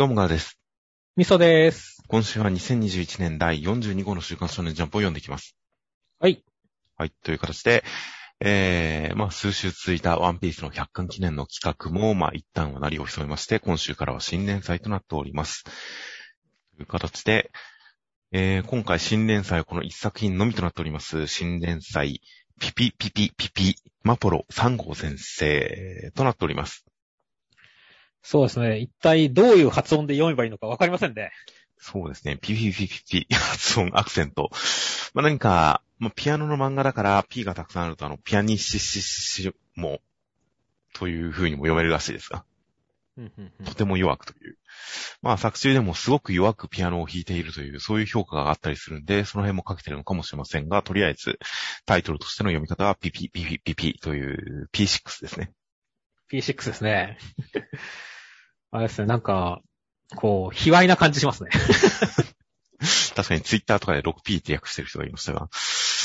どうもがです。みそです。今週は2021年第42号の週刊少年ジャンプを読んでいきます。はい。はい。という形で、えー、まあ、数週続いたワンピースの100巻記念の企画も、まあ、一旦は鳴りを潜めまして、今週からは新連載となっております。という形で、えー、今回新連載はこの一作品のみとなっております、新連載、ピピピピピピ、マポロ3号先生となっております。そうですね。一体どういう発音で読めばいいのかわかりませんね。そうですね。ピピピピピ、発音、アクセント。まあ、何か、まあ、ピアノの漫画だから P がたくさんあると、あの、ピアニッシッシッシも、という風にも読めるらしいですが、とても弱くという。まあ、作中でもすごく弱くピアノを弾いているという、そういう評価があったりするんで、その辺もかけてるのかもしれませんが、とりあえず、タイトルとしての読み方はピピピピピピという P6 ですね。P6 ですね。あれですね、なんか、こう、卑猥な感じしますね。確かにツイッターとかで 6P って訳してる人がいましたが、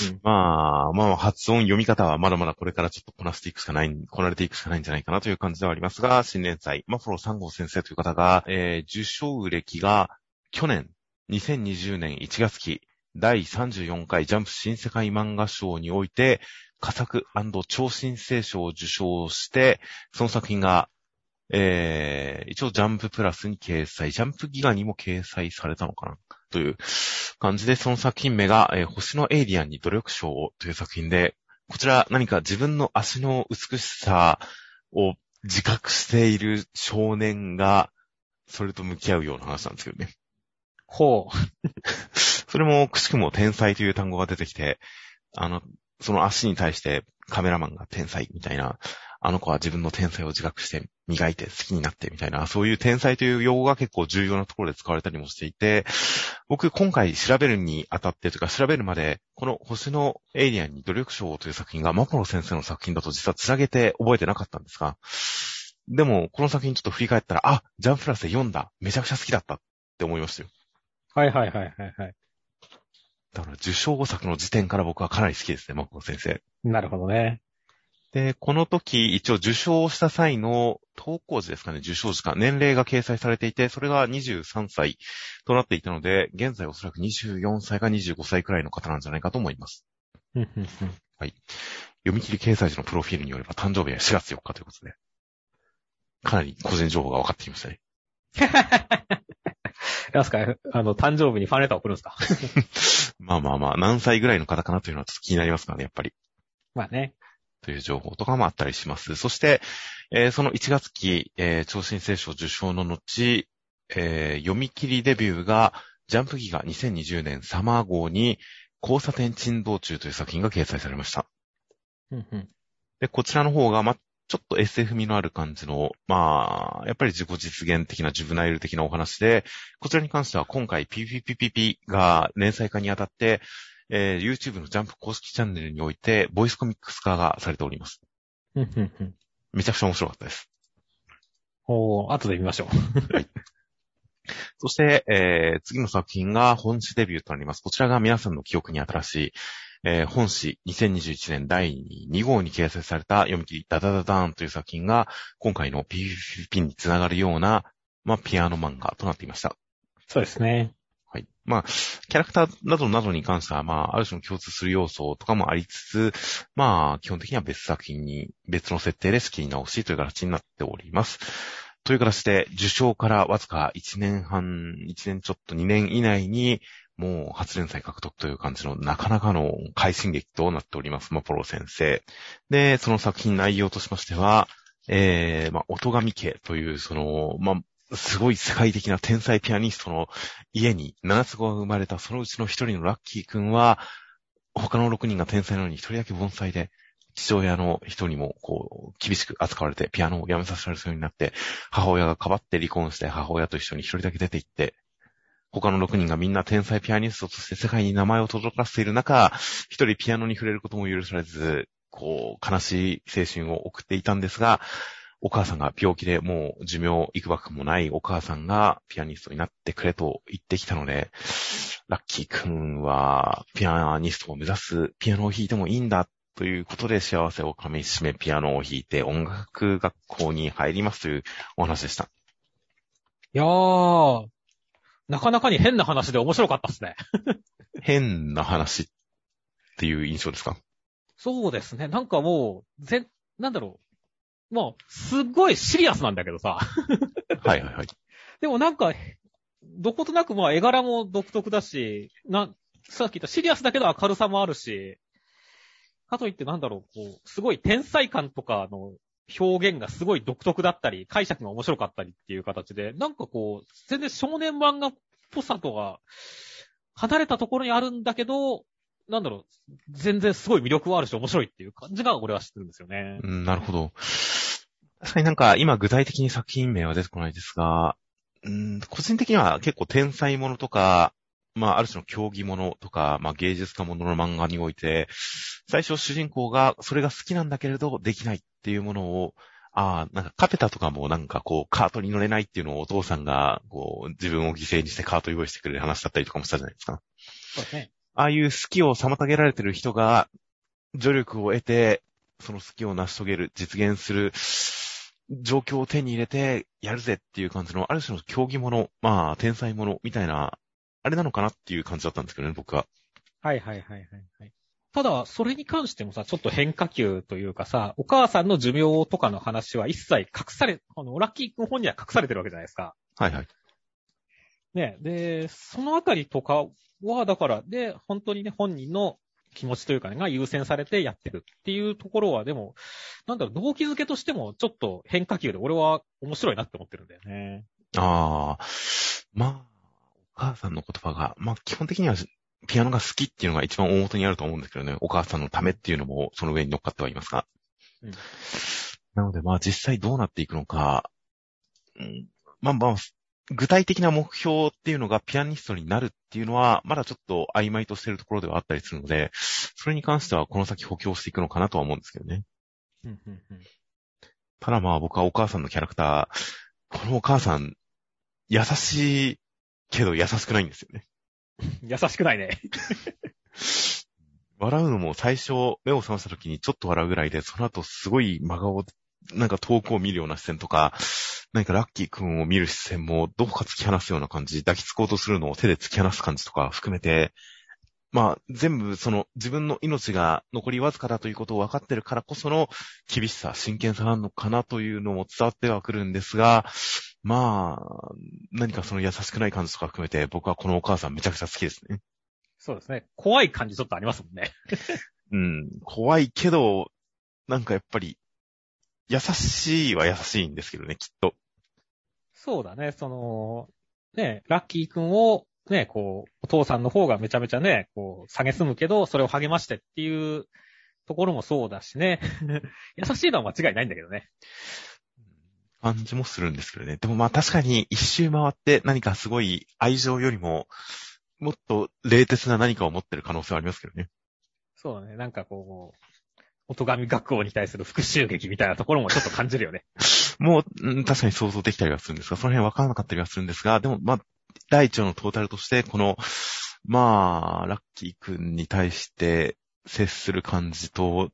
うんまあ、まあ、発音、読み方はまだまだこれからちょっとこなしていくしかない、こなれていくしかないんじゃないかなという感じではありますが、新連載、マフォロ3号先生という方が、えー、受賞歴が去年、2020年1月期、第34回ジャンプ新世界漫画賞において、佳作超新星賞を受賞して、その作品が、えー、一応ジャンププラスに掲載、ジャンプギガにも掲載されたのかな？という感じで、その作品名が、えー星のエイリアンに努力賞をという作品で、こちら何か自分の足の美しさを自覚している少年が、それと向き合うような話なんですけどね。ほ それもくしくも天才という単語が出てきて、あの、その足に対してカメラマンが天才みたいな、あの子は自分の天才を自覚して磨いて好きになってみたいな、そういう天才という用語が結構重要なところで使われたりもしていて、僕今回調べるにあたってというか調べるまで、この星のエイリアンに努力賞という作品がマポロ先生の作品だと実はつなげて覚えてなかったんですが、でもこの作品ちょっと振り返ったら、あ、ジャンププラスで読んだ、めちゃくちゃ好きだったって思いましたよ。う。はいはいはいはいはい。だから受賞作の時点から僕はかなり好きですね、マコロ先生。なるほどね。で、この時、一応受賞した際の投稿時ですかね、受賞時間、年齢が掲載されていて、それが23歳となっていたので、現在おそらく24歳か25歳くらいの方なんじゃないかと思います。うんうんうん読み切り掲載時のプロフィールによれば誕生日は4月4日ということで、かなり個人情報が分かってきましたね。なんすか、あの、誕生日にファンレター送るんですか？まあまあまあ、何歳ぐらいの方かなというのはちょっと気になりますからね、やっぱり。まあね。という情報とかもあったりします。そして、えーその1月期、えー超新星賞受賞の後、えー読み切りデビューが、ジャンプギガ2020年サマー号に、交差点珍道中という作品が掲載されました。うんうんで、こちらの方が、ま、ちょっと SF 味のある感じの、まあ、やっぱり自己実現的な、ジュブナイル的なお話で、こちらに関しては今回 PPPPP が連載化にあたって、えー YouTube のジャンプ公式チャンネルにおいて、ボイスコミックス化がされております。うんうんうん。めちゃくちゃ面白かったです。おー、後で見ましょう。そして、えー次の作品が本誌デビューとなります。こちらが皆さんの記憶に新しい、えー本誌2021年第2号に掲載された読み切りダダダダーンという作品が今回の PVP につながるような、まあ、ピアノ漫画となっていました。そうですね。まあ、キャラクターなどなどに関しては、まあ、ある種の共通する要素とかもありつつ、まあ、基本的には別作品に、別の設定で仕切り直しという形になっております。という形で、受賞からわずか1年半、1年ちょっと2年以内に、もう初連載獲得という感じのなかなかの快進撃となっております、マポロ先生。で、その作品内容としましては、えー、まあ、音神家という、その、まあ、すごい世界的な天才ピアニストの家に七つ子が生まれたそのうちの一人のラッキーくんは、他の六人が天才なのに一人だけ盆栽で、父親の人にも、こう、厳しく扱われて、ピアノをやめさせられそうになって、母親がかばって離婚して、母親と一緒に一人だけ出て行って、他の六人がみんな天才ピアニストとして世界に名前を轟かせている中、一人ピアノに触れることも許されず、こう、悲しい青春を送っていたんですが、お母さんが病気でもう寿命幾ばくもないお母さんがピアニストになってくれと言ってきたので、ラッキーくんはピアニストを目指す、ピアノを弾いてもいいんだということで幸せをかみしめピアノを弾いて音楽学校に入りますというお話でした。いやー、なかなかに変な話で面白かったっすね。変な話っていう印象ですか？そうですね。なんかもう、ぜ、なんだろう。もう、すっごいシリアスなんだけどさ。はいはいはい。でもなんか、どことなくまあ絵柄も独特だし、な、さっき言ったシリアスだけど明るさもあるし、かといってなんだろう、こう、すごい天才感とかの表現がすごい独特だったり、解釈が面白かったりっていう形で、なんかこう、全然少年漫画っぽさとは、離れたところにあるんだけど、なんだろう、全然すごい魅力はあるし面白いっていう感じが俺は知ってるんですよね。うん、なるほど。確かになんか今具体的に作品名は出てこないですが、うん、個人的には結構天才ものとか、まあある種の競技ものとか、まあ芸術家ものの漫画において、最初主人公がそれが好きなんだけれどできないっていうものを、ああ、なんかカペタとかもなんかこうカートに乗れないっていうのをお父さんがこう自分を犠牲にしてカート用意してくれる話だったりとかもしたじゃないですか。そうですね。ああいう好きを妨げられてる人が、助力を得て、その好きを成し遂げる、実現する、状況を手に入れて、やるぜっていう感じの、ある種の競技もの、まあ、天才ものみたいな、あれなのかなっていう感じだったんですけどね、僕は。はいはいはいはい、はい。ただ、それに関してもさ、ちょっと変化球というかさ、お母さんの寿命とかの話は一切隠され、あの、ラッキー君本には隠されてるわけじゃないですか。はいはい。ね。で、そのあたりとかは、だから、で、本当にね、本人の気持ちというかね、が優先されてやってるっていうところは、でも、なんだろう、動機づけとしても、ちょっと変化球で俺は面白いなって思ってるんだよね。ああ、まあ、お母さんの言葉が、まあ基本的にはピアノが好きっていうのが一番大元にあると思うんですけどね、お母さんのためっていうのもその上に乗っかってはいますが。うんなのでまあ実際どうなっていくのか、うん、まあまあ、具体的な目標っていうのがピアニストになるっていうのは、まだちょっと曖昧としてるところではあったりするので、それに関してはこの先補強していくのかなとは思うんですけどね。うんうんうんただまあ僕はお母さんのキャラクター、このお母さん、優しいけど優しくないんですよね。優しくないね。笑うのも最初目を覚ました時にちょっと笑うぐらいで、その後すごい真顔、なんか遠くを見るような視線とか、何かラッキー君を見る視線もどこか突き放すような感じ、抱きつこうとするのを手で突き放す感じとか含めて、まあ全部その自分の命が残りわずかだということを分かってるからこその厳しさ、真剣さなのかなというのも伝わってはくるんですが、まあ、何かその優しくない感じとか含めて僕はこのお母さんめちゃくちゃ好きですね。そうですね。怖い感じちょっとありますもんね。うん、怖いけど、なんかやっぱり、優しいは優しいんですけどね、きっと。そうだね、その、ね、ラッキー君を、ね、こう、お父さんの方がめちゃめちゃね、こう、蔑むけど、それを励ましてっていうところもそうだしね。優しいのは間違いないんだけどね。感じもするんですけどね。でもまあ確かに一周回って何かすごい愛情よりも、もっと冷徹な何かを持ってる可能性はありますけどね。そうだね、なんかこう、音神学校に対する復讐劇みたいなところもちょっと感じるよね。もう、うん確かに想像できたりはするんですが、その辺わからなかったりはするんですが、でもまあ、第一話のトータルとして、この、まあ、ラッキーくんに対して接する感じと、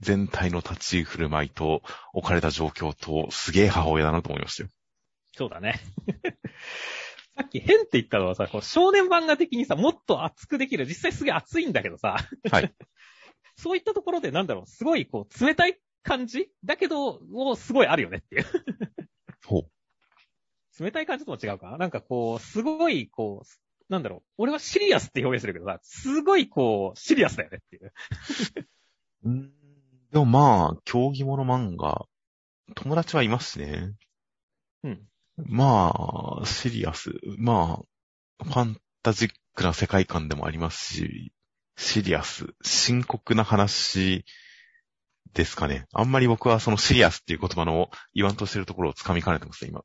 全体の立ち居振る舞いと、置かれた状況と、すげえ母親だなと思いましたよ。そうだね。さっき変って言ったのはさ、こう少年漫画的にさ、もっと熱くできる。実際すげえ熱いんだけどさ。はい。そういったところでなんだろう、すごいこう、冷たい感じ？だけど、もうすごいあるよねっていう。ほう。冷たい感じとも違うかな？なんかこう、すごいこう、なんだろう、俺はシリアスって表現するけどさ、すごいこう、シリアスだよねっていう。うんでもまあ、競技物漫画、友達はいますしね。うん。まあ、シリアス。まあ、ファンタジックな世界観でもありますし、シリアス。深刻な話ですかね。あんまり僕はそのシリアスっていう言葉の言わんとしてるところを掴みかねてますね、今。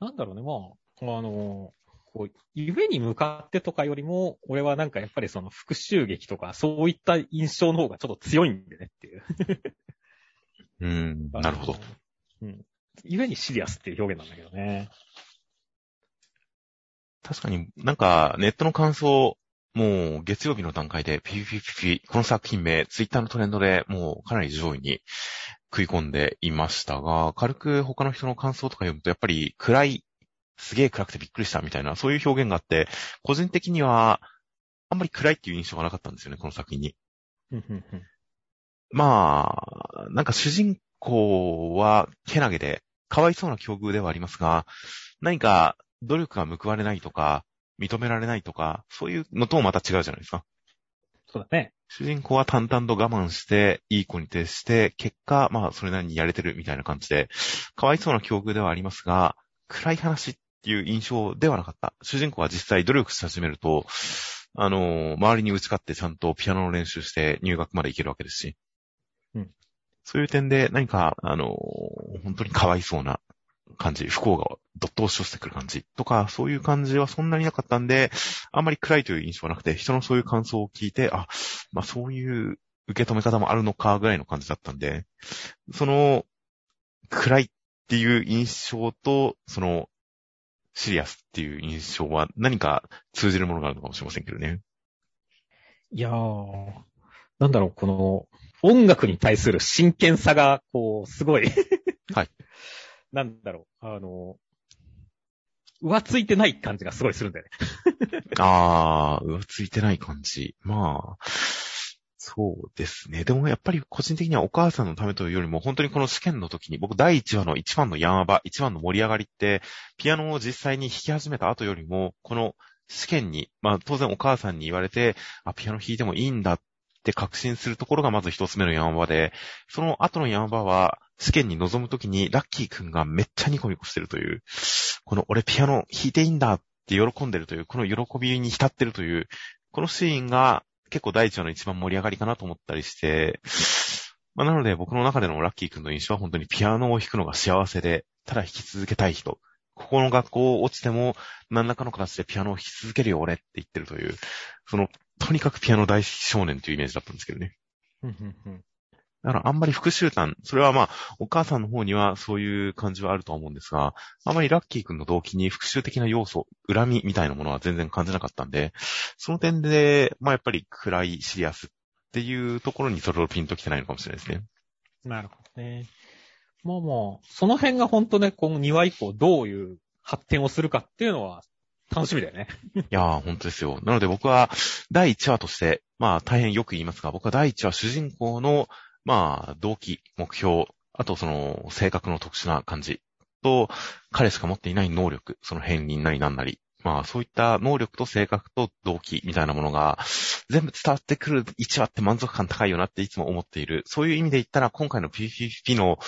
なんだろうね、まあ、あの、こう、夢に向かってとかよりも、俺はなんかやっぱりその復讐劇とか、そういった印象の方がちょっと強いんでねっていう。うん、なるほど。。うん。故にシリアスっていう表現なんだけどね。確かになんかネットの感想、もう月曜日の段階でピピピピピ、この作品名、ツイッターのトレンドでもうかなり上位に食い込んでいましたが、軽く他の人の感想とか読むとやっぱり暗いすげえ暗くてびっくりしたみたいな、そういう表現があって、個人的には、あんまり暗いっていう印象がなかったんですよね、この作品に。まあ、なんか主人公は、けなげで、かわいそうな境遇ではありますが、何か努力が報われないとか、認められないとか、そういうのともまた違うじゃないですか。そうだね。主人公は淡々と我慢して、いい子に徹して、結果、まあ、それなりにやれてるみたいな感じで、かわいそうな境遇ではありますが、暗い話っていう印象ではなかった。主人公は実際努力し始めると、あの、周りに打ち勝ってちゃんとピアノの練習して入学まで行けるわけですし。うんそういう点で何か、あの、本当にかわいそうな感じ、不幸がどっと押し寄せてくる感じとか、そういう感じはそんなになかったんで、あんまり暗いという印象はなくて、人のそういう感想を聞いて、あ、まあそういう受け止め方もあるのかぐらいの感じだったんで、その、暗いっていう印象と、その、シリアスっていう印象は何か通じるものがあるのかもしれませんけどね。いやー、なんだろう、この、音楽に対する真剣さが、こう、すごい。はい。なんだろう、あの、浮ついてない感じがすごいするんだよね。あー、浮ついてない感じ。まあ、そうですね。でもやっぱり個人的にはお母さんのためというよりも、本当にこの試験の時に、僕第1話の1番の山場、1番の盛り上がりって、ピアノを実際に弾き始めた後よりも、この試験に、まあ当然お母さんに言われて、あ、ピアノ弾いてもいいんだって確信するところがまず一つ目の山場で、その後の山場は、試験に臨む時にラッキーくんがめっちゃニコニコしてるという、この俺ピアノ弾いていいんだって喜んでるという、この喜びに浸ってるという、このシーンが結構第一話の一番盛り上がりかなと思ったりして、まあ、なので僕の中でのラッキーくんの印象は本当にピアノを弾くのが幸せで、ただ弾き続けたい人。ここの学校を落ちても何らかの形でピアノを弾き続けるよ俺って言ってるという、その、とにかくピアノ大好き少年というイメージだったんですけどね。だからあんまり復讐感、それはまあ、お母さんの方にはそういう感じはあるとは思うんですが、あまりラッキー君の動機に復讐的な要素、恨みみたいなものは全然感じなかったんで、その点で、まあやっぱり暗いシリアスっていうところにそれをピンときてないのかもしれないですね。なるほどね。まあまあ、その辺が本当ね、この2話以降どういう発展をするかっていうのは楽しみだよね。いやー、本当ですよ。なので僕は、第1話として、まあ大変よく言いますが、僕は第1話主人公の、まあ、動機、目標、あとその、性格の特殊な感じと、彼しか持っていない能力、その片鱗なりなんなり、まあそういった能力と性格と動機みたいなものが、全部伝わってくる1話って満足感高いよなっていつも思っている。そういう意味で言ったら、今回の PPP の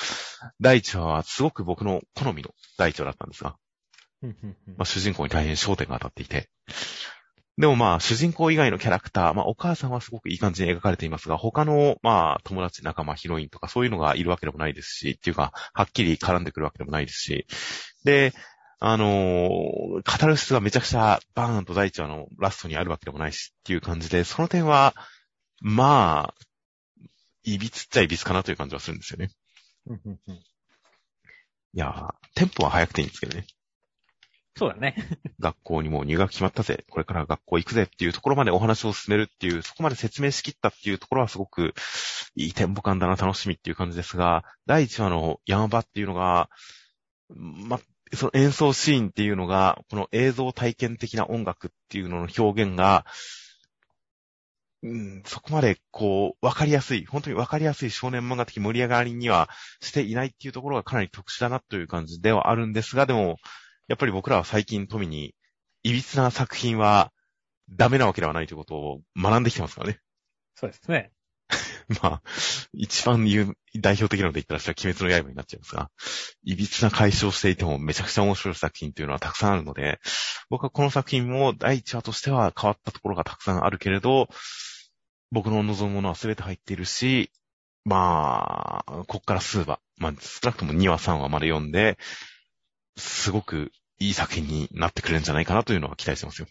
第1話はすごく僕の好みの第1話だったんですが、まあ、主人公に大変焦点が当たっていて。でもまあ、主人公以外のキャラクター、まあ、お母さんはすごくいい感じに描かれていますが、他の、まあ、友達、仲間、ヒロインとかそういうのがいるわけでもないですし、っていうか、はっきり絡んでくるわけでもないですし、で、あのーカタルシスがめちゃくちゃバーンと第一話のラストにあるわけでもないしっていう感じで、その点は、まあ、いびつっちゃいびつかなという感じはするんですよね。いやー、テンポは早くていいんですけどね。そうだね。学校にもう入学決まったぜ、これから学校行くぜっていうところまでお話を進めるっていう、そこまで説明しきったっていうところはすごくいいテンポ感だな、楽しみっていう感じですが、第1話の山場っていうのが、ま、その演奏シーンっていうのが、この映像体験的な音楽っていうのの表現が、うん、そこまでこう、わかりやすい、本当にわかりやすい少年漫画的盛り上がりにはしていないっていうところがかなり特殊だなという感じではあるんですが、でも、やっぱり僕らは最近富に、いびつな作品はダメなわけではないということを学んできてますからね。そうですね。まあ、一番代表的なので言ったら、それは鬼滅の刃になっちゃいますが、いびつな解消していてもめちゃくちゃ面白い作品というのはたくさんあるので、僕はこの作品も第一話としては変わったところがたくさんあるけれど、僕の望むものは全て入っているし、まあ、こっから数話、まあ、少なくとも2話3話まで読んで、すごくいい作品になってくれるんじゃないかなというのは期待してますよ。い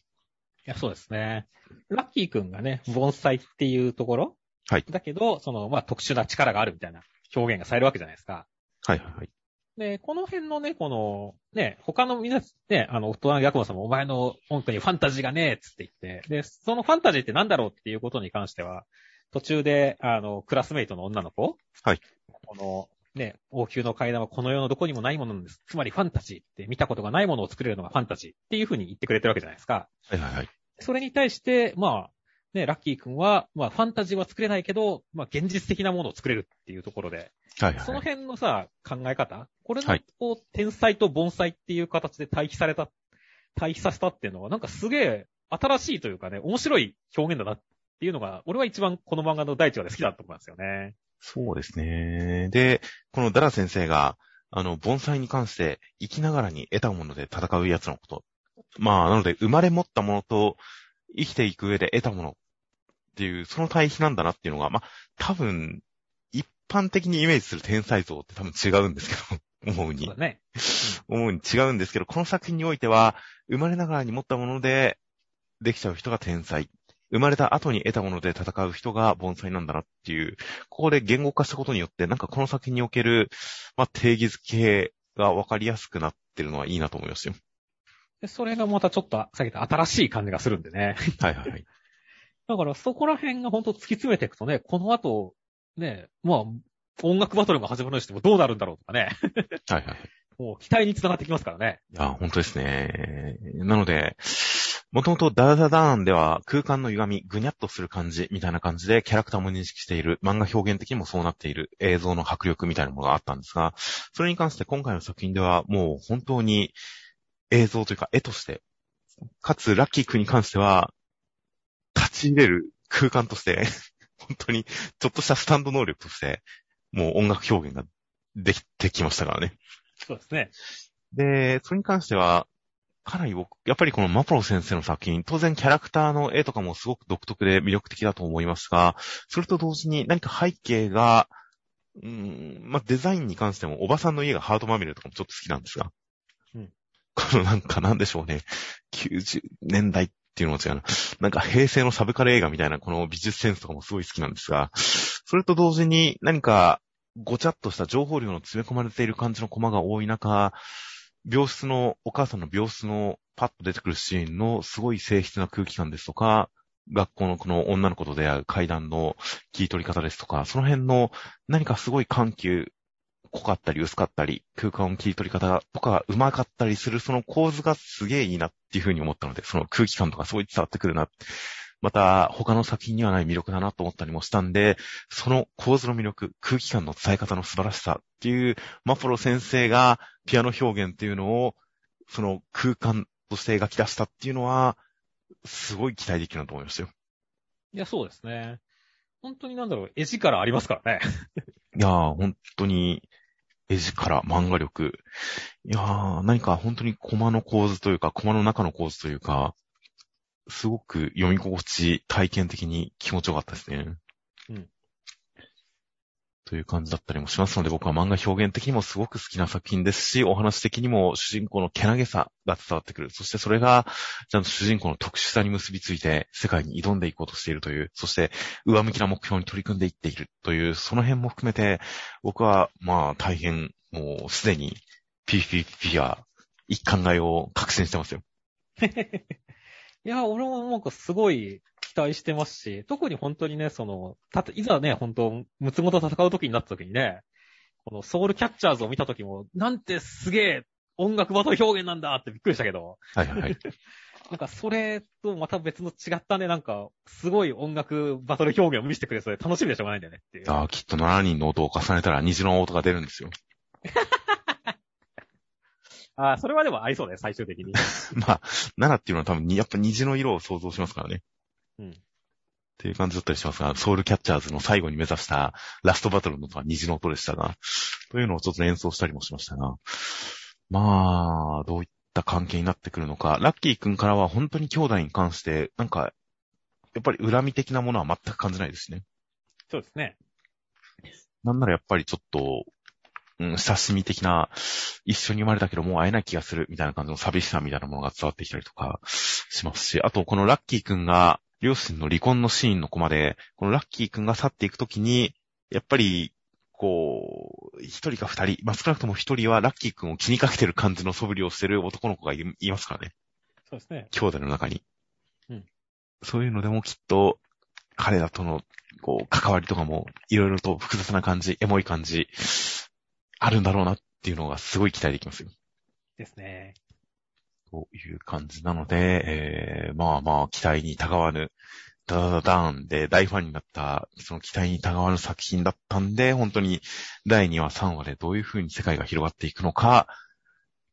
や、そうですね。ラッキーくんがね、盆栽っていうところはいだけど、その、まあ、特殊な力があるみたいな表現がされるわけじゃないですか。はいはいはい。で、この辺のね、この、ね、他の皆、ね、あの、大人のヤクモさんもお前の音楽にファンタジーがねえっつって言って、で、そのファンタジーってなんだろうっていうことに関しては、途中で、あの、クラスメイトの女の子はい。この、ね、王宮の階段はこの世のどこにもないものなんです。つまりファンタジーって見たことがないものを作れるのがファンタジーっていうふうに言ってくれてるわけじゃないですか。はいはいはい。それに対して、まあ、ね、ラッキー君は、まあ、ファンタジーは作れないけど、まあ、現実的なものを作れるっていうところで、はいはい。その辺のさ、考え方？これのはい、こう、天才と盆栽っていう形で対比された、対比させたっていうのは、なんかすげえ新しいというかね、面白い表現だなっていうのが、俺は一番この漫画の第一話で好きだと思いますよね。そうですね。で、このダラ先生が、あの、盆栽に関して生きながらに得たもので戦うやつのこと。まあ、なので、生まれ持ったものと生きていく上で得たものっていう、その対比なんだなっていうのが、まあ、多分、一般的にイメージする天才像って多分違うんですけど、思うにそうだ。ね。思うに違うんですけど、この作品においては、生まれながらに持ったものでできちゃう人が天才。生まれた後に得たもので戦う人が盆栽なんだなっていう、ここで言語化したことによって、なんかこの作品における、まあ、定義づけが分かりやすくなってるのはいいなと思いますよ。でそれがまたちょっと、さっき言った新しい感じがするんでね。はいはいはい。だからそこら辺が本当突き詰めていくとね、この後、ね、まあ、音楽バトルが始まるにしてもどうなるんだろうとかね。はいはい。もう期待につながってきますからね。いや、本当ですね。なので、もともとダダダダーンでは空間の歪み、ぐにゃっとする感じみたいな感じでキャラクターも認識している、漫画表現的にもそうなっている映像の迫力みたいなものがあったんですが、それに関して今回の作品ではもう本当に映像というか絵として、かつラッキー君に関しては、立ち入れる空間として、本当にちょっとしたスタンド能力として、もう音楽表現ができてきましたからね。そうですね。で、それに関しては、かなり僕、やっぱりこのマポロ先生の作品、当然キャラクターの絵とかもすごく独特で魅力的だと思いますが、それと同時に何か背景が、うーん、まあ、デザインに関しても、おばさんの家がハートまみれとかもちょっと好きなんですが、うんこのなんかなんでしょうね、90年代っていうのも違うな。なんか平成のサブカル映画みたいなこの美術センスとかもすごい好きなんですが、それと同時に何かごちゃっとした情報量の詰め込まれている感じのコマが多い中、病室の、お母さんの病室のパッと出てくるシーンのすごい静筆な空気感ですとか、学校のこの女の子と出会う階段の切り取り方ですとか、その辺の何かすごい緩急、濃かったり薄かったり、空間の切り取り方とか上手かったりするその構図がすげえいいなっていうふうに思ったので、その空気感とかすごい伝わってくるな。また他の作品にはない魅力だなと思ったりもしたんで、その構図の魅力、空気感の伝え方の素晴らしさっていう、マポロ先生がピアノ表現っていうのを、その空間として描き出したっていうのは、すごい期待できるなと思いましたよ。いや、そうですね。本当になんだろう、絵力ありますからね。いやー、本当に、絵力、漫画力。いやー、何か本当にコマの構図というか、コマの中の構図というか、すごく読み心地、体験的に気持ちよかったですね。うん。という感じだったりもしますので、僕は漫画表現的にもすごく好きな作品ですし、お話的にも主人公のけなげさが伝わってくる。そしてそれが、ちゃんと主人公の特殊さに結びついて、世界に挑んでいこうとしているという、そして上向きな目標に取り組んでいっているという、その辺も含めて、僕は、まあ、大変、もうすでに、PPP は一考えを確信してますよ。いや、俺もなんかすごい期待してますし、特に本当にね、その、たと、いざね、本当、ムツゴと戦う時になった時にね、このソウルキャッチャーズを見た時も、なんてすげえ音楽バトル表現なんだってびっくりしたけど、はいはいはい。なんかそれとまた別の違ったね、なんか、すごい音楽バトル表現を見せてくれそうで楽しみでしょうがないんだよねっていう。あーきっと7人の音を重ねたら虹の音が出るんですよ。ああ、それはでもありそうだね、最終的に。まあ、7っていうのは多分に、やっぱ虹の色を想像しますからね。うん。っていう感じだったりしますが、ソウルキャッチャーズの最後に目指したラストバトルの音は虹の音でしたが、というのをちょっと演奏したりもしましたが、まあ、どういった関係になってくるのか、ラッキー君からは本当に兄弟に関して、なんか、やっぱり恨み的なものは全く感じないですしね。そうですね。なんならやっぱりちょっと、うん、親しみ的な、一緒に生まれたけどもう会えない気がするみたいな感じの寂しさみたいなものが伝わってきたりとかしますし、あとこのラッキーくんが、両親の離婚のシーンのコマで、このラッキーくんが去っていくときに、やっぱり、こう、一人か二人、まあ、少なくとも一人はラッキーくんを気にかけてる感じの素振りをしてる男の子がいいますからね。そうですね。兄弟の中に。うんそういうのでもきっと、彼らとの、こう、関わりとかも、いろいろと複雑な感じ、エモい感じ、あるんだろうなっていうのがすごい期待できますよ。ですね。という感じなので、えー、まあまあ、期待にたがわぬ、ダダダダーンで大ファンになった、その期待にたがわぬ作品だったんで、本当に第2話、3話でどういう風に世界が広がっていくのか、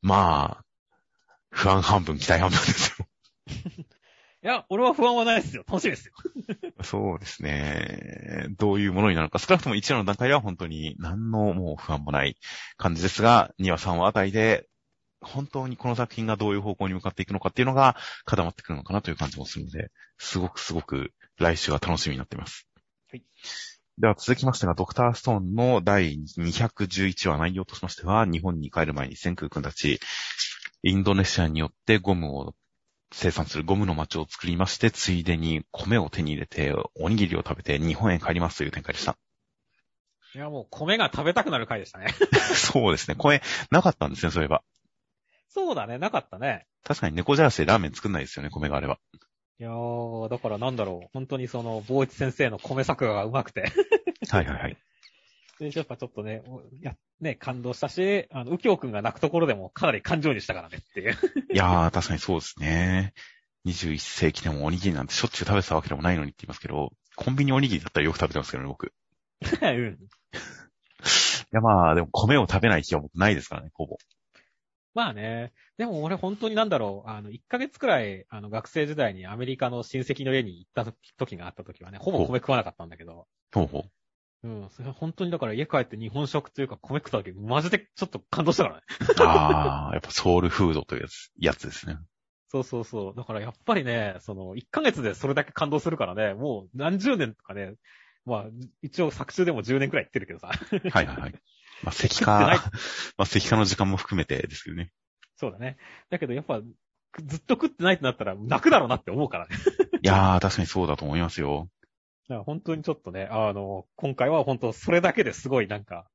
まあ、不安半分、期待半分ですよ。いや、俺は不安はないですよ。楽しみですよ。そうですね。どういうものになるのか、少なくとも1話の段階では本当に何のもう不安もない感じですが、2話、3話あたりで、本当にこの作品がどういう方向に向かっていくのかっていうのが固まってくるのかなという感じもするので、すごくすごく来週が楽しみになっています。はい。では続きましてが、ドクターストーンの第211話内容としましては、日本に帰る前に千空君たち、インドネシアによってゴムを生産するゴムの町を作りまして、ついでに米を手に入れて、おにぎりを食べて日本へ帰りますという展開でした。いや、もう米が食べたくなる回でしたね。そうですね。米なかったんですね、そういえば。そうだね、なかったね。確かに猫じゃらしでラーメン作んないですよね、米があれば。いやー、だからなんだろう。本当にその、坊一先生の米作画が上手くて。はいはいはい。で、やっぱちょっとね、おや、ね、感動したし、あの、右京くんが泣くところでもかなり感情にしたからねっていう。いやー、確かにそうですね。21世紀でもおにぎりなんてしょっちゅう食べてたわけでもないのにって言いますけど、コンビニおにぎりだったらよく食べてますけどね、僕。い うん。やまあ、でも米を食べない日は僕ないですからね、ほぼ。まあね。でも俺本当になんだろう。あの、1ヶ月くらい、あの、学生時代にアメリカの親戚の家に行った時があった時はね、ほぼ米食わなかったんだけど。ほうほう。うん。それ本当にだから家帰って日本食というか米食った時、マジでちょっと感動したからね。あー、やっぱソウルフードというやつ、やつですね。そうそうそう。だからやっぱりね、その、1ヶ月でそれだけ感動するからね、もう何十年とかね、まあ、一応作中でも10年くらい言ってるけどさ。はいはいはい。まあ、石 化、まあ、石化の時間も含めてですけどね。そうだね。だけどやっぱ、ずっと食ってないってなったら泣くだろうなって思うからね。いやー、確かにそうだと思いますよ。だから本当にちょっとね、あの、今回は本当それだけですごいなんか、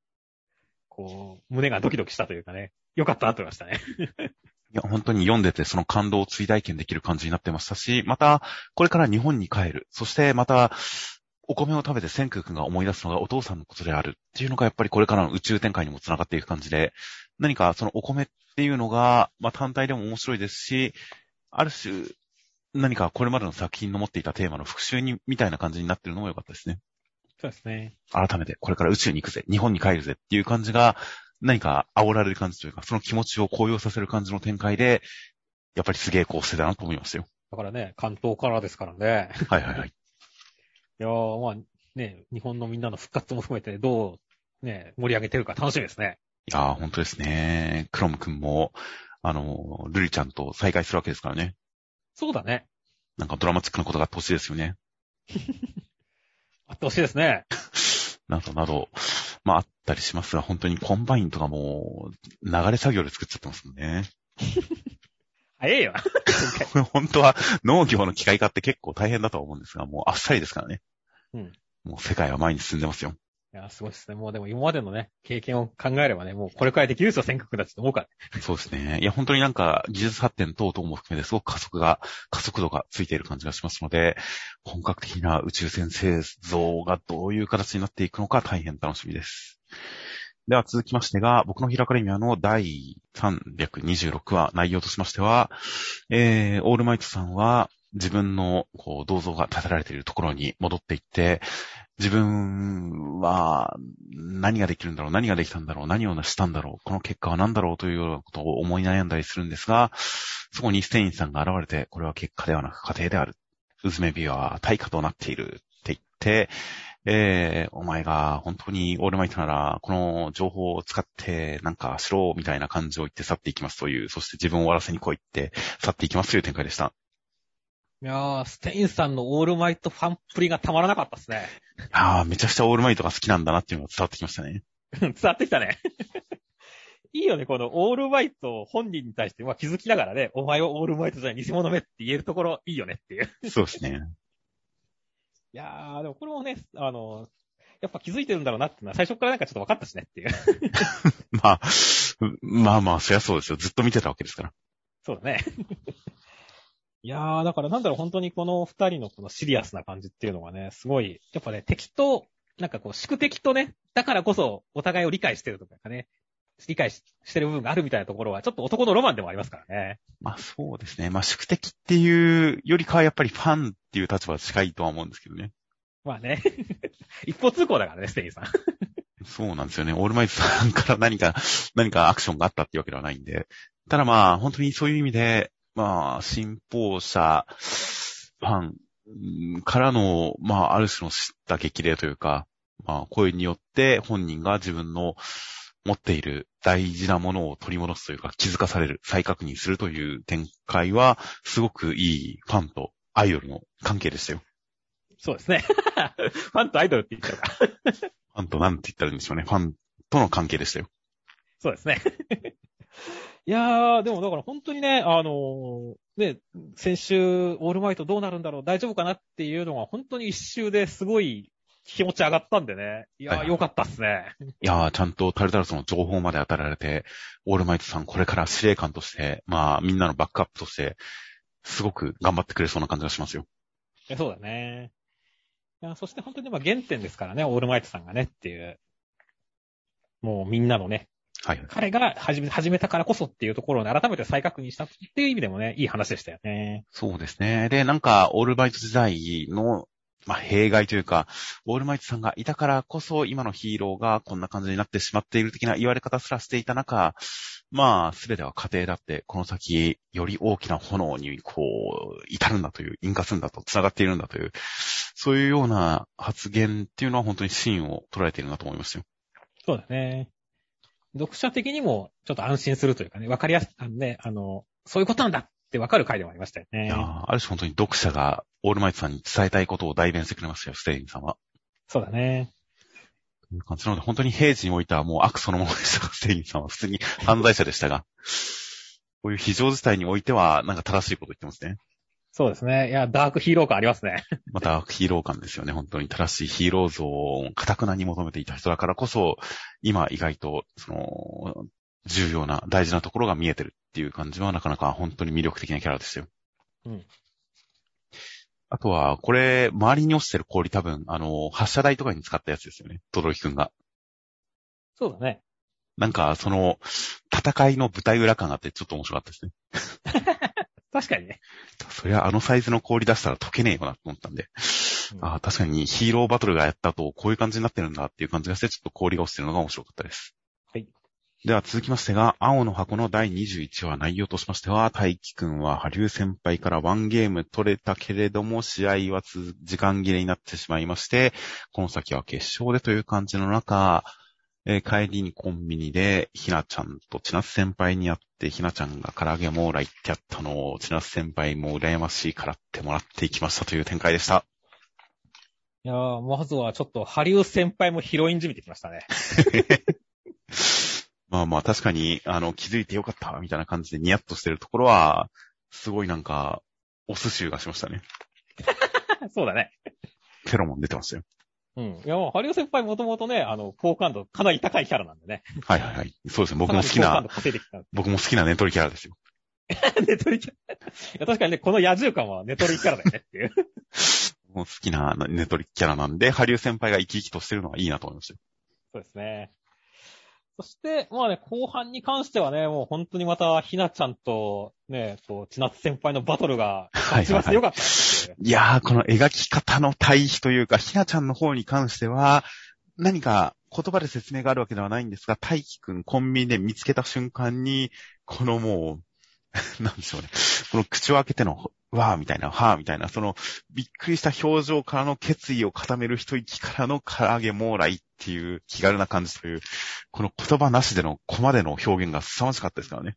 こう、胸がドキドキしたというかね、よかったなと思いましたね。いや、本当に読んでてその感動を追体験できる感じになってましたし、また、これから日本に帰る。そしてまた、お米を食べて千空君が思い出すのがお父さんのことであるっていうのがやっぱりこれからの宇宙展開にも繋がっていく感じで、何かそのお米っていうのが、まあ単体でも面白いですし、ある種、何かこれまでの作品の持っていたテーマの復習に、みたいな感じになってるのも良かったですね。そうですね。改めて、これから宇宙に行くぜ、日本に帰るぜっていう感じが、何か煽られる感じというか、その気持ちを高揚させる感じの展開で、やっぱりすげえ構成だなと思いましたよ。だからね、関東からですからね。はいはいはい。いやー、まあ、ね、日本のみんなの復活も含めてどう、ね、盛り上げてるか楽しみですね。いやー、本当ですね。クロム君も、あの、ルリちゃんと再会するわけですからね。そうだね。なんかドラマチックなことがあってほしいですよね。あってほしいですね。などなど、まああったりしますが、本当にコンバインとかも、流れ作業で作っちゃってますもんね。早いよ。本当は農業の機械化って結構大変だとは思うんですが、もうあっさりですからね。うん。もう世界は前に進んでますよ。いや、すごいですね。もうでも今までのね、経験を考えればね、もうこれくらいできるですよ、尖閣だって思うから。そうですね。いや、本当になんか技術発展等々も含めてすごく加速が、加速度がついている感じがしますので、本格的な宇宙船製造がどういう形になっていくのか大変楽しみです。では続きましてが、僕のヒラカレミアの第326話内容としましては、えー、オールマイトさんは自分のこう銅像が建てられているところに戻っていって、自分は何ができるんだろう何ができたんだろう何をしたんだろうこの結果は何だろうというようなことを思い悩んだりするんですが、そこにステインさんが現れて、これは結果ではなく過程である。うずめビは対価となっているって言って、えー、お前が本当にオールマイトなら、この情報を使ってなんかしろみたいな感じを言って去っていきますという、そして自分を終わらせに来いって去っていきますという展開でした。いやー、ステインさんのオールマイトファンっぷりがたまらなかったですね。ああ、めちゃくちゃオールマイトが好きなんだなっていうのが伝わってきましたね。伝わってきたね。いいよね、このオールマイト本人に対して、まあ気づきながらね、お前はオールマイトじゃない偽物めって言えるところいいよねっていう。そうですね。いやー、でもこれもね、あの、やっぱ気づいてるんだろうなっていうのは最初からなんかちょっと分かったしねっていう。まあ、まあまあ、そりゃそうですよ。ずっと見てたわけですから。そうだね。いやー、だからなんだろう、本当にこの二人のこのシリアスな感じっていうのがね、すごい、やっぱね、敵と、なんかこう、宿敵とね、だからこそお互いを理解してるとかね、理解ししてる部分があるみたいなところは、ちょっと男のロマンでもありますからね。まあそうですね。まあ宿敵っていうよりかはやっぱりファンっていう立場は近いとは思うんですけどね。まあね。一方通行だからね、ステインさん。そうなんですよね。オールマイトさんから何か、何かアクションがあったっていうわけではないんで。ただまあ、本当にそういう意味で、まあ、信奉者、ファンうんからの、まあ、ある種の知った激励というか、まあ、声によって本人が自分の持っている大事なものを取り戻すというか、気づかされる、再確認するという展開は、すごくいいファンとアイドルの関係でしたよ。そうですね。ファンとアイドルって言っちゃうから。ファンとなんて言ったらいいんでしょうね。ファンとの関係でしたよ。そうですね。いやー、でもだから本当にね、あのーね、先週、オールマイトどうなるんだろう、大丈夫かなっていうのが本当に一周ですごい気持ち上がったんでね。いやー、はいはいよかったっすね。いやー、ちゃんとタルタルスの情報まで与えられて、オールマイトさんこれから司令官として、まあ、みんなのバックアップとして、すごく頑張ってくれそうな感じがしますよ。いやそうだね。いやそして本当にまあ原点ですからね、オールマイトさんがねっていう。もうみんなのね、はいはい。彼が始め、始めたからこそっていうところをね改めて再確認したっていう意味でもね、いい話でしたよね。そうですね。で、なんか、オールマイト時代の、まあ、弊害というか、オールマイトさんがいたからこそ、今のヒーローがこんな感じになってしまっている的な言われ方すらしていた中、まあ、すべては過程だって、この先、より大きな炎に、こう、至るんだという、引火するんだと、繋がっているんだという、そういうような発言っていうのは本当に芯を捉えているなと思いますよ。そうだね。読者的にもちょっと安心するというかね、わかりやす、あのね、あの、そういうことなんだってわかる回でもありましたよねいや。ーある種本当に読者がオールマイトさんに伝えたいことを代弁してくれましたよ、ステインさんは。そうだね。という感じなので、本当に平時においてはもう悪そのものでしたが、ステインさんは普通に犯罪者でしたが、こういう非常事態においては、なんか正しいこと言ってますね。そうですね。いや、ダークヒーロー感ありますね。またヒーロー感ですよね。本当に正しいヒーロー像を堅くなに求めていた人だからこそ、今意外と、その、重要な、大事なところが見えてるっていう感じは、なかなか本当に魅力的なキャラでしたよ。うん。あとは、これ、周りに落ちてる氷多分、あの、発射台とかに使ったやつですよね。トドロキくんが。そうだね。なんか、その、戦いの舞台裏感があってちょっと面白かったですね。確かにね。そりゃあのサイズの氷出したら溶けねえよなと思ったんで。うんああ、確かにヒーローバトルがやった後、こういう感じになってるんだっていう感じがして、ちょっと氷が落ちてるのが面白かったです。はい。では続きましてが、青の箱の第21話内容としましては、大輝くんは羽生先輩からワンゲーム取れたけれども、試合はつ時間切れになってしまいまして、この先は決勝でという感じの中、えー帰りにコンビニで、ひなちゃんと千夏先輩に会って、ひなちゃんが唐揚げもーらいってやったのを、千夏先輩も羨ましいからってもらっていきましたという展開でした。いやーまずはちょっと、ハリウ先輩もヒロインじみてきましたね。まあまあ確かに、あの、気づいてよかった、みたいな感じでニヤッとしてるところは、すごいなんか、お寿司がしましたね。そうだね。フェロモン出てましたよ。うん。いや、もう、ハリウ先輩もともとね、あの、好感度かなり高いキャラなんでね。はいはいはい。そうですね。僕も好きな。僕も好きなネトリキャラですよ。ネトリキャラ。いや、確かにね、この野獣感はネトリキャラだよねっていう。僕も好きなネトリキャラなんで、ハリウ先輩が生き生きとしてるのがいいなと思いましたよ。そうですね。そして、まあね、後半に関してはね、もう本当にまた、ひなちゃんと、ね、と、千夏先輩のバトルが、はい一番良かったっていう。いやー、この描き方の対比というか、ひなちゃんの方に関しては、何か言葉で説明があるわけではないんですが、大輝くんコンビニで見つけた瞬間に、このもう、なんでしょうね。この口を開けての、わーみたいな、はーみたいな、その、びっくりした表情からの決意を固める一息からの唐揚げもーらいっていう気軽な感じという、この言葉なしでのコマでの表現が凄まじかったですからね。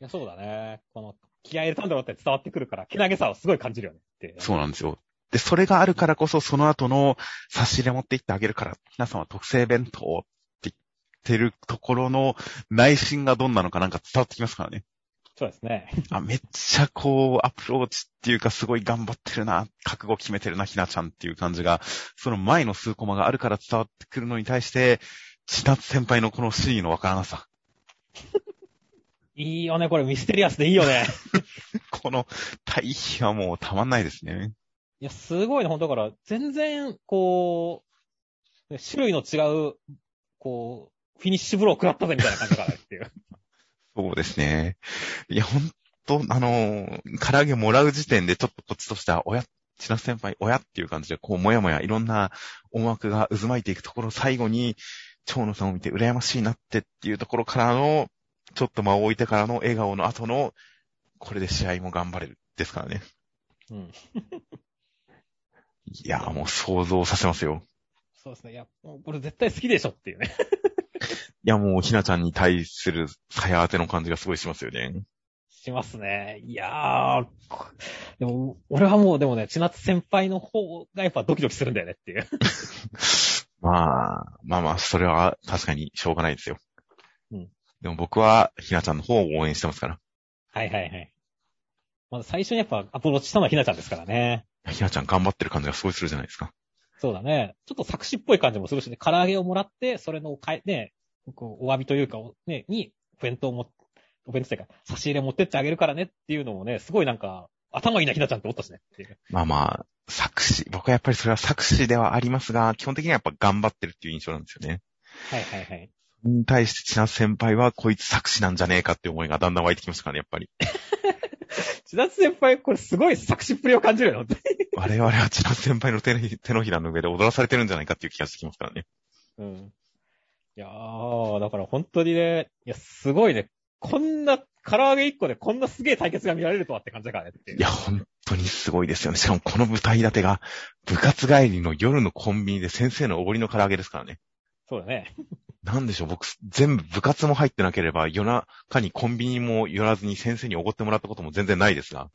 いや、そうだね。この、気合い入れたんだろうって伝わってくるから、けなげさをすごい感じるよねって。そうなんですよ。で、それがあるからこそ、その後の差し入れ持って行ってあげるから、皆さんは特製弁当って言ってるところの内心がどんなのかなんか伝わってきますからね。そうですね。あ、めっちゃこう、アプローチっていうかすごい頑張ってるな、覚悟決めてるな、ひなちゃんっていう感じが、その前の数コマがあるから伝わってくるのに対して、千夏先輩のこの真意のわからなさ。いいよね、これミステリアスでいいよね。この対比はもうたまんないですね。いや、すごいね、ほんとだから、全然、こう、ね種類の違う、こう、フィニッシュブロー食らったぜみたいな感じだからっていう。そうですね。いや、ほんと、あのー、唐揚げもらう時点でちょっとこっちとしては、親、千夏先輩、親っていう感じで、こう、もやもやいろんな思惑が渦巻いていくところ、最後に、蝶野さんを見て羨ましいなってっていうところからの、ちょっと間を置いてからの笑顔の後の、これで試合も頑張れるですからね。うん。いや、もう想像させますよ。そうですね。いや、これ絶対好きでしょっていうね。いや、もうひなちゃんに対する鞘当ての感じがすごいしますよね。しますね。いやー、こでも、俺はもうでもね、千夏先輩の方がやっぱドキドキするんだよねっていう。まあ、まあまあ、それは確かにしょうがないですよ。うん。でも僕はひなちゃんの方を応援してますから。はいはいはい。まず最初にやっぱアプローチしたのはひなちゃんですからね。ひなちゃん頑張ってる感じがすごいするじゃないですか。そうだね。ちょっと作詞っぽい感じもするしね、唐揚げをもらって、それのおかえ、ね、こうお詫びというか、ね、に、お弁当も、お弁当というか、差し入れ持ってってあげるからねっていうのもね、すごいなんか、頭いいなひなちゃんっておったしね。まあまあ、作詞、僕はやっぱりそれは作詞ではありますが、基本的にはやっぱ頑張ってるっていう印象なんですよね。はいはいはい。に対して千夏先輩はこいつ作詞なんじゃねえかって思いがだんだん湧いてきましたからね、やっぱり。千夏先輩、これすごい作詞っぷりを感じるよ、本当に我々は千夏先輩の手のひ手のひらの上で踊らされてるんじゃないかっていう気がしてきますからね。うん。いやー、だから本当にね、いや、すごいね。こんな、唐揚げ一個でこんなすげえ対決が見られるとはって感じだからねっていう。いや、本当にすごいですよね。しかもこの舞台立てが部活帰りの夜のコンビニで先生のおごりの唐揚げですからね。そうだね。なんでしょう、僕、全部部活も入ってなければ、夜中にコンビニも寄らずに先生におごってもらったことも全然ないですが、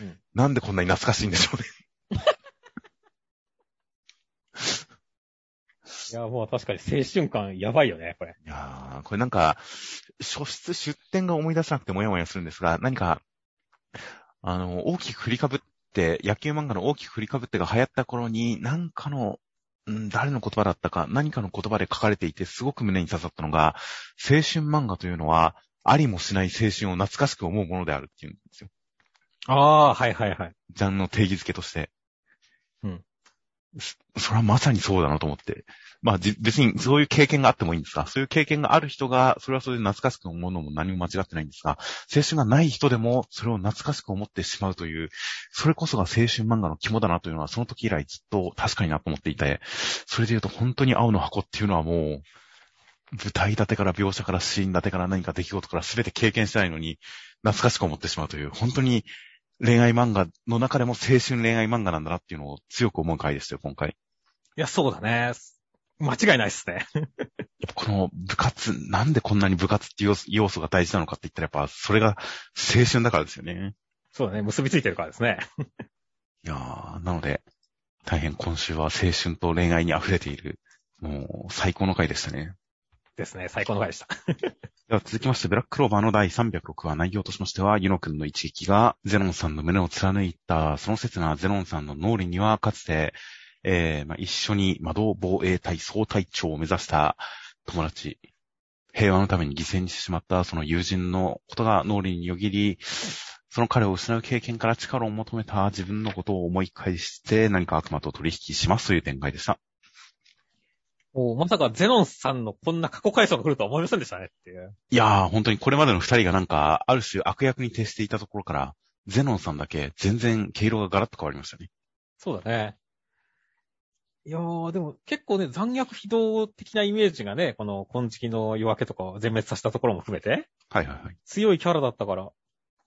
うんなんでこんなに懐かしいんでしょうね。いや、もう確かに青春感やばいよね、これ。いやー、これなんか、初出出店が思い出せなくてもやもやするんですが、何か、あの、大きく振りかぶって、野球漫画の大きく振りかぶってが流行った頃に、なんかの、うん誰の言葉だったか、何かの言葉で書かれていて、すごく胸に刺さったのが、青春漫画というのは、ありもしない青春を懐かしく思うものであるっていうんですよ。ああー、はいはいはい。ジャンルの定義づけとして。うんそ。それはまさにそうだなと思って。まあ、じ別にそういう経験があってもいいんですが、そういう経験がある人が、それはそれで懐かしく思うのも何も間違ってないんですが、青春がない人でも、それを懐かしく思ってしまうという、それこそが青春漫画の肝だなというのは、その時以来ずっと確かになと思っていて、それで言うと本当に青の箱っていうのはもう、舞台立てから描写からシーン立てから何か出来事から全て経験してないのに、懐かしく思ってしまうという、本当に恋愛漫画の中でも青春恋愛漫画なんだなっていうのを強く思う回でしたよ、今回。いや、そうだね。間違いないっすね。この部活、なんでこんなに部活っていう要素要素が大事なのかって言ったらやっぱそれが青春だからですよね。そうだね。結びついてるからですね。いやー、なので、大変今週は青春と恋愛に溢れている、もう最高の回でしたね。ですね。最高の回でした。では続きまして、ブラッククローバーの第306話内容としましては、ユノ君の一撃がゼノンさんの胸を貫いた、その刹那ゼノンさんの脳裏には、かつて、えーまあ、一緒に窓防衛隊総隊長を目指した友達、平和のために犠牲にしてしまったその友人のことが脳裏によぎり、その彼を失う経験から力を求めた自分のことを思い返して何か悪魔と取引しますという展開でした。おまさかゼノンさんのこんな過去回想が来るとは思いませんでしたねっていう。いやー、本当にこれまでの二人がなんか、ある種悪役に徹していたところから、ゼノンさんだけ全然毛色がガラッと変わりましたね。そうだね。いやー、でも結構ね、残虐非道的なイメージがね、この金色の夜明けとかを全滅させたところも含めて、はいはいはい。強いキャラだったから、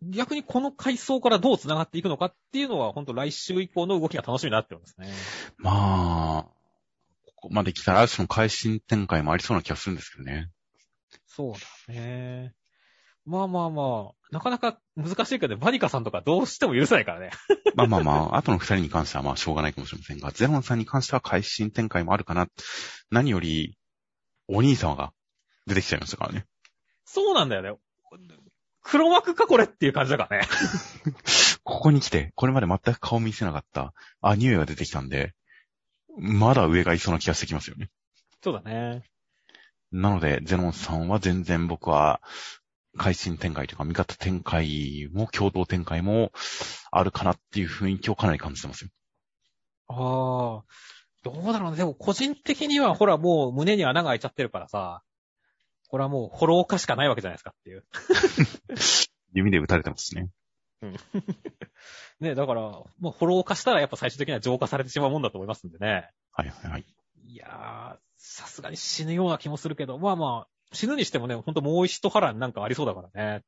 逆にこの回想からどう繋がっていくのかっていうのは、本当来週以降の動きが楽しみになってますね。まあ、ここまで来たらある種の改心展開もありそうな気がするんですけどね。そうだね。まあまあまあ、なかなか難しいけど、バニカさんとかどうしても許せないからね。まあまあまあ、後の二人に関してはまあしょうがないかもしれませんが、ゼロンさんに関しては改心展開もあるかな。何より、お兄様が出てきちゃいましたからね。そうなんだよね。黒幕かこれっていう感じだからね。ここに来て、これまで全く顔見せなかった、あ、匂いが出てきたんで、まだ上がいそうな気がしてきますよね。そうだね。なので、ゼノンさんは全然僕は、改心展開というか、味方展開も共同展開もあるかなっていう雰囲気をかなり感じてますよ。ああ、どうだろうね。でも個人的にはほらもう胸に穴が開いちゃってるからさ、これはもう、フォロー化しかないわけじゃないですかっていう。弓で撃たれてますね。ね、だから、もうフォロー化したらやっぱ最終的には浄化されてしまうもんだと思いますんでね。はいはいはい。いやー、さすがに死ぬような気もするけど、まあまあ、死ぬにしてもね、ほんともう一波乱なんかありそうだからね。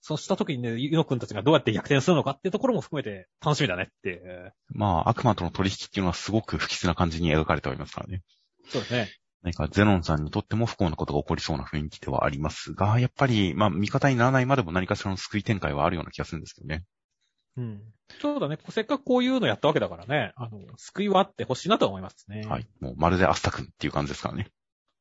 そうした時にね、ユノ君たちがどうやって逆転するのかっていうところも含めて楽しみだねっていう。まあ、悪魔との取引っていうのはすごく不吉な感じに描かれておりますからね。そうですね。何かゼノンさんにとっても不幸なことが起こりそうな雰囲気ではありますが、やっぱり、まあ、味方にならないまでも何かしらの救い展開はあるような気がするんですけどね。うん。そうだね。せっかくこういうのやったわけだからね、あの、救いはあってほしいなと思いますね。はい。もうまるでアスタ君っていう感じですからね。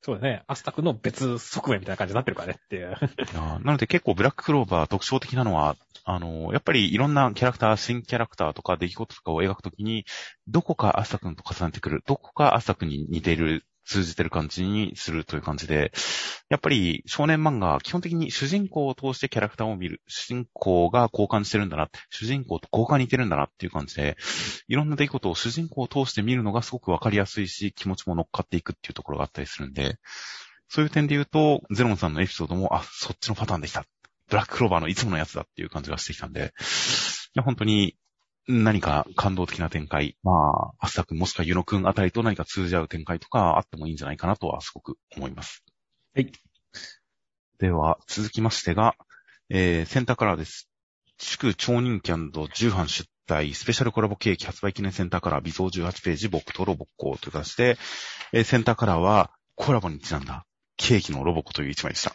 そうだね。アスタクの別側面みたいな感じになってるからねっていう。なので結構ブラッククローバー特徴的なのは、あのやっぱりいろんなキャラクター、新キャラクターとか出来事とかを描くときに、どこかアスタクと重ねてくる、どこかアスタ君に似てる、通じてる感じにするという感じで、やっぱり少年漫画は基本的に主人公を通してキャラクターを見る。主人公が交換してるんだな、主人公と交換に似てるんだなっていう感じで、いろんな出来事を主人公を通して見るのがすごくわかりやすいし、気持ちも乗っかっていくっていうところがあったりするんで、そういう点で言うと、ゼロンさんのエピソードも、あ、そっちのパターンできた。ブラッククローバーのいつものやつだっていう感じがしてきたんで、いや、本当に何か感動的な展開、まあ、アスタ君もしくはユノ君あたりと何か通じ合う展開とかあってもいいんじゃないかなとはすごく思います。はい。では、続きましてが、えー、センターカラーです。祝超人気重版出題スペシャルコラボケーキ発売記念センターカラー微増18ページ僕とロボコという形で、えーセンターカラーはコラボにちなんだケーキのロボコという一枚でした。い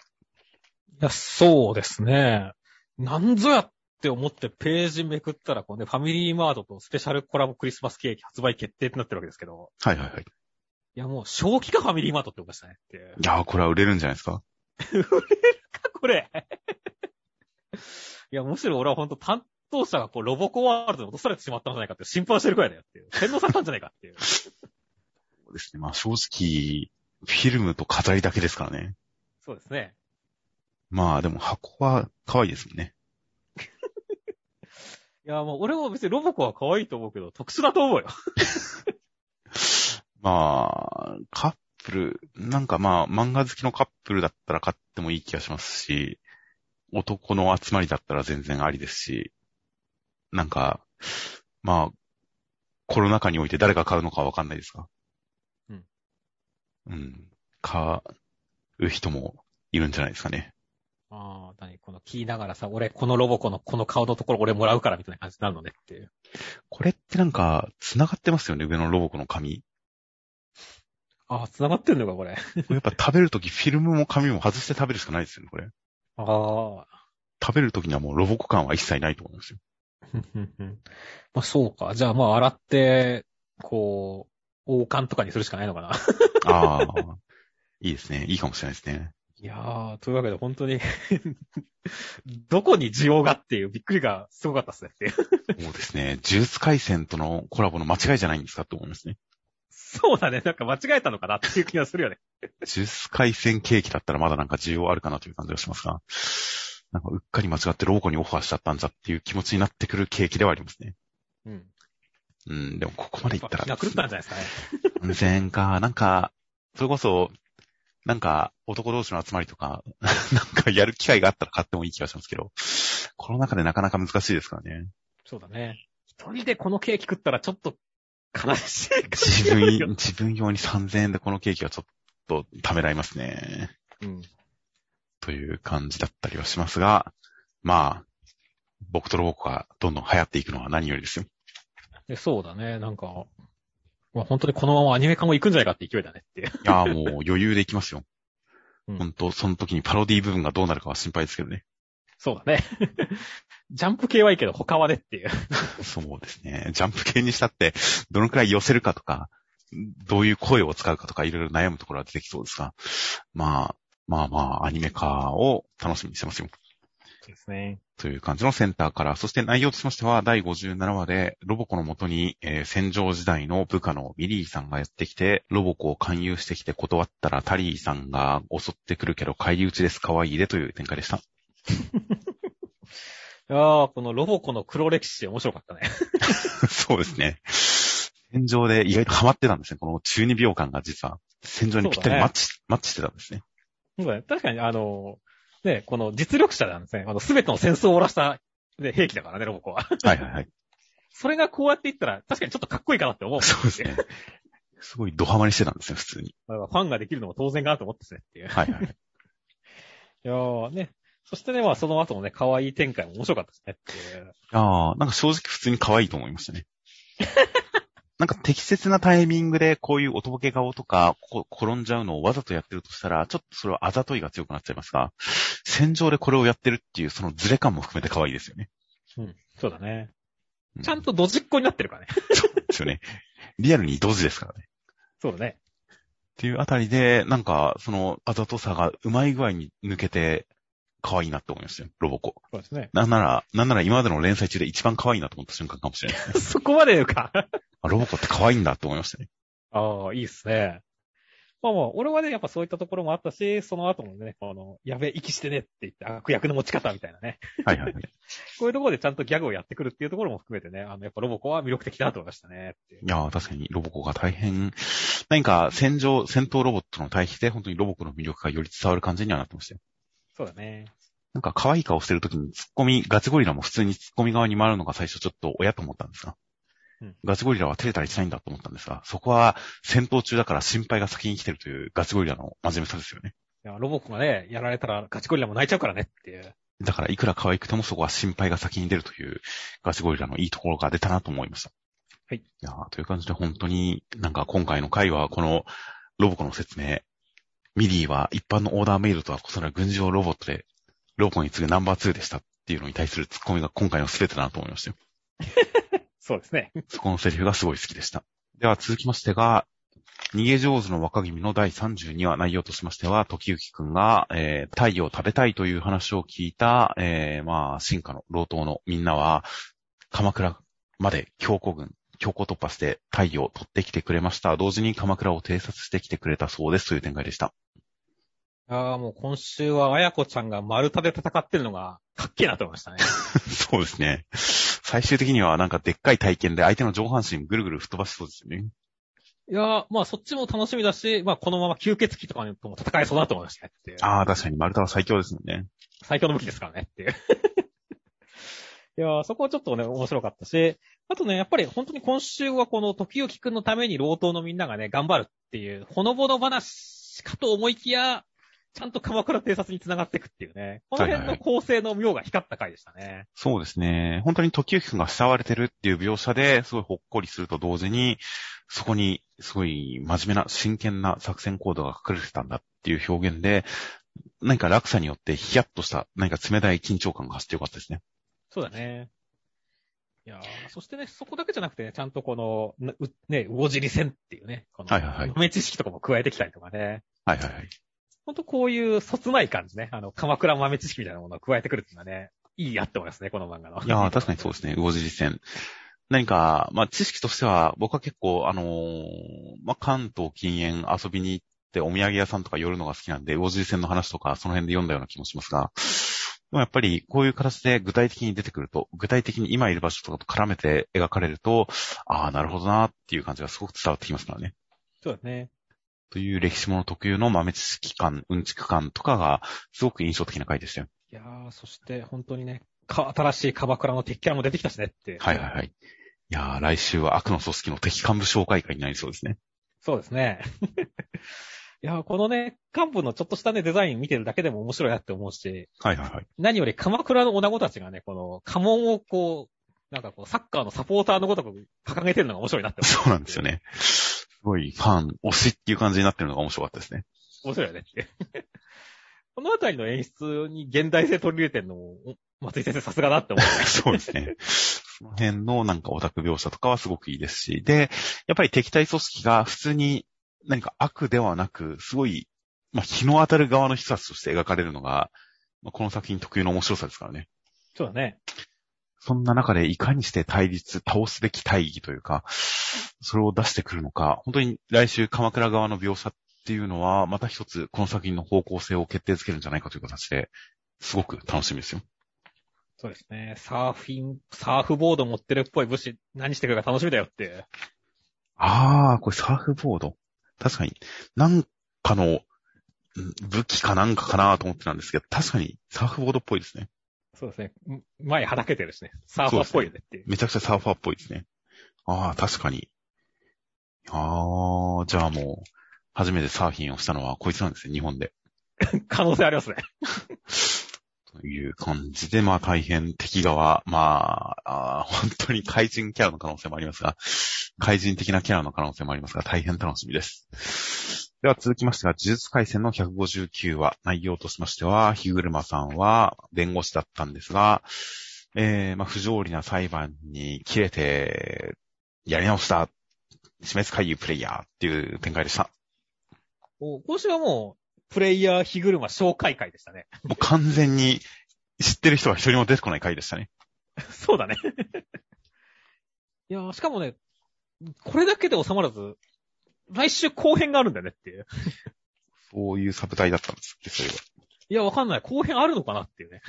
や、そうですね。なんぞやって思ってページめくったら、こうね、ファミリーマートとスペシャルコラボクリスマスケーキ発売決定ってなってるわけですけど、はいはいはい。いやもう正気かファミリーマートって思いましたねっていう。いやー、これは売れるんじゃないですか？これ。いや、むしろ俺は本当担当者がこうロボコワールドに落とされてしまったんじゃないかって心配してるくらいだよっていう。洗脳されたんじゃないかっていう。そうですね。まあ正直、フィルムと飾りだけですからね。そうですね。まあでも箱は可愛いですもんね。いや、もう俺も別にロボコは可愛いと思うけど、特殊だと思うよ。まあ、カップル、なんかまあ漫画好きのカップルだったら買ってもいい気がしますし、男の集まりだったら全然ありですし、なんか、まあ、コロナ禍において誰が買うのかわかんないですが。うん。うん。買う人もいるんじゃないですかね。ああ、何この聞いながらさ、俺このロボコのこの顔のところ俺もらうからみたいな感じになるのねっていう。これってなんか、繋がってますよね、上のロボコの紙。ああ、繋がってんのか、これ。やっぱ食べるときフィルムも紙も外して食べるしかないですよね、これ。ああ。食べるときにはもうロボコ感は一切ないと思いますよ。ふんふんふんまあそうか。じゃあまあ洗って、こう、王冠とかにするしかないのかな。ああ、いいですね。いいかもしれないですね。いやー、というわけで本当に、どこに需要がっていうびっくりがすごかったですねっていう。そうですね。呪術回戦とのコラボの間違いじゃないんですかと思いますね。そうだね。なんか間違えたのかなっていう気がするよね。呪術回戦ケーキだったらまだなんか需要あるかなという感じがしますが、なんかうっかり間違ってローコにオファーしちゃったんじゃっていう気持ちになってくるケーキではありますね。うん。うん、でもここまでいったら。気が狂ったんじゃないですかね。全然か、なんか、それこそ、なんか、男同士の集まりとか、なんかやる機会があったら買ってもいい気がしますけど、この中でなかなか難しいですからね。そうだね。一人でこのケーキ食ったらちょっと悲しい自分よ、自分用に3000円でこのケーキはちょっとためらいますね。うん。という感じだったりはしますが、まあ、僕とロボコがどんどん流行っていくのは何よりですよ。でそうだね。なんか、まあ、本当にこのままアニメ化も行くんじゃないかって勢いだねっていう。いやーもう余裕でいきますよ。うん本当その時にパロディ部分がどうなるかは心配ですけどね。そうだね。ジャンプ系はいいけど他はねっていう。そうですね。ジャンプ系にしたって、どのくらい寄せるかとか、どういう声を使うかとか、いろいろ悩むところは出てきそうですが、まあ、まあまあ、アニメ化を楽しみにしてますよ。そうですね。という感じのセンターから、そして内容としましては、第57話で、ロボコの元に、えー戦場時代の部下のミリーさんがやってきて、ロボコを勧誘してきて断ったら、タリーさんが襲ってくるけど、帰り討ちです、可愛いでという展開でした。いやー、このロボコの黒歴史面白かったね。そうですね。戦場で意外とハマってたんですね。この中二秒間が実は、戦場にぴったりマッチ、マッチしてたんですね。そうだね。確かに、あの、ね、この実力者なんですね。あの、すべての戦争を終わらした、ね、兵器だからね、ロボコは。はいはいはい。それがこうやって言ったら、確かにちょっとかっこいいかなって思う。そうですね。すごいドハマりしてたんですよ、普通に。ファンができるのも当然かなと思ってですねっていう。はいはい。いやーね。そしてね、まあその後のね、可愛い展開も面白かったですねっていう。ああ、なんか正直普通に可愛いと思いましたね。なんか適切なタイミングでこういうおとぼけ顔とか、こ転んじゃうのをわざとやってるとしたら、ちょっとそれはあざといが強くなっちゃいますが、戦場でこれをやってるっていうそのズレ感も含めて可愛いですよね。うん、そうだね。ちゃんとドジっ子になってるからね。そうですよね。リアルにドジですからね。そうだね。っていうあたりで、なんか、そのあざとさがうまい具合に抜けて、可愛いなって思いましたよ、ロボコ。そうですね。なんなら、なんなら今までの連載中で一番可愛いなと思った瞬間かもしれない、ね。そこまで言うか。ロボコって可愛いんだって思いましたね。ああ、いいっすね。まあまあ、俺はね、やっぱそういったところもあったし、その後もね、あの、やべえ、息してねって言って、悪役の持ち方みたいなね。はいはい、はい。こういうところでちゃんとギャグをやってくるっていうところも含めてね、あの、やっぱロボコは魅力的だと思いましたね。いやー、確かにロボコが大変、何か戦場、戦闘ロボットの対比で本当にロボコの魅力がより伝わる感じにはなってましたよ。そうだね。なんか可愛い顔してる時にツッコミ、ガチゴリラも普通にツッコミ側に回るのが最初ちょっと親と思ったんですが。ガチゴリラは照れたりしないんだと思ったんですが、そこは戦闘中だから心配が先に来てるというガチゴリラの真面目さですよね。いや、ロボコがね、やられたらガチゴリラも泣いちゃうからねっていう。だからいくら可愛くてもそこは心配が先に出るというガチゴリラのいいところが出たなと思いました。はい。いやという感じで本当になんか今回の回はこのロボコの説明、ミリーは一般のオーダーメイドとは異なる軍事用ロボットで、ロボコに次ぐナンバー2でしたっていうのに対するツッコミが今回の全てだなと思いましたよ。そうですね。そこのセリフがすごい好きでした。では続きましてが、逃げ上手の若君の第32話内容としましては、時行くんが、えー、太陽を食べたいという話を聞いた、えー、まあ、進化の老頭のみんなは、鎌倉まで強行軍、強行突破して太陽を取ってきてくれました。同時に鎌倉を偵察してきてくれたそうですという展開でした。ああ、もう今週はあやこちゃんが丸太で戦ってるのがかっけえなと思いましたね。そうですね。最終的にはなんかでっかい体験で相手の上半身ぐるぐる吹っ飛ばしそうですよね。いやまあそっちも楽しみだし、まあこのまま吸血鬼とかとも戦えそうだと思いましたねってああ、確かに丸太は最強ですよね。最強の武器ですからねっていう。いやそこはちょっとね、面白かったし、あとね、やっぱり本当に今週はこの時行くんのために老頭のみんながね、頑張るっていう、ほのぼの話かと思いきや、ちゃんと鎌倉偵察に繋がっていくっていうね。この辺の構成の妙が光った回でしたね。はいはい、そうですね。本当に時行くんが慕われてるっていう描写ですごいほっこりすると同時に、そこにすごい真面目な真剣な作戦行動が隠れてたんだっていう表現で、何か落差によってヒヤッとした何か冷たい緊張感が走ってよかったですね。そうだね。いやそしてね、そこだけじゃなくてね、ちゃんとこの、ね、魚尻戦っていうね、この、はいはいはい。豆知識とかも加えてきたりとかね。はいはいはい。ほんとこういうそつない感じね。あの、鎌倉豆知識みたいなものを加えてくるっていうのはね、いいやって思いますね、この漫画の。いやー、確かにそうですね、魚尻戦。何か、まあ、知識としては、僕は結構、あのー、まあ、関東禁煙遊びに行ってお土産屋さんとか寄るのが好きなんで、魚尻戦の話とか、その辺で読んだような気もしますが、でもやっぱり、こういう形で具体的に出てくると、具体的に今いる場所とかと絡めて描かれると、ああ、なるほどなっていう感じがすごく伝わってきますからね。そうですね。という歴史物特有の豆知識感、うんちく感とかが、すごく印象的な回でしたよ。いやー、そして本当にね、か、新しい鎌倉の敵キャラも出てきたしねって。はいはいはい。いやー、来週は悪の組織の敵幹部紹介会になりそうですね。そうですね。いやー、このね、幹部のちょっとしたね、デザイン見てるだけでも面白いなって思うし。はいはいはい。何より鎌倉の女子たちがね、この家紋をこう、なんかこう、サッカーのサポーターのごとく掲げてるのが面白いなって思う。そうなんですよね。ごいファン、推しっていう感じになってるのが面白かったですね。面白いよね。このあたりの演出に現代性取り入れてるのも、松井先生さすがだって思う、そうですね。その辺のなんかオタク描写とかはすごくいいですし、で、やっぱり敵対組織が普通に何か悪ではなく、すごい、まあ、日の当たる側の人たちとして描かれるのが、まあ、この作品特有の面白さですからね。そうだね。そんな中でいかにして対立、倒すべき大義というか、それを出してくるのか、本当に来週鎌倉側の描写っていうのは、また一つこの作品の方向性を決定づけるんじゃないかという形で、すごく楽しみですよ。そうですね。サーフィン、サーフボード持ってるっぽい武士、何してくるか楽しみだよって。ああ、これサーフボード？確かに。なんかのうん武器かなんかかなと思ってたんですけど、確かにサーフボードっぽいですね。そうですね。ん前はだけてるしね。サーファーっぽいよねっていう。めちゃくちゃサーファーっぽいですね。ああ、確かに。ああ、じゃあもう、初めてサーフィンをしたのはこいつなんですね、日本で。可能性ありますね。という感じで、まあ大変敵側、まあ、本当に怪人キャラの可能性もありますが、怪人的なキャラの可能性もありますが、大変楽しみです。では続きましてが、呪術回戦の159話、内容としましては、日車さんは弁護士だったんですが、えー、まあ不条理な裁判に切れて、やり直した、死滅回遊プレイヤーっていう展開でした。お今週はもう、プレイヤー日車紹介会でしたね。もう完全に知ってる人は一人も出てこない回でしたね。そうだね。いやーしかもね、これだけで収まらず、来週後編があるんだよねっていう。そういうサブタイだったんですっけ、それは。いや、わかんない。後編あるのかなっていうね。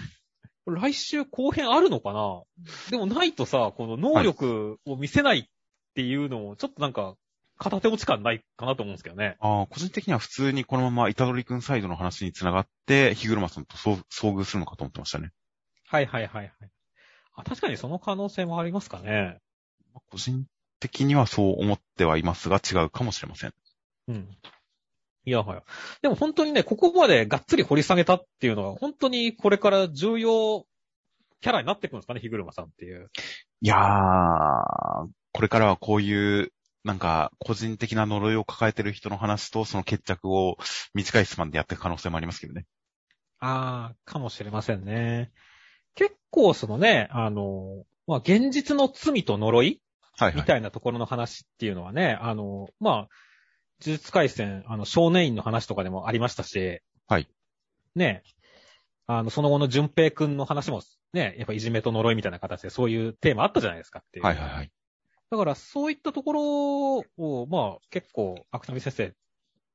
これ来週後編あるのかな？でもないとさ、この能力を見せないっていうのも、ちょっとなんか、片手落ち感ないかなと思うんですけどね。ああ、個人的には普通にこのままイタドリ君サイドの話に繋がって、日車さんと遭遭遇するのかと思ってましたね。はいはいはいはい。あ、確かにその可能性もありますかね。個人的にはそう思ってはいますが違うかもしれません。うん。いやはや。でも本当にね、ここまでがっつり掘り下げたっていうのは、本当にこれから重要キャラになってくるんですかね、日車さんっていう。いやー、これからはこういう、なんか、個人的な呪いを抱えてる人の話と、その決着を短いスパンでやっていく可能性もありますけどね。ああ、かもしれませんね。結構そのね、あの、まあ、現実の罪と呪いはいはい。みたいなところの話っていうのはね、あの、まあ、呪術回戦、あの、少年院の話とかでもありましたし、はい。ね、あの、その後の淳平くんの話も、ね、やっぱいじめと呪いみたいな形でそういうテーマあったじゃないですかっていう。はいはいはい。だから、そういったところを、まあ、結構、芥見先生、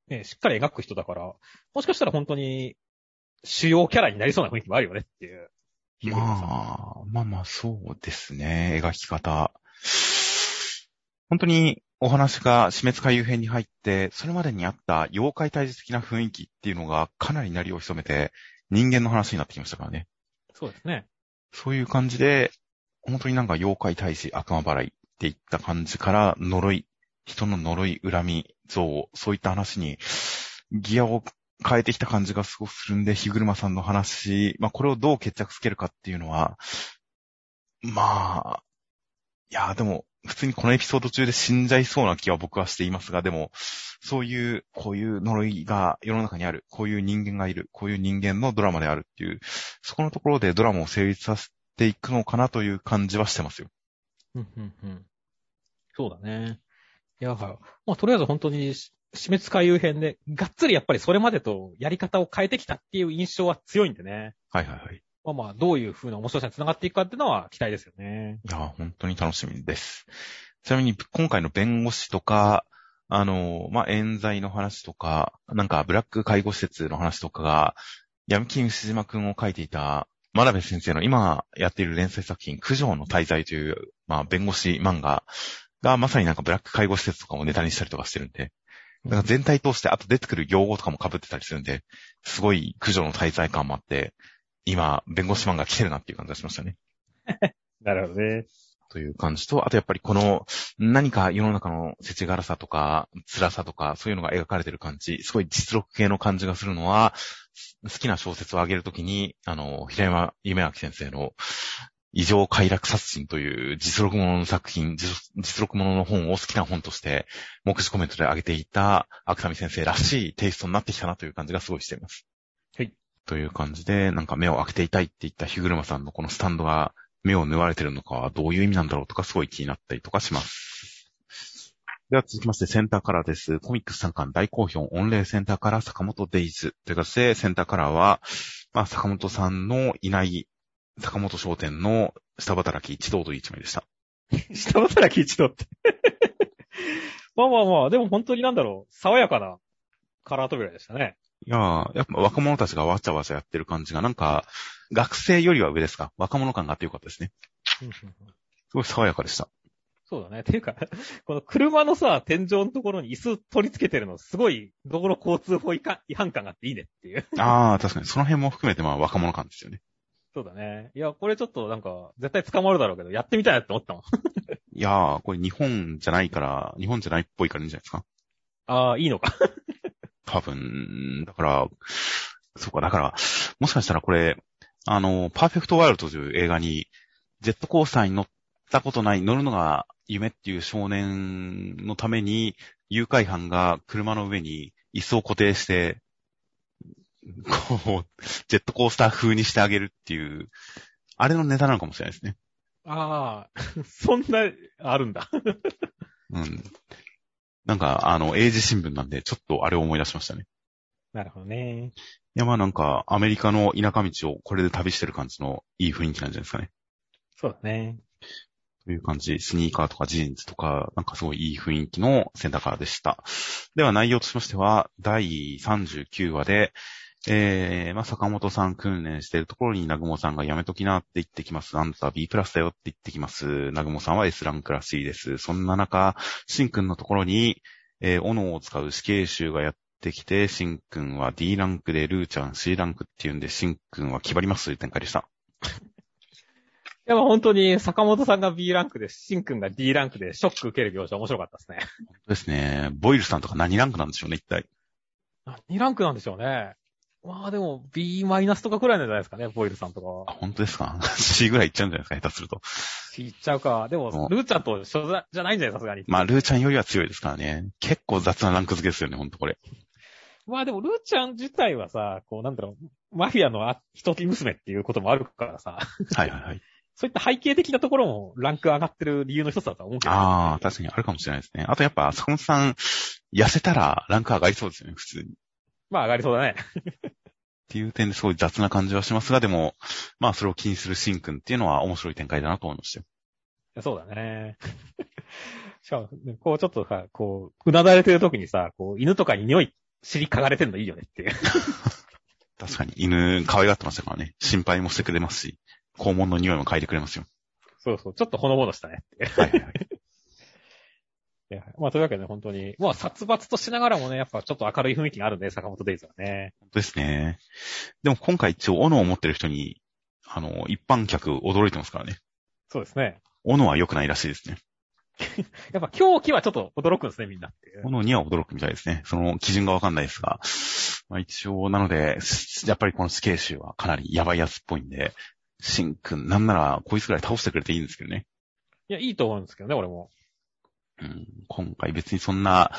ね、しっかり描く人だから、もしかしたら本当に、主要キャラになりそうな雰囲気もあるよねっていう。まあ、まあまあ、そうですね。描き方。本当にお話が死滅回遊編に入って、それまでにあった妖怪対峙的な雰囲気っていうのがかなりなりを潜めて、人間の話になってきましたからね。そうですね。そういう感じで、本当になんか妖怪対峙、悪魔払いっていった感じから、呪い、人の呪い、恨み、像、そういった話に、ギアを変えてきた感じがすごくするんで、日車さんの話、まあこれをどう決着つけるかっていうのは、まあ、いや、でも、普通にこのエピソード中で死んじゃいそうな気は僕はしていますが、でも、そういう、こういう呪いが世の中にある、こういう人間がいる、こういう人間のドラマであるっていう、そこのところでドラマを成立させていくのかなという感じはしてますよ。うん、うん、うん。そうだね。いや、はい。まあ、とりあえず本当に、し死滅回遊編で、がっつりやっぱりそれまでとやり方を変えてきたっていう印象は強いんでね。はいはいはい。まあまあ、どういう風な面白さに繋がっていくかっていうのは期待ですよね。いや、本当に楽しみです。ちなみに、今回の弁護士とか、あの、まあ、冤罪の話とか、なんか、ブラック介護施設の話とかが、闇金牛島くんを書いていた、真鍋先生の今やっている連載作品、九条の滞在という、まあ、弁護士漫画が、まさになんかブラック介護施設とかもネタにしたりとかしてるんで、だか全体通して、あと出てくる用語とかも被ってたりするんで、すごい九条の滞在感もあって、今、弁護士漫画来てるなっていう感じがしましたね。なるほどね。という感じと、あとやっぱりこの何か世の中の世知辛さとか辛さとかそういうのが描かれてる感じ、すごい実録系の感じがするのは、好きな小説をあげるときに、あの、平山夢明先生の異常快楽殺人という実録ものの作品、実実録ものの本を好きな本として目次コメントであげていた芥見先生らしいテイストになってきたなという感じがすごいしています。はい。という感じで、なんか目を開けていたいって言った日車さんのこのスタンドが目を縫われてるのかはどういう意味なんだろうとかすごい気になったりとかします。では続きましてセンターカラーです。コミックス3巻大好評、御礼センターカラー坂本デイズ。という形でセンターカラーは、まあ坂本さんのいない坂本商店の下働き一同という一枚でした。下働き一度って。まあまあまあ、でも本当になんだろう、爽やかなカラー扉でしたね。いやー、やっぱ若者たちがわちゃわちゃやってる感じがなんか、学生よりは上ですか？若者感があってよかったですね。すごい爽やかでした。そうだね。ていうか、この車のさ、天井のところに椅子取り付けてるの、すごい道路交通法違反違反感があっていいねっていう。ああ、確かに。その辺も含めてまあ若者感ですよね。そうだね。いや、これちょっとなんか、絶対捕まるだろうけど、やってみたいなって思ったもん。いやー、これ日本じゃないから、日本じゃないっぽいからいいんじゃないですか？ああ、いいのか。多分、だから、そうか、だから、もしかしたらこれ、あの、パーフェクトワールドという映画に、ジェットコースターに乗ったことない、乗るのが夢っていう少年のために、誘拐犯が車の上に椅子を固定して、こう、ジェットコースター風にしてあげるっていう、あれのネタなのかもしれないですね。ああ、そんな、あるんだ。うん。なんか、あの、英字新聞なんで、ちょっとあれを思い出しましたね。なるほどね。いや、まあなんか、アメリカの田舎道をこれで旅してる感じのいい雰囲気なんじゃないですかね。そうだね。という感じ、スニーカーとかジーンズとか、なんかすごいいい雰囲気のセンターカーでした。では内容としましては、第39話で、えー、まあ、坂本さん訓練しているところに、南雲さんがやめときなって言ってきます。あんた B プラスだよって言ってきます。南雲さんは S ランクらしいです。そんな中、シンくんのところに、えー、斧を使う死刑囚がやってきて、シンくんは D ランクで、ルーちゃん C ランクっていうんで、シンくんは決まりますという展開でした。いや、まあ本当に坂本さんが B ランクで、シンくんが D ランクでショック受ける描写面白かったですね。本当ですね。ボイルさんとか何ランクなんでしょうね、一体。2ランクなんでしょうね。まあでも B マイナスとかくらいなんじゃないですかね、ボイルさんとかはあ、。本当ですか ?C ぐらいいっちゃうんじゃないですか、下手すると。いっちゃうか。でも、ルーちゃんと一緒じゃないんじゃないさすがに。まあ、ルーちゃんよりは強いですからね。結構雑なランク付けですよね、ほんとこれ。まあでも、ルーちゃん自体はさ、こう、なんだろう、マフィアのあ一人娘っていうこともあるからさ、はいはいはい。そういった背景的なところもランク上がってる理由の一つだと思うけど。ああ、確かにあるかもしれないですね。あとやっぱ、坂本さん、痩せたらランク上がりそうですよね、普通に。っまあ上がりそうだね。ていう点ですごい雑な感じはしますが、でも、まあそれを気にするシンくんっていうのは面白い展開だなと思いましたよ。そうだね。しかも、ねこうちょっとさ、こう、うなだれてる時にさ、こう、犬とかに匂い、尻嗅がれてるのいいよねっていう。確かに犬可愛がってましたからね。心配もしてくれますし、肛門の匂いも嗅いでくれますよ。そうそう、ちょっとほのぼのしたねっていう。はいはいまあというわけで本当に、まあ殺伐としながらもね、やっぱちょっと明るい雰囲気があるんで、坂本デイズはね。本当ですね。でも今回一応、斧を持ってる人に、あの、一般客驚いてますからね。そうですね。斧は良くないらしいですね。やっぱ狂気はちょっと驚くんですね、みんなっていう。斧には驚くみたいですね。その基準がわかんないですが。まあ一応、なので、やっぱりこの死刑囚はかなりやばいやつっぽいんで、シンくん、なんならこいつぐらい倒してくれていいんですけどね。いや、いいと思うんですけどね、俺も。うん、今回別にそんな、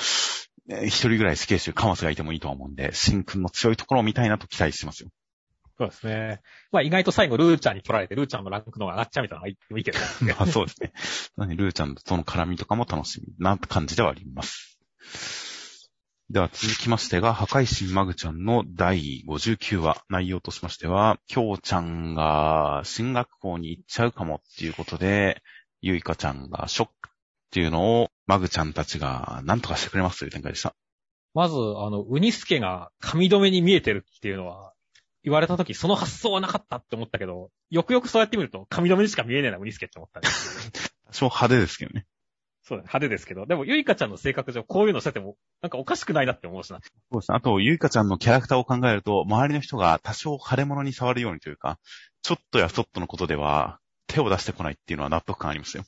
えー一人ぐらい死刑囚カマスがいてもいいとは思うんで、シンくんの強いところを見たいなと期待してますよ。そうですね。まあ意外と最後ルーちゃんに取られて、ルーちゃんのランクの方が上がっちゃうみたいなのがいいいいけど ね。まあそうですね。なので、ルーちゃんとの絡みとかも楽しみな感じではあります。では続きましてが、破壊神マグちゃんの第59話。内容としましては、きょうちゃんが進学校に行っちゃうかもっていうことで、ゆいかちゃんがショックっていうのを、マグちゃんたちが何とかしてくれますという展開でした。まず、あの、ウニスケが髪留めに見えてるっていうのは、言われた時その発想はなかったって思ったけど、よくよくそうやってみると髪留めにしか見えねえな、ウニスケって思ったんですけど多少派手ですけどね。そうだね、派手ですけど。でも、ゆいかちゃんの性格上、こういうのしてても、なんかおかしくないなって思うしな。そうですね。あと、ゆいかちゃんのキャラクターを考えると、周りの人が多少腫れ物に触るようにというか、ちょっとやそっとのことでは、手を出してこないっていうのは納得感ありますよ。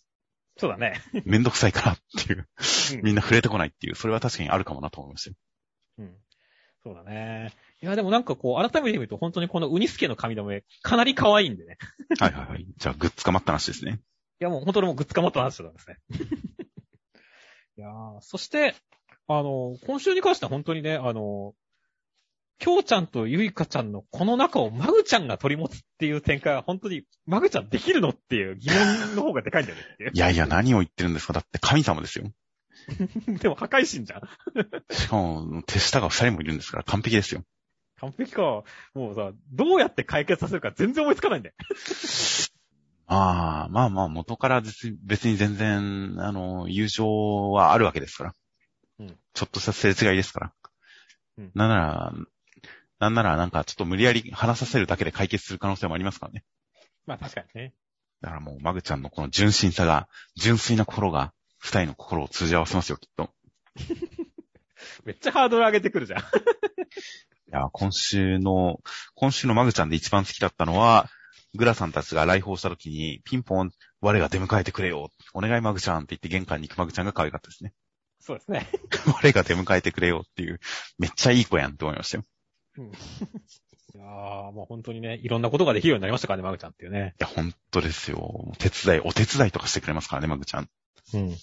そうだね。めんどくさいからっていう。うんみんな触れてこないっていう、それは確かにあるかもなと思いましたよ。うん。そうだね。いや、でもなんかこう、改めて見ると、本当にこのウニスケの髪留め、かなり可愛いんでね。はいはいはい。じゃあ、グッズかまった話ですね。いや、もう本当にもうグッズかもっと話してたんですね。いやーそして、あの、今週に関しては本当にね、あの、きょうちゃんとゆいかちゃんのこの中をマグちゃんが取り持つっていう展開は本当に、マグちゃんできるのっていう疑問の方がでかいんだよねっていう。いやいや、何を言ってるんですか？だって神様ですよ。でも破壊神じゃん。しかも、手下が二人もいるんですから完璧ですよ。完璧か。もうさ、どうやって解決させるか全然思いつかないんだよ。ああ、まあまあ、元から別別に全然、あの、友情はあるわけですから。うんちょっとしたすれ違いですから。うんなんなら、なんならなんかちょっと無理やり話させるだけで解決する可能性もありますからね。まあ確かにね。だからもう、マグちゃんのこの純真さが、純粋な心が、二人の心を通じ合わせますよ、きっと。めっちゃハードル上げてくるじゃん。いや、今週の、今週のマグちゃんで一番好きだったのは、グラさんたちが来訪した時に、ピンポン、我が出迎えてくれよ。お願いマグちゃんって言って玄関に行くマグちゃんが可愛かったですね。そうですね。我が出迎えてくれよっていう、めっちゃいい子やんって思いましたよ。いやー、もう本当にね、いろんんなことができるようになりましたからね、マグちゃんっていうね。いや、本当ですよ。手伝い、お手伝いとかしてくれますからね、マグちゃん。うん。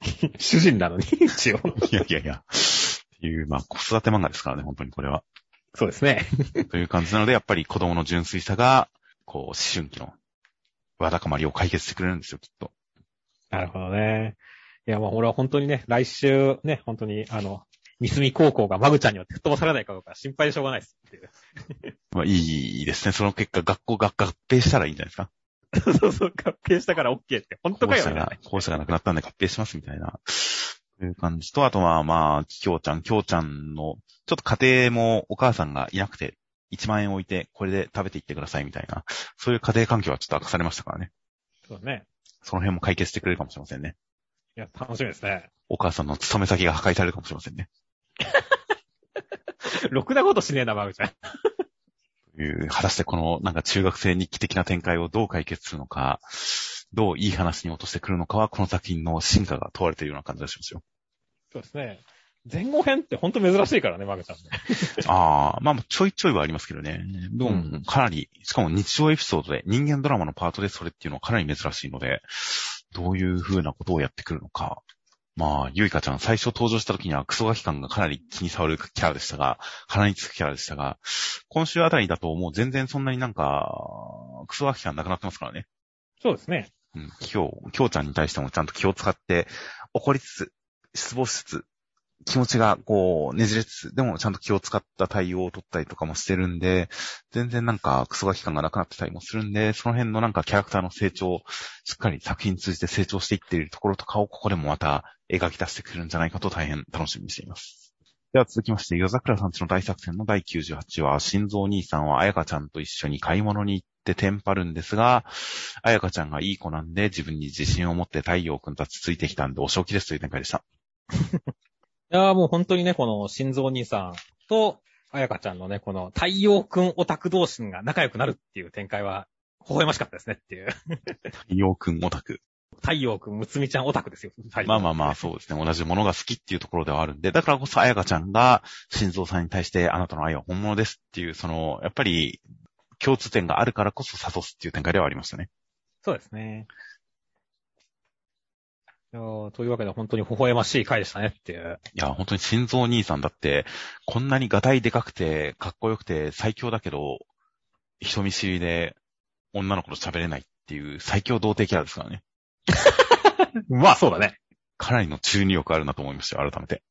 主人なのに、一応。いやいやいや。っていう、まあ、子育て漫画ですからね、本当にこれは。そうですね。という感じなので、やっぱり子供の純粋さが、こう、思春期のわだかまりを解決してくれるんですよ、きっと。なるほどね。いや、まあ俺は本当にね、来週ね、本当に、あの、三隅高校がマグちゃんによって吹っ飛ばされないかどうか心配でしょうがないですっていう。まあ、いいですね。その結果、学校が合併したらいいんじゃないですか？そうそう、合併したから OK って。本当かよ、ね。校舎が、校舎がなくなったんで合併しますみたいな。という感じと、あとはまあ、きょうちゃん、きょうちゃんの、ちょっと家庭もお母さんがいなくて、1万円置いて、これで食べていってくださいみたいな、そういう家庭環境はちょっと明かされましたからね。そうだね。その辺も解決してくれるかもしれませんね。いや、楽しみですね。お母さんの勤め先が破壊されるかもしれませんね。ろくなことしねえな、マグちゃん。という、果たしてこのなんか中学生日記的な展開をどう解決するのか、どういい話に落としてくるのかは、この作品の進化が問われているような感じがしますよ。そうですね。前後編って本当珍しいからね、マグちゃんね。ああ、まあちょいちょいはありますけどね。でも、うんかなり、しかも日常エピソードで人間ドラマのパートでそれっていうのはかなり珍しいので、どういう風なことをやってくるのか。まあ、ゆいかちゃん最初登場した時にはクソガキ感がかなり気に障るキャラでしたが、鼻につくキャラでしたが、今週あたりだともう全然そんなになんか、クソガキ感なくなってますからね。そうですね。うん、今日、きょうちゃんに対してもちゃんと気を使って、怒りつつ、失望しつつ、気持ちがこう、ねじれつつ、でもちゃんと気を使った対応を取ったりとかもしてるんで、全然なんかクソガキ感がなくなってたりもするんで、その辺のなんかキャラクターの成長、しっかり作品通じて成長していっているところとかをここでもまた描き出してくるんじゃないかと大変楽しみにしています。では続きまして、夜桜さんちの大作戦の第98話、心臓兄さんは彩香ちゃんと一緒に買い物に行ってテンパるんですが、彩香ちゃんがいい子なんで自分に自信を持って太陽くんたちついてきたんでお仕置きですという展開でした。いやーもう本当にね、この心臓兄さんと、あやかちゃんのね、この太陽くんオタク同士が仲良くなるっていう展開は、微笑ましかったですねっていう。太陽くんオタク。太陽くん、むつみちゃんオタクですよ。まあまあまあ、そうですね。同じものが好きっていうところではあるんで、だからこそ彩香ちゃんが、心臓さんに対してあなたの愛は本物ですっていう、その、やっぱり、共通点があるからこそ諭すっていう展開ではありましたね。そうですね。というわけで本当に微笑ましい回でしたねっていう。いや、本当に心臓兄さんだって、こんなにガタイでかくて、かっこよくて最強だけど、人見知りで女の子と喋れないっていう最強童貞キャラですからね。まあそうだね。かなりの中二力あるなと思いましたよ、改めて。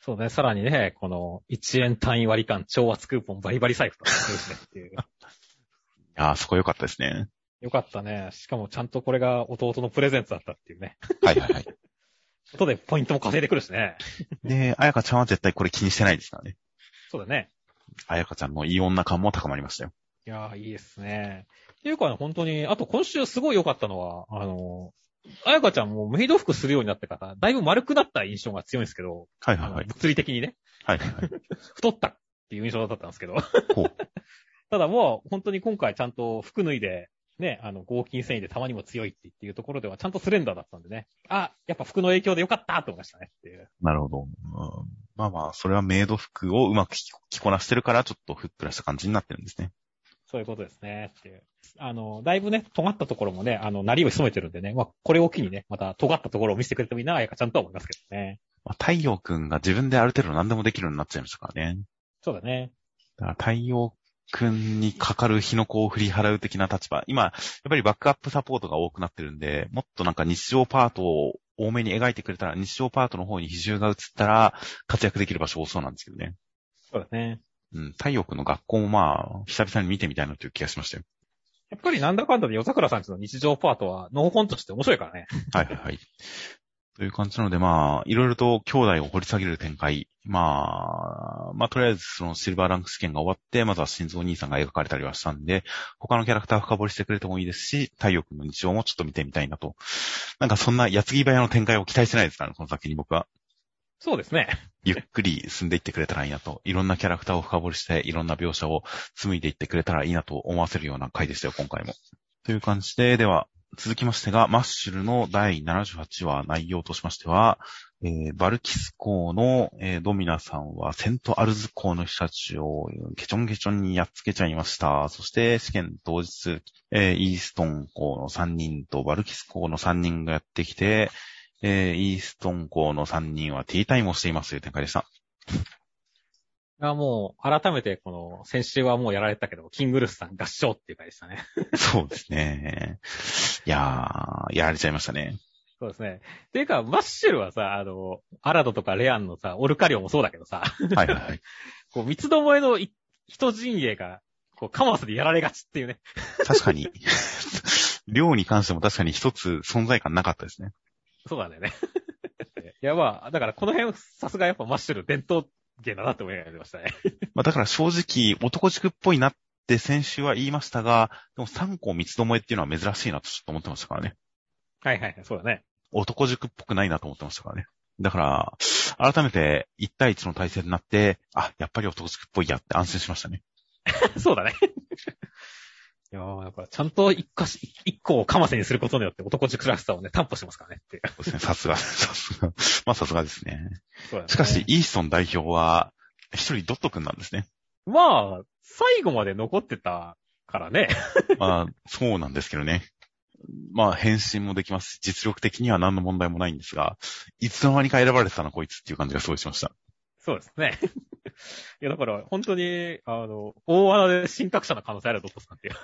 そうね。さらにね、この1円単位割り勘超圧クーポンバリバリ財布とねっていう。いやー、そこ良かったですね。よかったね。しかもちゃんとこれが弟のプレゼントだったっていうね。はいはいはい。ことでポイントも稼いでくるしね。で、彩香ちゃんは絶対これ気にしてないですからね。そうだね。彩香ちゃんのいい女感も高まりましたよ。いやー、いいですね。っていうかね、本当に、あと今週すごい良かったのは、あの、あやかちゃんもメイド服するようになってから、だいぶ丸くなった印象が強いんですけど、はいはいはい。物理的にね、はいはいはい。太ったっていう印象だったんですけど、ほう。ただもう本当に今回ちゃんと服脱いで、ね、あの、合金繊維でたまにも強いってっていうところではちゃんとスレンダーだったんでね。あ、やっぱ服の影響でよかったと思いましたねっていう。なるほど。うんまあまあ、それはメイド服をうまく着着こなしてるから、ちょっとふっくらした感じになってるんですね。そういうことですね。っていう。あの、だいぶね、尖ったところもね、あの、なりを潜めてるんでね、まあ、これを機にね、また尖ったところを見せてくれてもいいな、あやかちゃんとは思いますけどね。まあ、太陽くんが自分である程度何でもできるようになっちゃいましたからね。そうだね。だから太陽くんにかかる火の粉を振り払う的な立場。今、やっぱりバックアップサポートが多くなってるんで、もっとなんか日常パートを多めに描いてくれたら、日常パートの方に比重が移ったら、活躍できる場所多そうなんですけどね。そうだね。うん、太陽くんの学校もまあ、久々に見てみたいなという気がしましたよ。やっぱりなんだかんだで夜桜さんちの日常パートは、ノーコンとして面白いからね。はいはいはい。という感じなので、まあ、いろいろと兄弟を掘り下げる展開。まあ、まあ、とりあえずそのシルバーランク試験が終わって、まずは心臓兄さんが描かれたりはしたんで、他のキャラクター深掘りしてくれてもいいですし、太陽君の日常もちょっと見てみたいなと。なんかそんな矢継ぎ早の展開を期待してないですか？らね、この先に僕は。そうですね。ゆっくり進んでいってくれたらいいなと。いろんなキャラクターを深掘りして、いろんな描写を紡いでいってくれたらいいなと思わせるような回でしたよ、今回も。という感じで、では、続きましてが、マッシュルの第78話内容としましては、えー、バルキス港の、えー、ドミナさんはセントアルズ港の人たちをケチョンケチョンにやっつけちゃいました。そして試験当日、えー、イーストン港の3人とバルキス港の3人がやってきて、えー、イーストン港の3人はティータイムをしていますという展開でした。あもう、改めて、この、先週はもうやられたけど、キングルスさん合唱っていう回でしたね。そうですね。いやー、やられちゃいましたね。そうですね。ていうか、マッシュルはさ、あの、アラドとかレアンのさ、オルカリオもそうだけどさ。はいはいはい。こう、三つどもえの人陣営が、こう、カマスでやられがちっていうね。確かに。量に関しても確かに一つ存在感なかったですね。そうだね。いや、まあ、だからこの辺、さすがやっぱマッシュル伝統芸だなって思いましたね。まあだから正直、男塾っぽいなって先週は言いましたが、でも3個三つどもえっていうのは珍しいなとちょっと思ってましたからね。はいはい、そうだね。男塾っぽくないなと思ってましたからね。だから、改めて1対1の対戦になって、あ、やっぱり男塾っぽいやって安心しましたね。そうだね。いやー、やっぱちゃんと一個一個をかませにすることによって男塾らしさをね、担保してますからねってそうですね、さすが、さすが。まあさすがですね。そうねしかし、イーストン代表は、一人ドット君なんですね。まあ、最後まで残ってたからね。まあ、そうなんですけどね。まあ、変身もできますし、実力的には何の問題もないんですが、いつの間にか選ばれてたな、こいつっていう感じがすごいしました。そうですね。いや、だから、本当に、あの、大穴で神覚者の可能性あるドットさんっていう。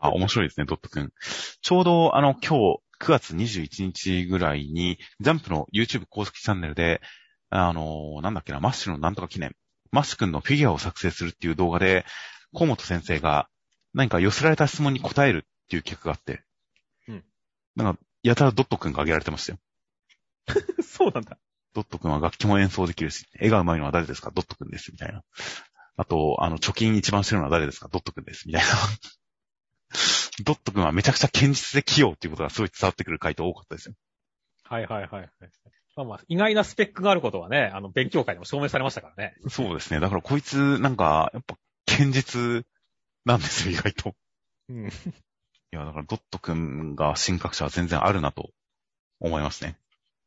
あ、面白いですね、ドット君。ちょうど、あの、今日、9月21日ぐらいに、ジャンプの YouTube 公式チャンネルで、あの、なんだっけな、マッシュのなんとか記念、マッシュ君のフィギュアを作成するっていう動画で、甲本先生が、何か寄せられた質問に答えるっていう企画があって、うん。なんか、やたらドット君が挙げられてましたよ。そうなんだ。ドット君は楽器も演奏できるし、絵が上手いのは誰ですか？ドット君です、みたいな。あと、あの、貯金一番してるのは誰ですか？ドット君です、みたいな。ドット君はめちゃくちゃ堅実で器用っていうことがすごい伝わってくる回答多かったですよ。はいはいはい。まあまあ、意外なスペックがあることはね、あの、勉強会でも証明されましたからね。そうですね。だからこいつ、なんか、やっぱ、堅実なんですよ、意外と。うん。いや、だからドット君が新格者は全然あるなと思いますね。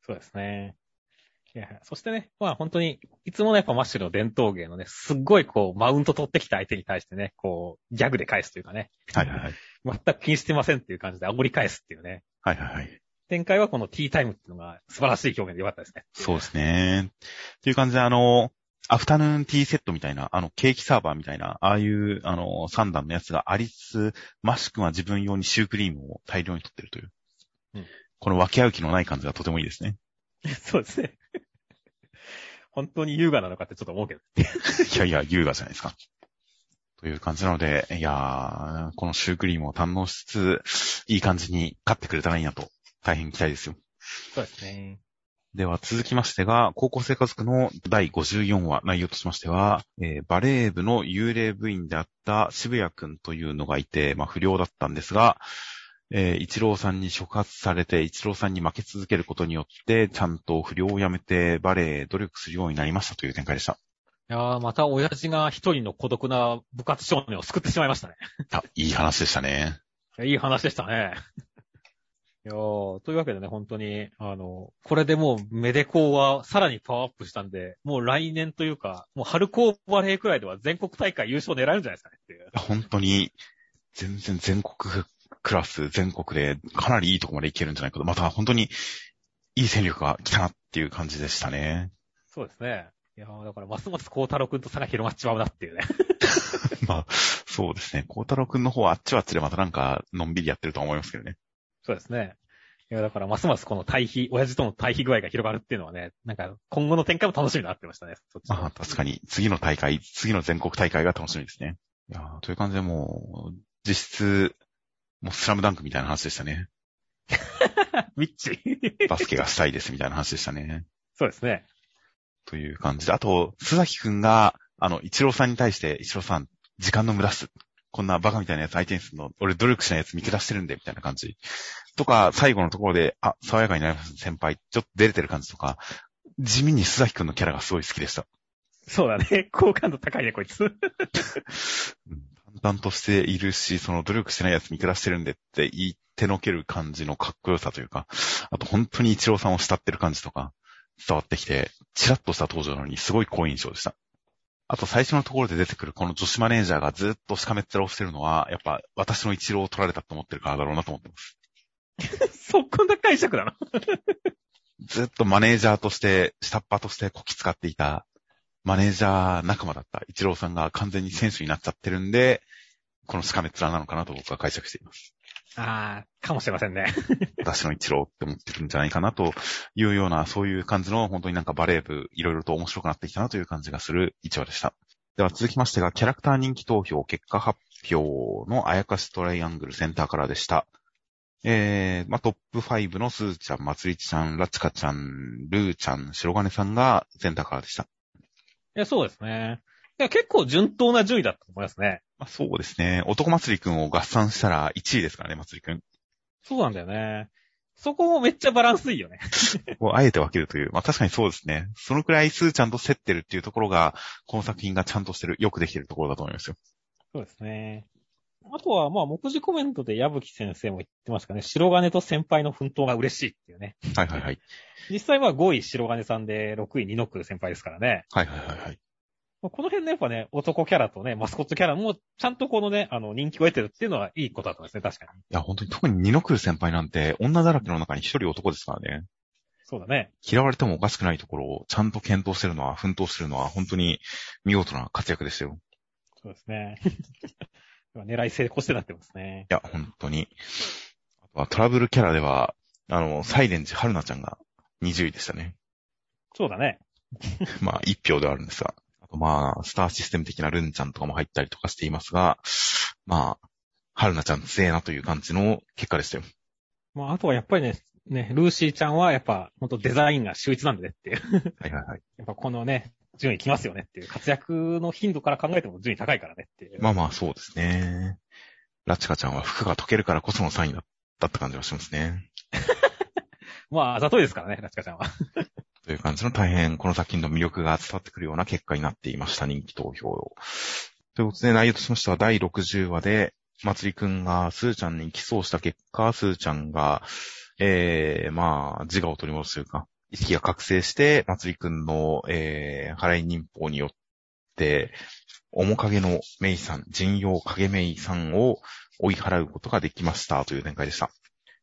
そうですね。いや、そしてね、まあ本当に、いつものやっぱマッシュの伝統芸のね、すっごいこう、マウント取ってきた相手に対してね、こう、ギャグで返すというかね。はいはいはい。全く気にしてませんっていう感じで煽り返すっていうね。はいはいはい。展開はこのティータイムっていうのが素晴らしい表現でよかったですね。そうですね。っていう感じであの、アフタヌーンティーセットみたいな、あの、ケーキサーバーみたいな、ああいう、あの、3段のやつがありつつ、マシ君は自分用にシュークリームを大量に取ってるという。うん、この分け合う気のない感じがとてもいいですね。そうですね。本当に優雅なのかってちょっと思うけど。いやいや、優雅じゃないですか。という感じなので、いやー、このシュークリームを堪能しつつ、いい感じに勝ってくれたらいいなと、大変期待ですよ。そうですね。では続きましてが、高校生活区の第54話内容としましては、えー、バレー部の幽霊部員であった渋谷くんというのがいて、まあ不良だったんですが、えー、一郎さんに触発されて、一郎さんに負け続けることによって、ちゃんと不良をやめて、バレー努力するようになりましたという展開でした。いやー、また親父が一人の孤独な部活少年を救ってしまいましたね。あ、いい話でしたね。いい話でしたね。いやー、というわけでね、本当に、あの、これでもう、メデコーはさらにパワーアップしたんで、もう来年というか、もう春高バレーくらいでは全国大会優勝狙えるんじゃないですかねっていう。本当に、全然全国クラス全国でかなりいいとこまでいけるんじゃないかと、また本当にいい戦力が来たなっていう感じでしたね。そうですね。いやだからますます孝太郎くんと差が広がっちまうなっていうね。まあ、そうですね。孝太郎くんの方はあっちはあっちでまたなんか、のんびりやってると思いますけどね。そうですね。いや、だからますますこの対比、親父との対比具合が広がるっていうのはね、なんか今後の展開も楽しみになってましたね。そっちああ、確かに。次の大会、次の全国大会が楽しみですね。いやという感じでもう、実質、もうスラムダンクみたいな話でしたね。ウィッチ。バスケがしたいですみたいな話でしたね。そうですね。という感じで。あと、須崎くんが、あの、一郎さんに対して、一郎さん、時間の無駄っす。こんなバカみたいなやつ相手にするの、俺努力しないやつ見下してるんで、みたいな感じ。とか、最後のところで、あ、爽やかになります、先輩。ちょっと出れてる感じとか、地味に須崎くんのキャラがすごい好きでした。そうだね。好感度高いね、こいつ。うん淡々としているし、その努力してないやつ見下してるんでって言ってのける感じのかっこよさというか、あと本当に一郎さんを慕ってる感じとか伝わってきて、チラッとした登場なのにすごい好印象でした。あと最初のところで出てくるこの女子マネージャーがずっとしかめっ面をしてるのは、やっぱ私の一郎を取られたと思ってるからだろうなと思ってます。そこんな解釈だな。ずっとマネージャーとして、下っ端としてこき使っていた、マネージャー仲間だった一郎さんが完全に選手になっちゃってるんで、このしかめっ面なのかなと僕は解釈しています。あー、かもしれませんね。私の一郎って思ってるんじゃないかなというような、そういう感じの、本当になんかバレー部、いろいろと面白くなってきたなという感じがする一話でした。では続きましてが、キャラクター人気投票結果発表のあやかしトライアングルセンターからでした。えー、まあ、トップ5のスーちゃん、まつりちゃん、ラチカちゃん、ルーちゃん、白金さんがセンターからでした。いや、そうですね。いや、結構順当な順位だったと思いますね。まあ、そうですね。男祭りくんを合算したら1位ですからね、祭りくん。そうなんだよね。そこもめっちゃバランスいいよね。あえて分けるという。まあ確かにそうですね。そのくらいスーちゃんと競ってるっていうところが、この作品がちゃんとしてる、よくできてるところだと思いますよ。そうですね。あとは、まあ、目次コメントで矢吹先生も言ってますかね。白金と先輩の奮闘が嬉しいっていうね。はいはいはい。実際は5位白金さんで6位二のく先輩ですからね。はいはいはいはい。まあこの辺ね、やっぱね、男キャラとね、マスコットキャラも、ちゃんとこのね、あの、人気を得てるっていうのはいいことだったんですね、確かに。いや、本当に特に二の来る先輩なんて、女だらけの中に一人男ですからね。そうだね。嫌われてもおかしくないところをちゃんと検討してるのは、奮闘してるのは、本当に見事な活躍ですよ。そうですね。狙い成功してなってますね。いや、本当に。あとはトラブルキャラでは、あの、サイレンジ春菜ちゃんが20位でしたね。そうだね。まあ、一票ではあるんですが。あとまあ、スターシステム的なルンちゃんとかも入ったりとかしていますが、まあ、春菜ちゃん強えなという感じの結果でしたよ。まあ、あとはやっぱりね、ね、ルーシーちゃんはやっぱ、ほんとデザインが秀逸なんでねっていう。はいはいはい。やっぱこのね、順位来ますよねっていう。活躍の頻度から考えても順位高いからねっていう。まあまあ、そうですね。ラチカちゃんは服が溶けるからこそのサインだったって感じがしますね。まあ、あざといですからね、ラチカちゃんは。という感じの大変この作品の魅力が伝わってくるような結果になっていました、人気投票。ということで内容としましては第60話で、まつりくんがスーちゃんに起訴した結果、スーちゃんが、えー、まあ、自我を取り戻すというか、意識が覚醒して、まつりくんの、えー、払い忍法によって、面影のメイさん、人用影メイさんを追い払うことができましたという展開でした。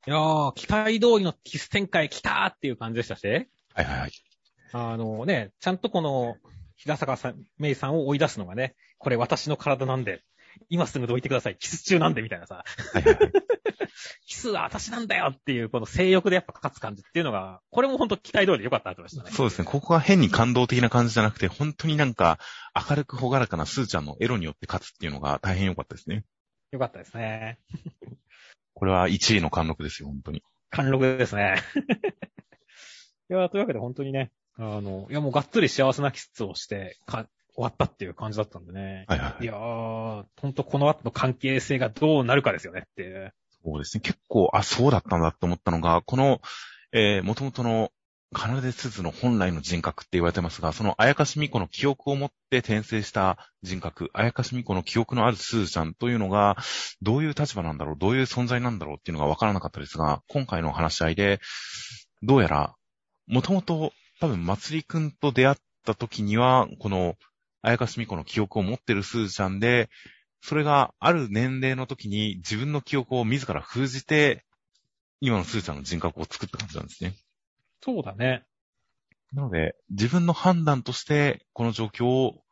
いやー、期待通りのキス展開来たーっていう感じでしたし、はいはいはい。あのね、ちゃんとこの、平坂さん、メイさんを追い出すのがね、これ私の体なんで、今すぐどいてください、キス中なんで、みたいなさ、はいはいはい。キスは私なんだよっていう、この性欲でやっぱ勝つ感じっていうのが、これも本当期待通りでよかったと思いましたね。そうですね。ここが変に感動的な感じじゃなくて、本当になんか明るくほがらかなスーちゃんのエロによって勝つっていうのが大変良かったですね。よかったですね。これは1位の貫禄ですよ、本当に。貫禄ですね。いや、というわけで本当にね、あの、いやもうがっつり幸せなキスをして、か、終わったっていう感じだったんでね。はいはいはいいやー、本当この後の関係性がどうなるかですよねって。そうですね。結構、あ、そうだったんだって思ったのが、この、えー、元々の、カナデスズの本来の人格って言われてますが、そのあやかしみこの記憶を持って転生した人格、あやかしみこの記憶のあるスーちゃんというのが、どういう立場なんだろう、どういう存在なんだろうっていうのがわからなかったですが、今回の話し合いで、どうやら、もともと多分、まつりくんと出会った時には、この、あやかしみこの記憶を持ってるスーちゃんで、それがある年齢の時に自分の記憶を自ら封じて、今のスーちゃんの人格を作った感じなんですね。そうだね。なので、自分の判断として、この状況を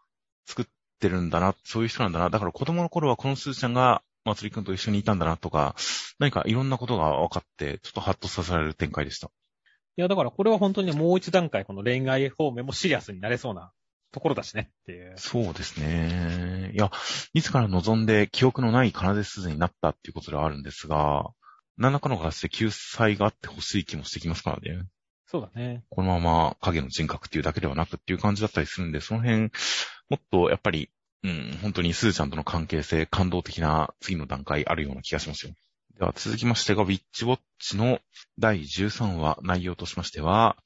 作ってるんだな、そういう人なんだな。だから子供の頃はこのスーちゃんが、まつりくんと一緒にいたんだなとか、何かいろんなことが分かって、ちょっとハッとさせられる展開でした。いや、だからこれは本当にねもう一段階この恋愛方面もシリアスになれそうなところだしねっていう。そうですね。いや、自ら望んで記憶のない奏で鈴になったっていうことではあるんですが、何らかの形で救済があってほしい気もしてきますからね。そうだね。このまま影の人格っていうだけではなくっていう感じだったりするんで、その辺、もっとやっぱり、うん、本当にスーちゃんとの関係性、感動的な次の段階あるような気がしますよ。では続きましてが、ウィッチウォッチの第13話内容としましては、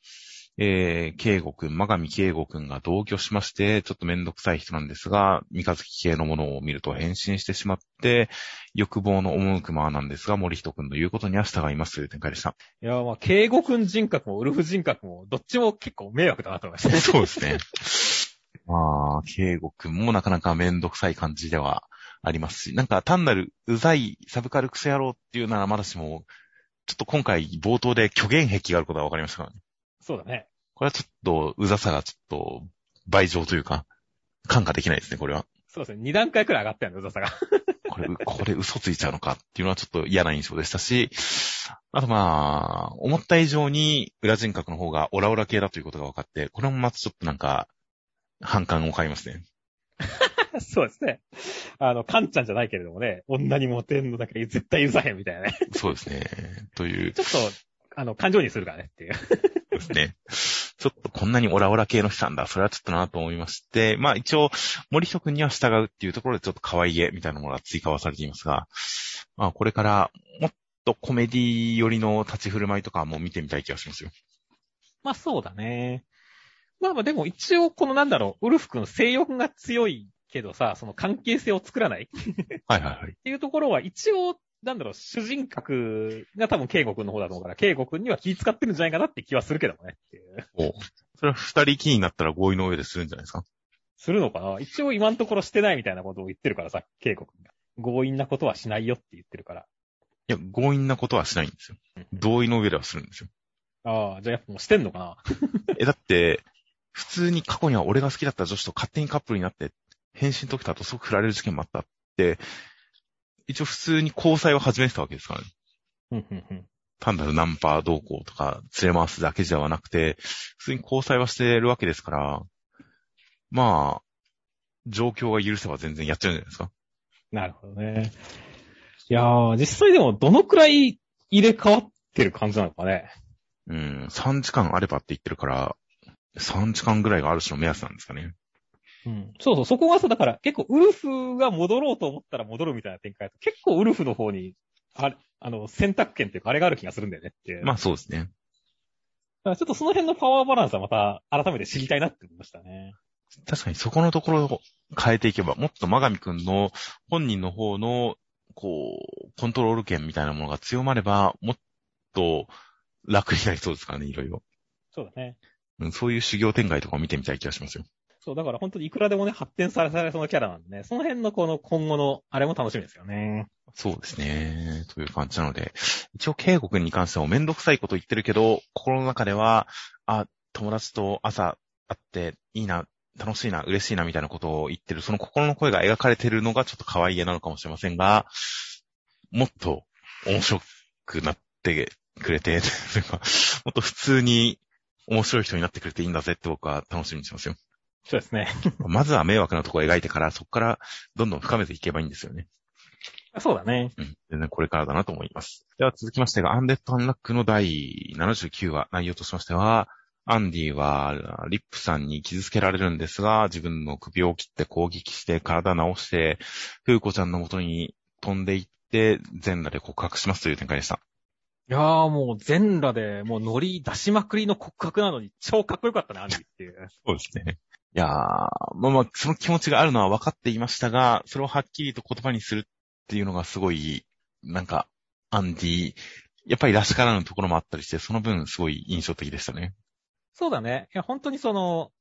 えー、慶吾くん、マガミ慶吾くんが同居しまして、ちょっとめんどくさい人なんですが、三日月系のものを見ると変身してしまって、欲望の赴くままなんですが、森人くんの言うことには従いますという展開でした。いや、まあ、慶吾くん人格もウルフ人格も、どっちも結構迷惑だなと思いましたね。そうですね。まあ、慶吾くんもなかなかめんどくさい感じではありますし、なんか単なるうざいサブカルクソ野郎っていうならまだしも、ちょっと今回冒頭で虚言癖があることが分かりましたからね。そうだね。これはちょっと、うざさがちょっと、倍増というか、感化できないですね、これは。そうですね。二段階くらい上がったよね、うざさが。これ、これ嘘ついちゃうのかっていうのはちょっと嫌な印象でしたし、あとまあ、思った以上に裏人格の方がオラオラ系だということが分かって、これもまたちょっとなんか、反感を買いますね。そうですね。あの、カンちゃんじゃないけれどもね、女にモテんのだけど絶対うざへんみたいなね。そうですね。という。ちょっと、あの、感情にするからねっていう。ですね。ちょっとこんなにオラオラ系の人なんだ。それはちょっとなと思いまして、まあ一応、森人君には従うっていうところでちょっと可愛げみたいなものが追加はされていますが、まあこれからもっとコメディ寄りの立ち振る舞いとかも見てみたい気がしますよ。まあそうだね。まあまあでも一応このなんだろう、ウルフ君性欲が強いけどさ、その関係性を作らないはいはいはい。っていうところは一応なんだろう、主人格が多分、ケイゴくんの方だと思うから、ケイゴくんには気使ってるんじゃないかなって気はするけどもね。おそれは二人気になったら合意の上でするんじゃないですか？するのかな？一応今のところしてないみたいなことを言ってるからさ、ケイゴくんが。強引なことはしないよって言ってるから。いや、強引なことはしないんですよ。同意の上ではするんですよ。ああ、じゃあやっぱもうしてんのかな？え、だって、普通に過去には俺が好きだった女子と勝手にカップルになって、返信解けた後即振られる事件もあったって、一応普通に交際を始めてたわけですからね。単なるナンパ同行とか連れ回すだけではなくて、普通に交際はしてるわけですから、まあ、状況が許せば全然やっちゃうんじゃないですか。なるほどね。いやー、実際でもどのくらい入れ替わってる感じなのかね。うん、3時間あればって言ってるから、3時間ぐらいがある種の目安なんですかね。うん。そうそう、そこがさ、だから結構ウルフが戻ろうと思ったら戻るみたいな展開結構ウルフの方に、あれ、あの、選択権っていうかあれがある気がするんだよねって。まあそうですね。ちょっとその辺のパワーバランスはまた改めて知りたいなって思いましたね。確かにそこのところを変えていけば、もっとマガミくんの本人の方の、こう、コントロール権みたいなものが強まれば、もっと楽になりそうですからね、いろいろ。そうだね。そういう修行展開とかを見てみたい気がしますよ。そう、だから本当にいくらでもね、発展されされそうなキャラなんでね、その辺のこの今後のあれも楽しみですよね。そうですね。という感じなので、一応、慶国に関してはめんどくさいこと言ってるけど、心の中では、あ、友達と朝会っていいな、楽しいな、嬉しいなみたいなことを言ってる、その心の声が描かれてるのがちょっと可愛げなのかもしれませんが、もっと面白くなってくれて、もっと普通に面白い人になってくれていいんだぜって僕は楽しみにしますよ。そうですね。まずは迷惑なところを描いてから、そこからどんどん深めていけばいいんですよね。そうだね。うん。全然これからだなと思います。では続きましてが、アンデッド・アンラックの第79話、内容としましては、アンディは、リップさんに傷つけられるんですが、自分の首を切って攻撃して体直して、フーコちゃんの元に飛んでいって、全裸で告白しますという展開でした。いやーもう全裸で、もうノリ出しまくりの告白なのに超かっこよかったね、アンディっていう。そうですね。いやー、まあまあ、その気持ちがあるのは分かっていましたが、それをはっきりと言葉にするっていうのがすごい、なんか、アンディ、やっぱりらしからぬところもあったりして、その分すごい印象的でしたね。そうだね。いや、本当にその、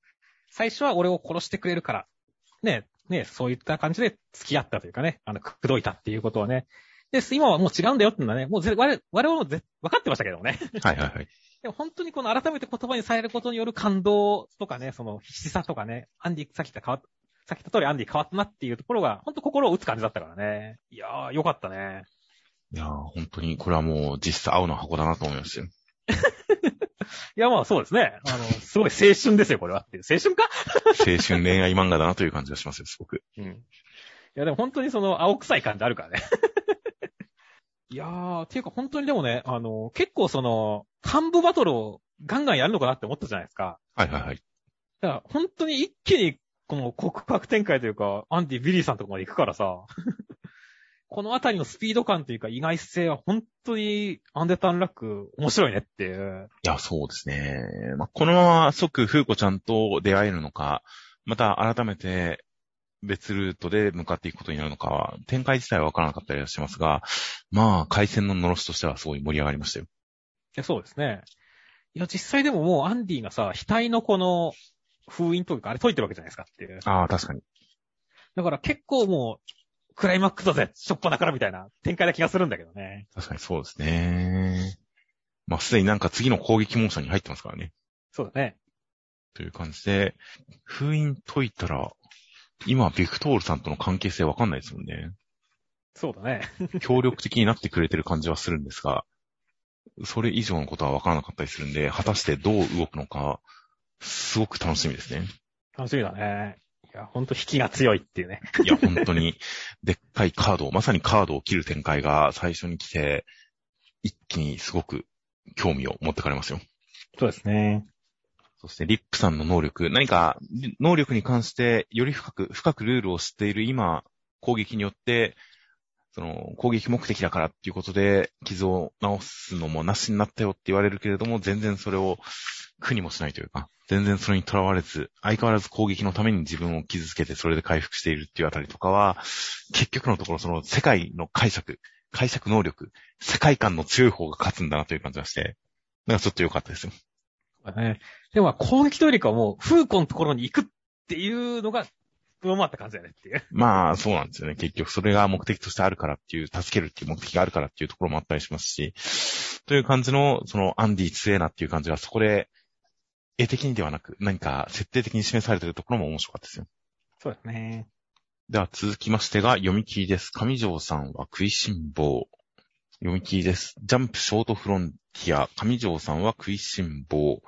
最初は俺を殺してくれるから、ね、ね、そういった感じで付き合ったというかね、あの、くどいたっていうことはね。で、今はもう違うんだよっていうのはね、もうぜ、我々もぜ分かってましたけどもね。はいはいはい。でも本当にこの改めて言葉にされることによる感動とかね、その必死さとかね、アンディ、さっき言った変わっさっき言った通りアンディ変わったなっていうところが、本当心を打つ感じだったからね。いやー、よかったね。いやー、本当にこれはもう実質青の箱だなと思いますよ。いや、まあそうですね。あの、すごい青春ですよ、これは。青春か？青春恋愛漫画だなという感じがしますよ、すごく。うん。いや、でも本当にその青臭い感じあるからね。いやー、ていうか本当にでもね、あの、結構その、幹部バトルをガンガンやるのかなって思ったじゃないですか。はいはいはい。だから本当に一気に、この告白展開というか、アンディ、ビリーさんとかまで行くからさ、このあたりのスピード感というか意外性は本当にアンデッドアンラック面白いねっていう。いや、そうですね。まあ、このまま即風子ちゃんと出会えるのか、また改めて別ルートで向かっていくことになるのかは、展開自体はわからなかったりはしますが、まあ、回線ののろしとしてはすごい盛り上がりましたよ。いや、そうですね。いや、実際でももうアンディがさ、額のこの封印というか、あれ解いてるわけじゃないですかっていう。ああ、確かに。だから結構もう、クライマックスだぜ、しょっぱなからみたいな展開な気がするんだけどね。確かにそうですね。まあ、すでになんか次の攻撃モーションに入ってますからね。そうだね。という感じで、封印解いたら、今、ビクトールさんとの関係性わかんないですもんね。そうだね。協力的になってくれてる感じはするんですが、それ以上のことはわからなかったりするんで、果たしてどう動くのか、すごく楽しみですね。楽しみだね。いや、ほんと引きが強いっていうね。いや、本当に、でっかいカードを、まさにカードを切る展開が最初に来て、一気にすごく興味を持ってかれますよ。そうですね。そして、リップさんの能力、何か、能力に関して、より深く、深くルールを知っている今、攻撃によって、その、攻撃目的だからっていうことで、傷を治すのもなしになったよって言われるけれども、全然それを苦にもしないというか、全然それにとらわれず、相変わらず攻撃のために自分を傷つけて、それで回復しているっていうあたりとかは、結局のところ、その世界の解釈、解釈能力、世界観の強い方が勝つんだなという感じがして、なんかちょっと良かったですよ。そうだね。でも攻撃というよりかはもう、フーコのところに行くっていうのが、上回った感じだねっていう。まあ、そうなんですよね。結局それが目的としてあるからっていう、助けるっていう目的があるからっていうところもあったりしますし、という感じの、その、アンディ強えなっていう感じが、そこで、絵的にではなく、何か設定的に示されているところも面白かったですよ。そうですね。では続きましてが、読み切りです。上条さんは食いしん坊。読み切りです。ジャンプショートフロンティア。上条さんは食いしん坊。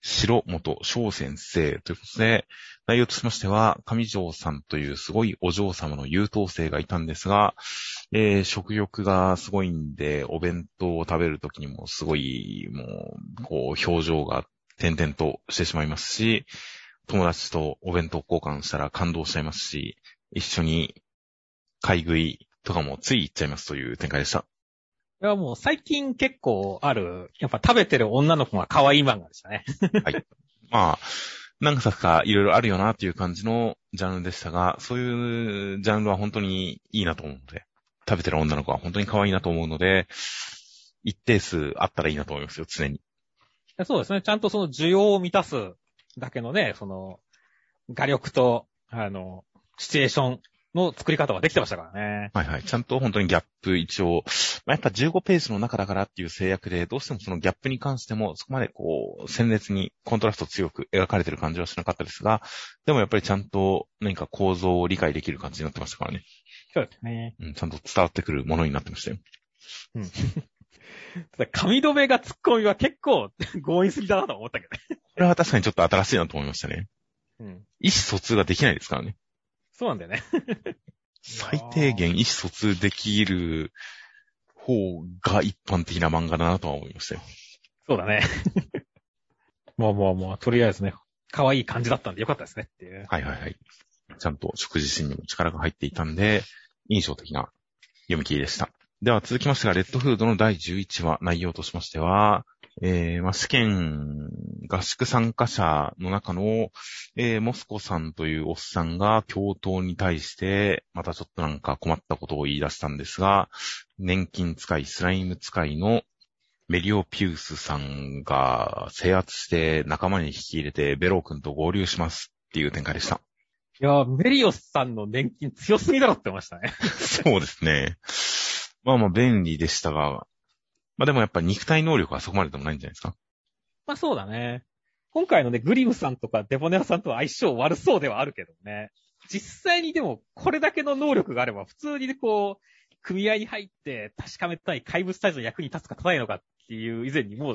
白本翔先生。ということで、内容としましては、上条さんというすごいお嬢様の優等生がいたんですが、えー食欲がすごいんで、お弁当を食べるときにもすごい、もう、こう、表情が点々としてしまいますし、友達とお弁当交換したら感動しちゃいますし、一緒に買い食いとかもつい行っちゃいますという展開でした。いや、もう最近結構ある、やっぱ食べてる女の子が可愛い漫画でしたね。まあ、何作かいろいろあるよなっていう感じのジャンルでしたが、そういうジャンルは本当にいいなと思うので、食べてる女の子は本当に可愛いなと思うので、一定数あったらいいなと思いますよ、常に。そうですね。ちゃんとその需要を満たすだけのね、その、画力と、あの、シチュエーションの作り方はできてましたからね。はいはい。ちゃんと本当にギャップ一応、まあ、やっぱ15ページの中だからっていう制約で、どうしてもそのギャップに関しても、そこまでこう、鮮烈にコントラスト強く描かれてる感じはしなかったですが、でもやっぱりちゃんと何か構造を理解できる感じになってましたからね。そうですね。うん、ちゃんと伝わってくるものになってましたよ。うん。ただ髪留めが突っ込みは結構強引すぎだなと思ったけどね。これは確かにちょっと新しいなと思いましたね。うん。意思疎通ができないですからね。そうなんだよね。最低限意思疎通できる方が一般的な漫画だなとは思いましたよ。そうだね。まあまあまあ、とりあえずね、可愛い感じだったんでよかったですねっていう。はいはいはい。ちゃんと食事シーンにも力が入っていたんで、印象的な読み切りでした。では続きましてが、レッドフードの第11話、内容としましては、えー、まあ、試験合宿参加者の中の、えー、モスコさんというおっさんが教頭に対して、またちょっとなんか困ったことを言い出したんですが、年金使い、スライム使いのメリオピウスさんが制圧して仲間に引き入れてベロー君と合流しますっていう展開でした。いやー、メリオスさんの年金強すぎだろって思いましたね。そうですね。まあまあ便利でしたが、まあでもやっぱ肉体能力はそこまででもないんじゃないですか？まあそうだね。今回のね、グリムさんとかデボネアさんとは相性悪そうではあるけどね。実際にでも、これだけの能力があれば、普通にねこう、組合に入って確かめたい怪物退治の役に立つか立たないのかっていう以前にもう、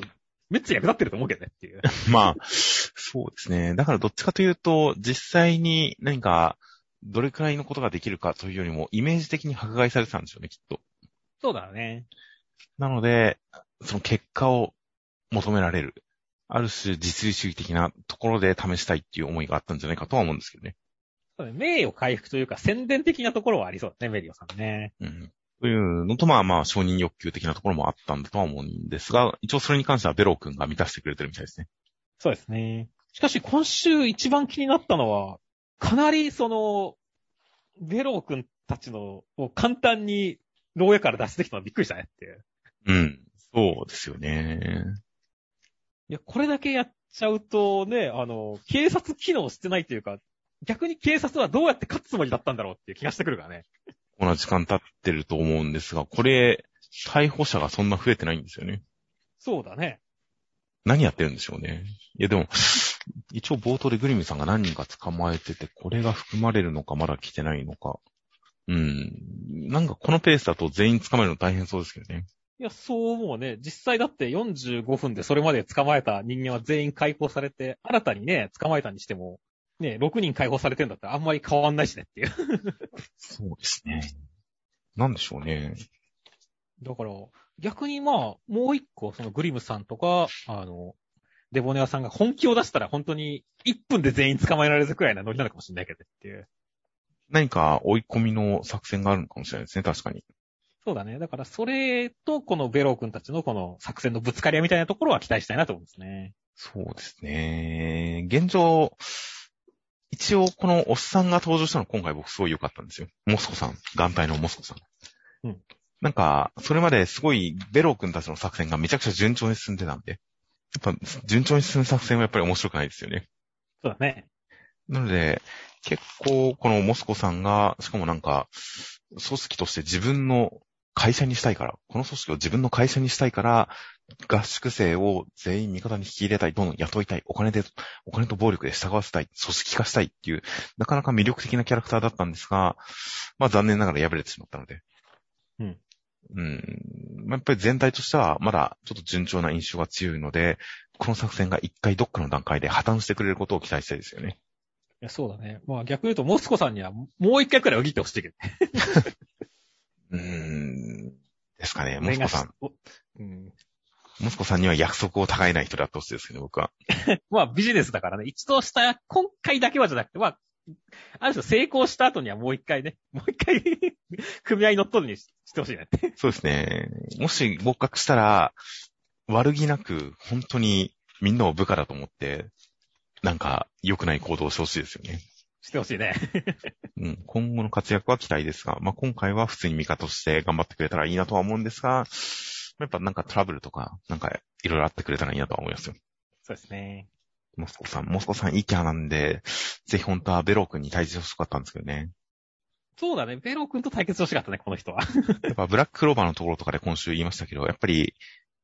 めっちゃ役立ってると思うけどねっていう。まあ、そうですね。だからどっちかというと、実際に何か、どれくらいのことができるかというよりも、イメージ的に迫害されてたんですよね、きっと。そうだね。なので、その結果を求められる。ある種実利主義的なところで試したいっていう思いがあったんじゃないかとは思うんですけどね。名誉回復というか宣伝的なところはありそうだね、メリオさんね。うん。というのと、まあまあ、承認欲求的なところもあったんだとは思うんですが、一応それに関してはベロー君が満たしてくれてるみたいですね。そうですね。しかし今週一番気になったのは、かなりその、ベロー君たちのを簡単に牢屋から出してきたのびっくりしたねっていう。うん。そうですよね。いや、これだけやっちゃうとね、あの、警察機能してないというか、逆に警察はどうやって勝つつもりだったんだろうっていう気がしてくるからね。こんな時間経ってると思うんですが、これ、逮捕者がそんな増えてないんですよね。そうだね。何やってるんでしょうね。いやでも、一応冒頭でグリムさんが何人か捕まえてて、これが含まれるのかまだ来てないのか。うん。なんかこのペースだと全員捕まえるの大変そうですけどね。いや、そう思うね。実際だって45分でそれまで捕まえた人間は全員解放されて、新たにね、捕まえたにしても、ね、6人解放されてんだったらあんまり変わんないしねっていう。そうですね。なんでしょうね。だから、逆にまあ、もう一個、そのグリムさんとか、あの、デボネアさんが本気を出したら本当に1分で全員捕まえられるくらいなノリなのかもしれないけどっていう。何か追い込みの作戦があるのかもしれないですね、確かに。そうだね。だからそれとこのベロー君たちのこの作戦のぶつかり合いみたいなところは期待したいなと思うんですね。そうですね。現状、一応このおっさんが登場したの今回僕すごい良かったんですよ。モスコさん。眼帯のモスコさん。うん。なんか、それまですごいベロー君たちの作戦がめちゃくちゃ順調に進んでたんで、やっぱ順調に進む作戦はやっぱり面白くないですよね。そうだね。なので、結構このモスコさんが、しかもなんか、組織として自分の会社にしたいから、この組織を自分の会社にしたいから、合宿生を全員味方に引き入れたい、どんどん雇いたい、お金で、お金と暴力で従わせたい、組織化したいっていう、なかなか魅力的なキャラクターだったんですが、まあ残念ながら敗れてしまったので。うん。うん。まあやっぱり全体としてはまだちょっと順調な印象が強いので、この作戦が一回どっかの段階で破綻してくれることを期待したいですよね。いや、そうだね。まあ逆に言うと、モスコさんにはもう一回くらい右ってほしいけどね。うーん。ですかね。モスコさん。おうん。モスコさんには約束を互えない人であってほしいですけど、僕は。まあビジネスだからね。一度した、今回だけはじゃなくて、まあ、ある種成功した後にはもう一回ね、もう一回 組合乗っ取るにしてほしいねって。そうですね。もし合格したら、悪気なく、本当にみんなを部下だと思って、なんか良くない行動をしてほしいですよね。してほしいね。うん、今後の活躍は期待ですが、まあ、今回は普通に味方として頑張ってくれたらいいなとは思うんですが、やっぱなんかトラブルとか、なんかいろいろあってくれたらいいなとは思いますよ。そうですね。モスコさん、モスコさんいいキャラなんで、ぜひ本当はベロー君に対峙してほしかったんですけどね。そうだね。ベロー君と対決してほしかったね、この人は。やっぱブラッククローバーのところとかで今週言いましたけど、やっぱり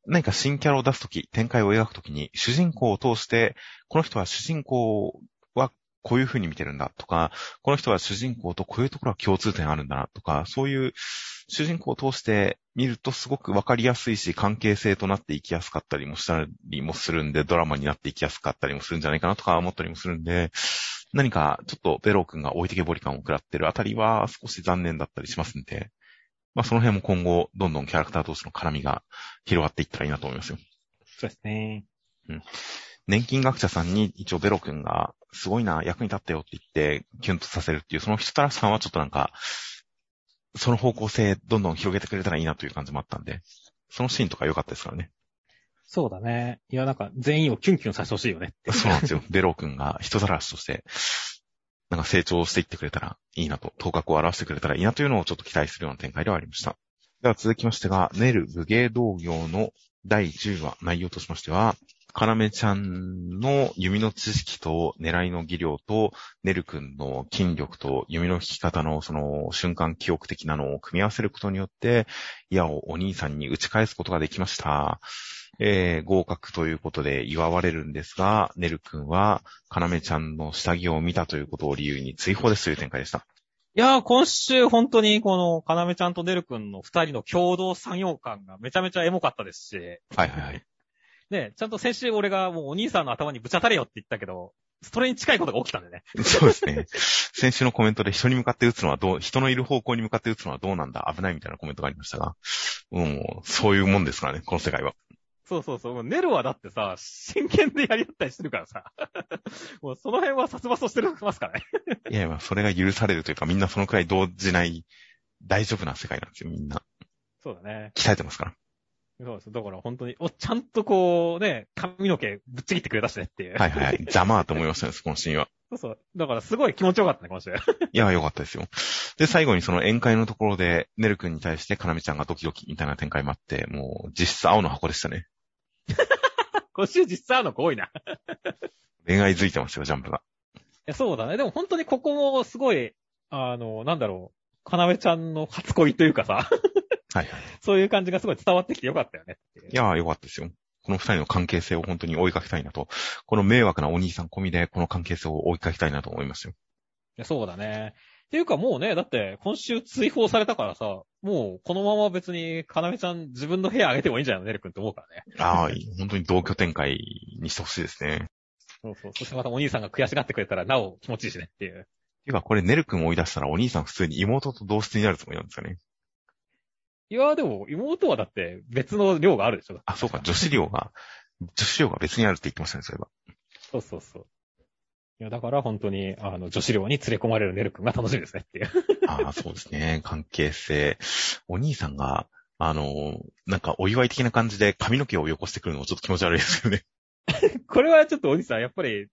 何か新キャラを出すとき、展開を描くときに、主人公を通して、この人は主人公はこういう風に見てるんだとか、この人は主人公とこういうところは共通点あるんだなとか、そういう主人公を通して見るとすごくわかりやすいし、関係性となっていきやすかったりもしたりもするんで、ドラマになっていきやすかったりもするんじゃないかなとか思ったりもするんで、何かちょっとベロー君が置いてけぼり感を食らってるあたりは少し残念だったりしますんで、まあその辺も今後、どんどんキャラクター同士の絡みが広がっていったらいいなと思いますよ。そうですね。年金学者さんに一応ベロ君が、すごいな、役に立ったよって言って、キュンとさせるっていう、その人たらしさんはちょっとなんか、その方向性どんどん広げてくれたらいいなという感じもあったんで、そのシーンとか良かったですからね。そうだね。いや、なんか全員をキュンキュンさせてほしいよね。そうなんですよ。ベロ君が人ざらしとして、なんか成長していってくれたらいいなと、頭角を表してくれたらいいなというのをちょっと期待するような展開ではありました。では続きましてが、ネル武芸道業の第10話、内容としましては、かなめちゃんの弓の知識と狙いの技量と、ネル君の筋力と弓の引き方のその瞬間記憶的なのを組み合わせることによって、矢をお兄さんに打ち返すことができました。えー合格ということで祝われるんですが、ネル君は、かなめちゃんの下着を見たということを理由に追放ですという展開でした。いやー、今週本当にこの、かなめちゃんとデル君の二人の共同作業感がめちゃめちゃエモかったですし、はいはいはい。ね、ちゃんと先週俺がもうお兄さんの頭にぶち当たれよって言ったけど、それに近いことが起きたんだよね。そうですね。先週のコメントで人に向かって打つのはどう、人のいる方向に向かって打つのはどうなんだ危ないみたいなコメントがありましたが、もう、そういうもんですからね、この世界は。そうそうそう。ネロはだってさ、真剣でやり合ったりしてるからさ。もうその辺は殺伐としてますからね。いやいや、それが許されるというか、みんなそのくらい動じない、大丈夫な世界なんですよ、みんな。そうだね。鍛えてますから。そうです。だから本当に、お、ちゃんとこう、ね、髪の毛ぶっちぎってくれたしねっていう。はいはいはい。邪魔と思いましたね、このシーンは。そうそう。だからすごい気持ちよかったね、今週。いや、よかったですよ。で、最後にその宴会のところで、ネル君に対して、かなめちゃんがドキドキみたいな展開もあって、もう、実質青の箱でしたね。今週実際あるの子多いな。い恋愛づいてますよ、ジャンプが。や、そうだね。でも本当にここもすごい、あの、なんだろう。かなめちゃんの初恋というかさ、はいはい。そういう感じがすごい伝わってきてよかったよねいう。いやー、よかったですよ。この二人の関係性を本当に追いかけたいなと、この迷惑なお兄さん込みで、この関係性を追いかけたいなと思いますよ。いやそうだね。っていうかもうね、だって今週追放されたからさ、もうこのまま別にかなめちゃん自分の部屋あげてもいいんじゃないの？ねるくんって思うからね。ああ、本当に同居展開にしてほしいですね。そうそう。そしてまたお兄さんが悔しがってくれたらなお気持ちいいしねっていう。ていうか、これネル君を追い出したらお兄さん普通に妹と同室になるつもりなんですかね？いや、でも妹はだって別の量があるでしょ。あ、そうか、女子寮が、女子寮が別にあるって言ってましたね、そういえば。そうそうそう。いや、だから本当に、あの、女子寮に連れ込まれるネル君が楽しみですねっていう。ああ、そうですね。関係性。お兄さんが、あの、なんかお祝い的な感じで髪の毛をよこしてくるのもちょっと気持ち悪いですよね。これはちょっとお兄さん、やっぱり、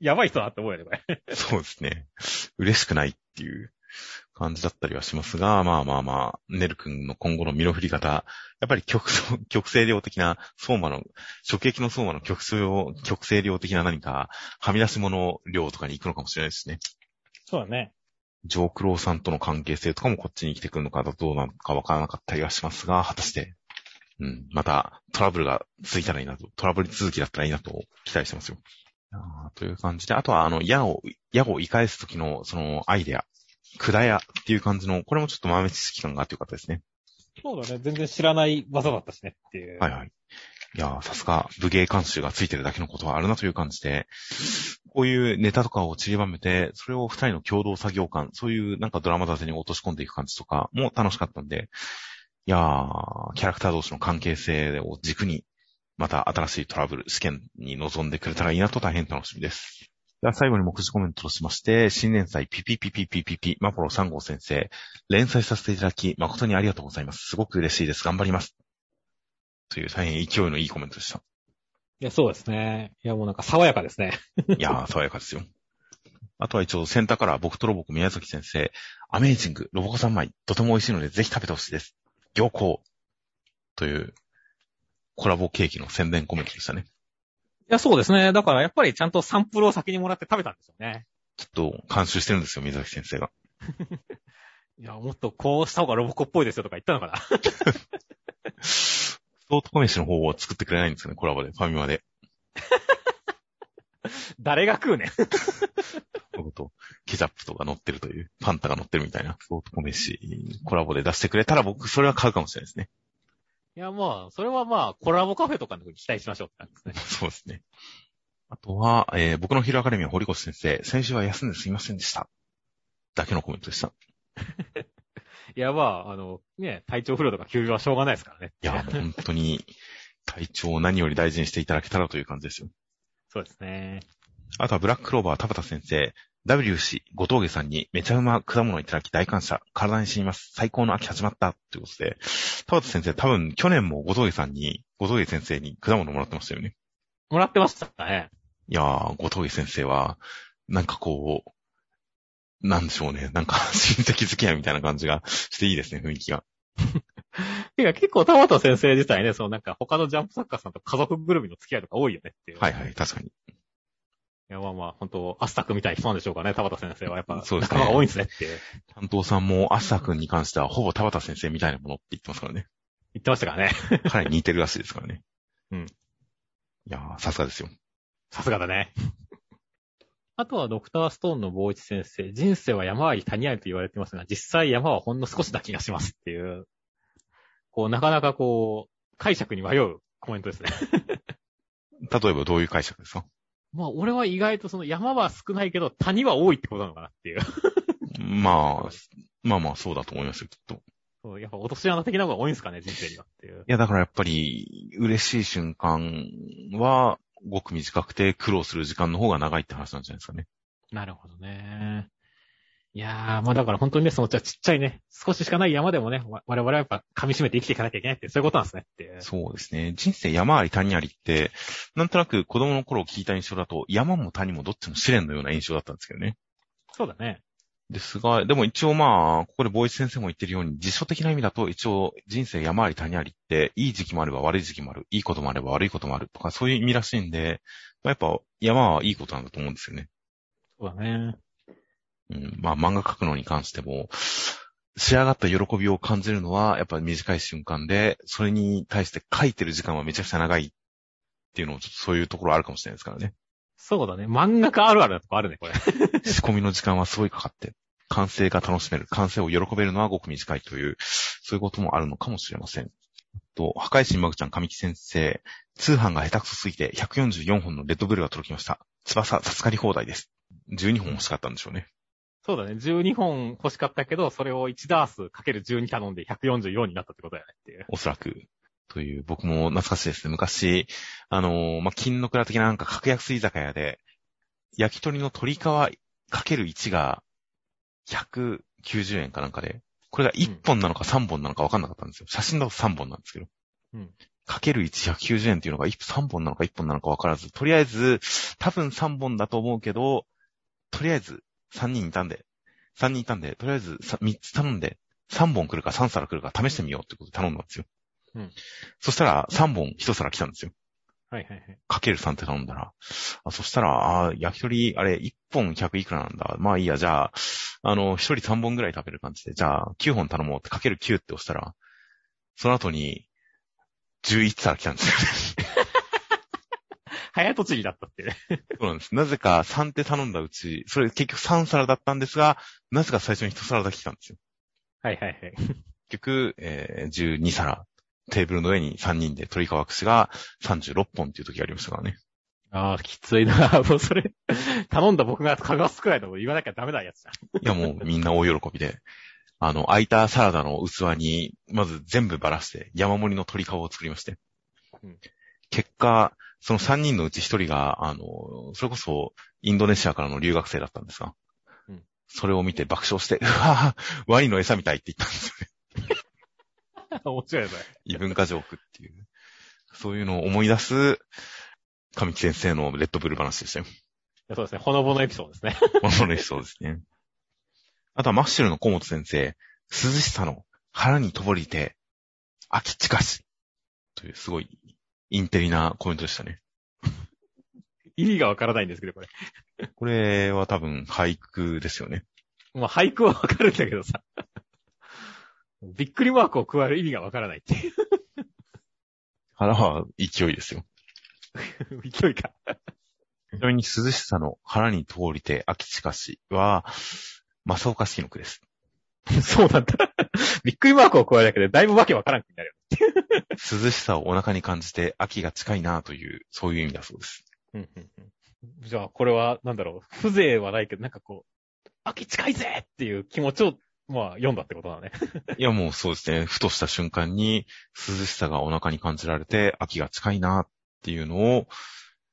やばい人だって思うよね、これ。そうですね。嬉しくないっていう感じだったりはしますが、まあまあまあ、ネル君の今後の身の振り方、やっぱり極層、極性量的な、相馬の、直撃の相馬の極性量、極性量的な何か、はみ出し物量とかに行くのかもしれないですね。そうだね。ジョークローさんとの関係性とかもこっちに来てくるのかどうなのかわからなかったりはしますが、果たして、うん、またトラブルが続いたらいいなと、トラブル続きだったらいいなと期待してますよ。という感じで、あとはあの、矢を、矢を言い返すときのそのアイデア、管屋っていう感じの、これもちょっと豆知識感があってよかったですね。そうだね。全然知らない技だったしねっていう。はいはい。いやー、さすが武芸監修がついてるだけのことはあるなという感じで、こういうネタとかを散りばめて、それを二人の共同作業感、そういうなんかドラマ立てに落とし込んでいく感じとかも楽しかったんで、いやー、キャラクター同士の関係性を軸に、また新しいトラブル、試験に臨んでくれたらいいなと大変楽しみです。では最後に目次コメントとしまして、新連載ピピピピピピピマポロ3号先生、連載させていただき誠にありがとうございます。すごく嬉しいです。頑張ります。という大変勢いのいいコメントでした。いや、そうですね。いや、もうなんか爽やかですね。いやー、爽やかですよ。あとは一応、センターから僕とロボコ宮崎先生、アメージング、ロボコ三枚、とても美味しいのでぜひ食べてほしいです。良好。という、コラボケーキの宣伝コメントでしたね。いや、そうですね。だからやっぱりちゃんとサンプルを先にもらって食べたんですよね。きっと、監修してるんですよ、宮崎先生が。いや、もっとこうした方がロボコっぽいですよとか言ったのかな。ソートコメシの方を作ってくれないんですよね、コラボで、ファミマで。誰が食うねん。そういうことケチャップとか乗ってるという、パンタが乗ってるみたいな、ソートコメシコラボで出してくれたら僕、それは買うかもしれないですね。いや、まあ、それはまあ、コラボカフェとかに期待しましょうって感じですね。そうですね。あとは、えー僕のヒーローアカデミー堀越先生、先週は休んですいませんでした。だけのコメントでした。いや、まあ、あの、ね、体調不良とか休養はしょうがないですからね。いや、本当に、体調を何より大事にしていただけたらという感じですよ。そうですね。あとはブラッククローバー田畑先生、W 氏、後峠さんにめちゃうま果物をいただき大感謝。体に染みます。最高の秋始まった。ということで、田畑先生多分去年も後峠さんに、後峠先生に果物もらってましたよね。もらってましたね。いやー、後峠先生は、なんかこう、なんでしょうね。なんか親戚付き合いみたいな感じがしていいですね、雰囲気が。てか結構田畑先生自体ね、そのなんか他のジャンプ作家さんと家族ぐるみの付き合いとか多いよねっていう。はいはい、確かに。いや、まあまあ、本当アスタクみたいな人なんでしょうかね、田畑先生は。やっぱ、そうですね仲間が多いんですねって担当さんも、アッサ君に関しては、ほぼ田畑先生みたいなものって言ってますからね。言ってましたからね。彼 に似てるらしいですからね。うんいやー、さすがですよ。さすがだね。あとはドクターストーンの坊一先生、人生は山あり谷ありと言われてますが、実際山はほんの少しな気がしますっていう、こう、なかなかこう、解釈に迷うコメントですね。例えばどういう解釈ですか？まあ、俺は意外とその山は少ないけど、谷は多いってことなのかなっていう。まあ、まあまあそうだと思いますよ、きっと。そうやっぱ落とし穴的な方が多いんですかね、人生にはっていう。いや、だからやっぱり、嬉しい瞬間は、ごく短くて苦労する時間の方が長いって話なんじゃないですかね。なるほどね。いやー、まあだから本当にね、そのちっちゃいね、少ししかない山でもね、我々はやっぱ噛み締めて生きていかなきゃいけないって、そういうことなんですねって。そうですね。人生山あり谷ありって、なんとなく子供の頃聞いた印象だと、山も谷もどっちも試練のような印象だったんですけどね。そうだね。ですが、でも一応まあ、ここでボイス先生も言ってるように、辞書的な意味だと一応人生山あり谷ありって、いい時期もあれば悪い時期もある、いいこともあれば悪いこともあるとか、そういう意味らしいんで、まあ、やっぱ山はいいことなんだと思うんですよね。そうだね。うん、まあ漫画描くのに関しても、仕上がった喜びを感じるのは、やっぱ短い瞬間で、それに対して書いてる時間はめちゃくちゃ長いっていうのも、ちょっとそういうところあるかもしれないですからね。そうだね。漫画家あるあるなとこあるね、これ。仕込みの時間はすごいかかって、完成が楽しめる、完成を喜べるのはごく短いという、そういうこともあるのかもしれません。と、破壊神マグちゃん神木先生、通販が下手くそすぎて144本のレッドブルが届きました。翼授かり放題です。12本欲しかったんでしょうね。そうだね。12本欲しかったけど、それを1ダースかける12頼んで144になったってことだよねっていう。おそらく。という、僕も懐かしいですね。昔、あのーまあ、金の蔵的ななんか格安居酒屋で、焼き鳥の鶏皮かける1が190円かなんかで、これが1本なのか3本なのか分かんなかったんですよ。写真だと3本なんですけど。うんかける1、190円っていうのが3本なのか1本なのか分からず、とりあえず、多分3本だと思うけど、とりあえず3人いたんで、3人いたんで、とりあえず3つ頼んで、3本来るか3皿来るか試してみようってことで頼んだんですよ。うんそしたら3本1皿来たんですよ。はいはいはい。かける3って頼んだら。あそしたら、あ焼き鳥、あれ、1本100いくらなんだ。まあいいや、じゃあ、あの、1人3本ぐらい食べる感じで、じゃあ、9本頼もうってかける9って押したら、その後に、11皿来たんですよね。早とちりだったってね。そうなんです。なぜか3って頼んだうち、それ結局3皿だったんですが、なぜか最初に1皿だけ来たんですよ。はいはいはい。結局、えー12皿。テーブルの上に3人で鶏皮串が36本っていう時ありましたからね。ああ、きついな。もうそれ、頼んだ僕がかがすくらいのこと言わなきゃダメなやつじゃん。いやもうみんな大喜びで、あの、空いたサラダの器に、まず全部ばらして、山盛りの鶏皮を作りまして。うん結果、その3人のうち1人が、あの、それこそ、インドネシアからの留学生だったんですが、うんそれを見て爆笑して、うわぁ、ワニの餌みたいって言ったんですよね。面白いよ、それ。異文化ジョークっていう。そういうのを思い出す、神木先生のレッドブル話でしたよ。そうですね。ほのぼのエピソードですね。面白そうですね。あとはマッシュルの小本先生、涼しさの腹に灯りて、秋近し。というすごいインテリなコメントでしたね。意味がわからないんですけど、これ。これは多分俳句ですよね。まあ、俳句はわかるんだけどさ。びっくりマークを加える意味がわからないっていう。腹は勢いですよ。勢いか。ちなみに涼しさの腹に通りて秋近しは、正岡式の句です。そうなんだ。びっくりマークを加えるだけでだいぶわけわからんくなるよ。涼しさをお腹に感じて秋が近いなという、そういう意味だそうです。うんうんうんじゃあ、これは、なんだろう。風情はないけど、なんかこう、秋近いぜっていう気持ちを、まあ、読んだってことだね。いやもうそうですね。ふとした瞬間に涼しさがお腹に感じられて秋が近いなっていうのを、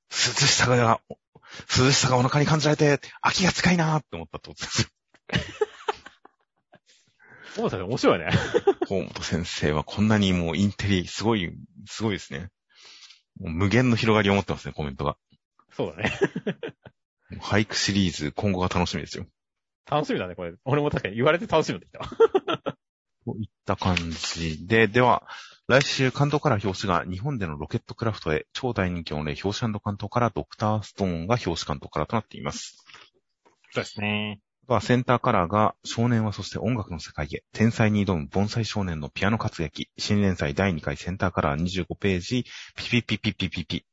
涼しさが、涼しさがお腹に感じられて秋が近いなって思ったってことですよ。大野さん面白いね。河本先生はこんなにもうインテリ、すごい、すごいですね。もう無限の広がりを持ってますね、コメントが。そうだね。俳句シリーズ、今後が楽しみですよ。楽しみだね、これ。俺も確かに言われて楽しみになってきたわ。といった感じで、では、来週関東から表紙が日本でのロケットクラフトへ超大人気の例表紙関東からドクターストーンが表紙関東からとなっています。そうですね。はセンターカラーが少年はそして音楽の世界へ天才に挑む盆栽少年のピアノ活劇新連載第2回センターカラー25ページピピピピピピピ。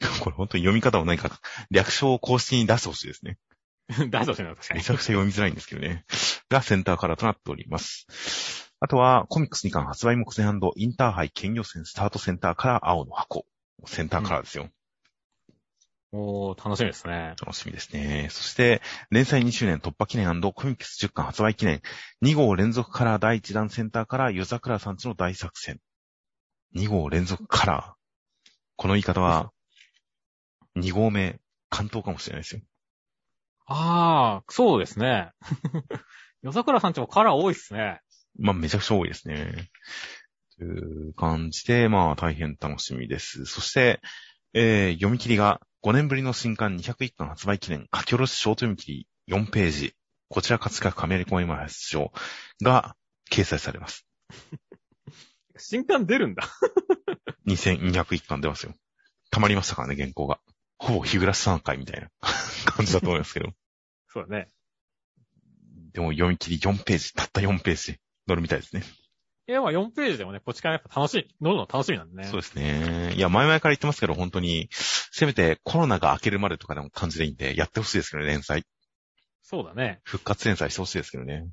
これ本当に読み方を何か略称を公式に出してほしいですね。大丈夫な確かに。めちゃくちゃ読みづらいんですけどね。がセンターカラーとなっております。あとはコミックス2巻発売目前インターハイ兼予選スタートセンターカラー青の箱。センターカラーですよ。おー、楽しみですね。楽しみですね。そして、連載2周年突破記念コミックス10巻発売記念、2号連続カラー第1弾センターから夜桜さんちの大作戦。2号連続カラー。この言い方は、2号目、関東かもしれないですよ。あー、そうですね。夜桜さんちもカラー多いっすね。まあ、めちゃくちゃ多いですね。という感じで、まあ、大変楽しみです。そして、えー、読み切りが5年ぶりの新刊201巻発売記念、書き下ろしショート読み切り4ページ、こちら葛飾亀有公園前発祥が掲載されます。新刊出るんだ。2201巻出ますよ。溜まりましたからね、原稿が。ほぼ日暮らし3回みたいな 感じだと思いますけど。そうだね。でも読み切り4ページ、たった4ページ載るみたいですね。いや、まあ4ページでもね、こっちからやっぱ楽しい、乗るの楽しみなんでね。そうですね。いや、前々から言ってますけど、本当に、せめてコロナが明けるまでとかでも感じでいいんで、やってほしいですけどね、連載。そうだね。復活連載してほしいですけどね。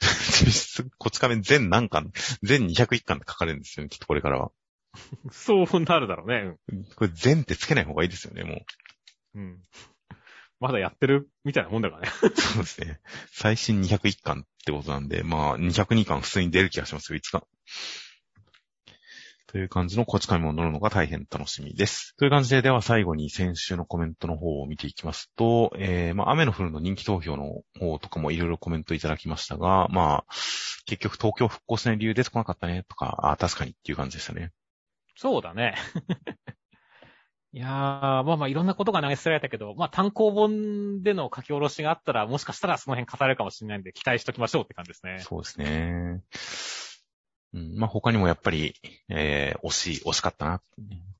実質、こち亀全何巻、全201巻って書かれるんですよね、きっとこれからは。そうなるだろうね。これ全ってつけない方がいいですよね、もう。うん。うん。まだやってる？みたいなもんだからね。そうですね。最新201巻ってことなんで、まあ、202巻普通に出る気がしますよ、いつか。という感じのこち亀も乗るのが大変楽しみです。という感じで、では最後に先週のコメントの方を見ていきますと、えー、まあ、雨の降るの人気投票の方とかもいろいろコメントいただきましたが、まあ、結局東京復興しない理由出てこなかったね、とか、あ確かにっていう感じでしたね。そうだね。いやー、まあまあいろんなことが投げ捨てられたけど、まあ単行本での書き下ろしがあったら、もしかしたらその辺語れるかもしれないんで、期待しときましょうって感じですね。そうですね。うん、まあ、他にもやっぱり、えー、惜しい、惜しかったな、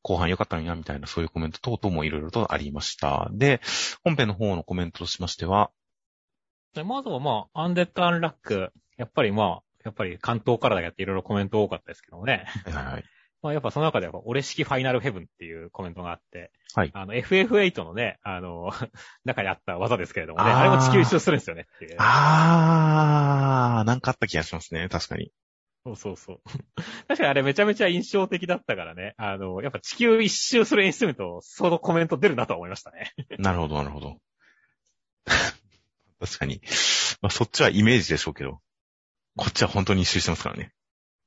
後半良かったのにな、みたいなそういうコメント等々もいろいろとありました。で、本編の方のコメントとしましては、でまずはまあ、アンデッド・アンラック、やっぱりまあ、やっぱり関東からだけっていろいろコメント多かったですけどもね。はい。まあやっぱその中では、俺式ファイナルヘブンっていうコメントがあって、はいあの、FF8 のね、あの、中にあった技ですけれどもね、あれも地球一周するんですよねっていう。あー、なんかあった気がしますね、確かに。そうそうそう。確かにあれめちゃめちゃ印象的だったからね、あの、やっぱ地球一周する演出見ると、そのコメント出るなとは思いましたね。なるほど、なるほど。確かに。まあ、そっちはイメージでしょうけど、こっちは本当に一周してますからね。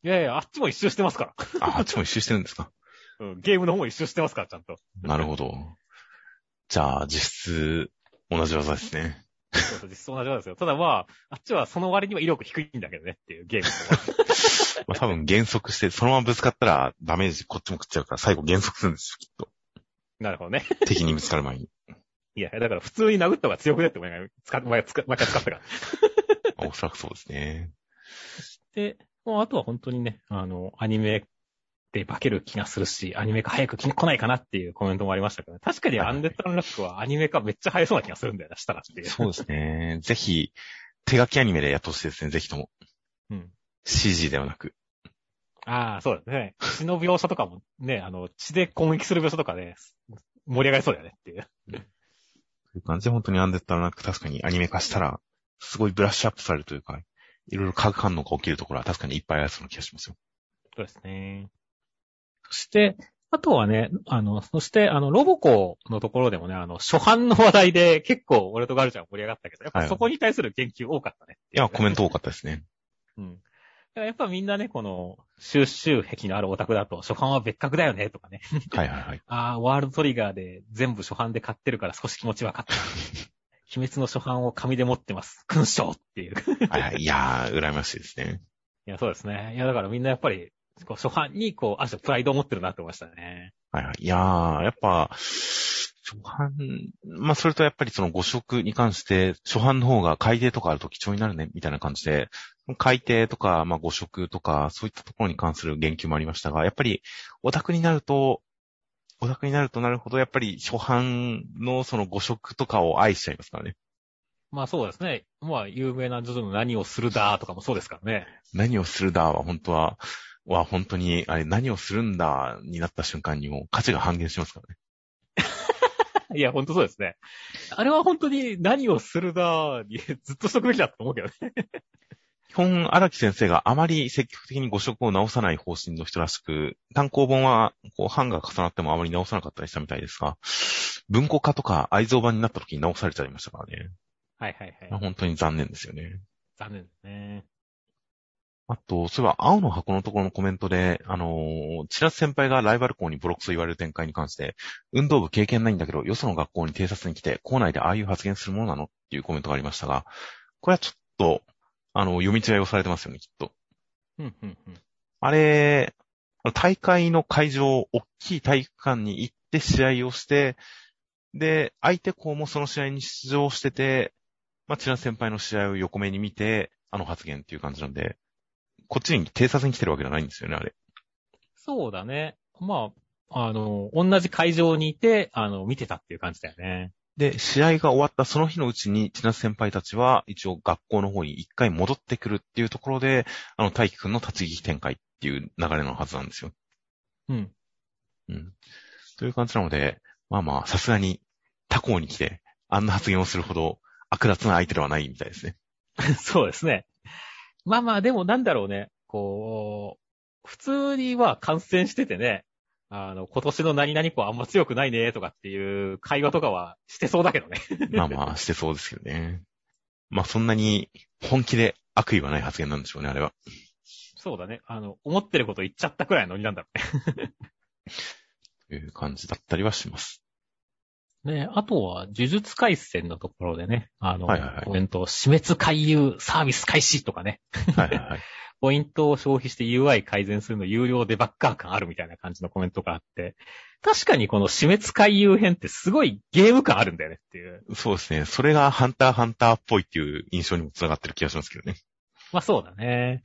いやいや、あっちも一周してますから。あ、あっちも一周してるんですか？うん、ゲームの方も一周してますから、ちゃんと。なるほど。じゃあ、実質、同じ技ですね。そうそう、実装同じなんですよ。ただまあ、あっちはその割には威力低いんだけどねっていうゲーム。まあ、多分減速して、そのままぶつかったらダメージこっちも食っちゃうから、最後減速するんですよ、きっと。なるほどね。敵にぶつかる前に。いや、だから普通に殴った方が強くねって前が使っ、前が使っ、毎回使ったから。おそらくそうですね。で、もうあとは本当にね、あの、アニメで化ける気がするし、アニメ化早く来ないかなっていうコメントもありましたけど、ね、確かにアンデッドアンラックはアニメ化めっちゃ早そうな気がするんだよな、したらっていう。そうですね。ぜひ、手書きアニメでやってほしいですね、ぜひとも。うん。CG ではなく。ああ、そうですね。血の描写とかもね、あの、血で攻撃する描写とかね、盛り上がりそうだよねっていう。という感じで、本当にアンデッドアンラック確かにアニメ化したら、すごいブラッシュアップされるというか、いろいろ化学反応が起きるところは確かにいっぱいありそうな気がしますよ。そうですね。そして、あとはね、あの、そして、あの、ロボコのところでもね、あの、初版の話題で結構俺とガルちゃん盛り上がったけど、やっぱそこに対する言及多かったねっていや、コメント。ト多かったですね。うん。やっぱみんなね、この、収集癖のあるオタクだと、初版は別格だよね、とかね。はいはいはい。ああ、ワールドトリガーで全部初版で買ってるから少し気持ち分かった。秘密の初版を紙で持ってます。勲章っていう。はいはい。いやー、羨ましいですね。いや、そうですね。いや、だからみんなやっぱり、こう初版に、こう、ある種プライドを持ってるなって思いましたね。はいはい。いやー、やっぱ、初版、まあ、それとやっぱりその誤色に関して、初版の方が改定とかあると貴重になるね、みたいな感じで、改定とか、まあ、誤色とか、そういったところに関する言及もありましたが、やっぱり、オタクになると、オタクになるとなるほど、やっぱり初版のその誤色とかを愛しちゃいますからね。まあそうですね。まあ、有名なジョジョの何をするだとかもそうですからね。何をするだは本当は、は本当に、あれ何をするんだになった瞬間にも価値が半減しますからね。いや、ほんとそうですね。あれは本当に何をするだにずっとしとくべきだと思うけどね。基本、荒木先生があまり積極的に誤色を直さない方針の人らしく、単行本は、こう、版が重なってもあまり直さなかったりしたみたいですが、文庫化とか愛蔵版になった時に直されちゃいましたからね。はいはいはい。本当に残念ですよね。残念ですね。あと、そういえば、青の箱のところのコメントで、あのー、千夏先輩がライバル校にボロクソ言われる展開に関して、運動部経験ないんだけど、よその学校に偵察に来て、校内でああいう発言するものなのっていうコメントがありましたが、これはちょっと、あの、読み違いをされてますよね、きっと。うんうんうん。あれ、大会の会場、大きい体育館に行って試合をして、で、相手校もその試合に出場してて、まあ、千奈先輩の試合を横目に見て、あの発言っていう感じなんで、こっちに偵察に来てるわけじゃないんですよね、あれ。そうだね。まあ、あの、同じ会場にいて、あの、見てたっていう感じだよね。で、試合が終わったその日のうちに、千夏先輩たちは、一応学校の方に一回戻ってくるっていうところで、あの、大輝くんの立ち聞き展開っていう流れのはずなんですよ。うん。うん。という感じなので、まあまあ、さすがに他校に来て、あんな発言をするほど悪辣な相手ではないみたいですね。そうですね。まあまあ、でもなんだろうね。こう、普通には感染しててね、あの、今年の何々子はあんま強くないね、とかっていう会話とかはしてそうだけどね。まあまあ、してそうですけどね。まあそんなに本気で悪意はない発言なんでしょうね、あれは。そうだね。あの、思ってること言っちゃったくらいのノリなんだろうね。という感じだったりはします。ね、あとは、呪術回戦のところでね、あの、はいはいはい、コメント、死滅回遊サービス開始とかね。はいはいはい。ポイントを消費して UI 改善するの有料デバッカー感あるみたいな感じのコメントがあって、確かにこの死滅回遊編ってすごいゲーム感あるんだよねっていう。そうですね。それがハンターハンターっぽいっていう印象にも繋がってる気がしますけどね。まあそうだね。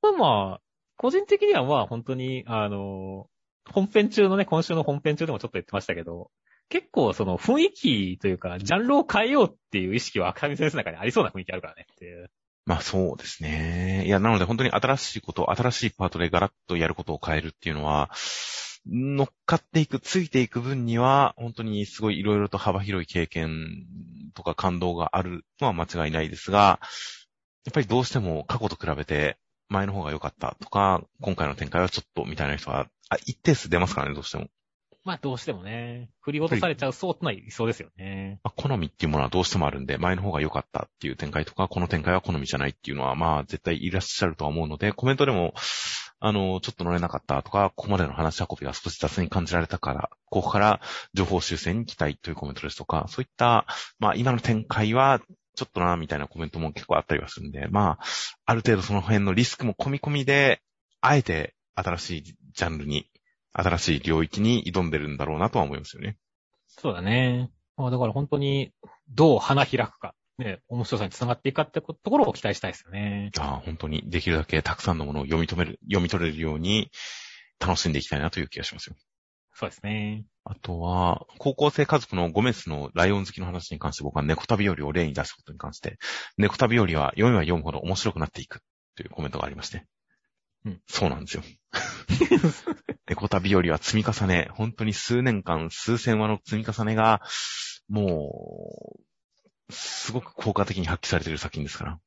まあまあ、個人的にはまあ本当に、あの、本編中のね、今週の本編中でもちょっと言ってましたけど、結構その雰囲気というか、ジャンルを変えようっていう意識は赤見先生の中にありそうな雰囲気あるからねっていう。まあそうですね。いや、なので本当に新しいこと、新しいパートでガラッとやることを変えるっていうのは、乗っかっていく、ついていく分には、本当にすごいいろいろと幅広い経験とか感動があるのは間違いないですが、やっぱりどうしても過去と比べて前の方が良かったとか、今回の展開はちょっとみたいな人は、あ一定数出ますからね、どうしても。まあどうしてもね、振り落とされちゃうそうってのはいそうですよね。まあ、好みっていうものはどうしてもあるんで、前の方が良かったっていう展開とか、この展開は好みじゃないっていうのは、まあ絶対いらっしゃるとは思うので、コメントでも、あの、ちょっと乗れなかったとか、ここまでの話し運びが少し雑に感じられたから、ここから情報修正に期待というコメントですとか、そういった、まあ今の展開は、ちょっとな、みたいなコメントも結構あったりはするんで、まあ、ある程度その辺のリスクも込み込みで、あえて新しいジャンルに新しい領域に挑んでるんだろうなとは思いますよね。そうだね。まあ、だから本当に、どう花開くか、ね、面白さにつながっていくかってところを期待したいですよね。ああ、本当にできるだけたくさんのものを読み止める、読み取れるように楽しんでいきたいなという気がしますよ。そうですね。あとは、高校生家族のゴメスのライオン好きの話に関して僕は猫旅よりを例に出したことに関して、猫旅よりは読めば読むほど面白くなっていくというコメントがありまして。うん。そうなんですよ。猫旅よりは積み重ね、本当に数年間、数千話の積み重ねが、もう、すごく効果的に発揮されている作品ですから。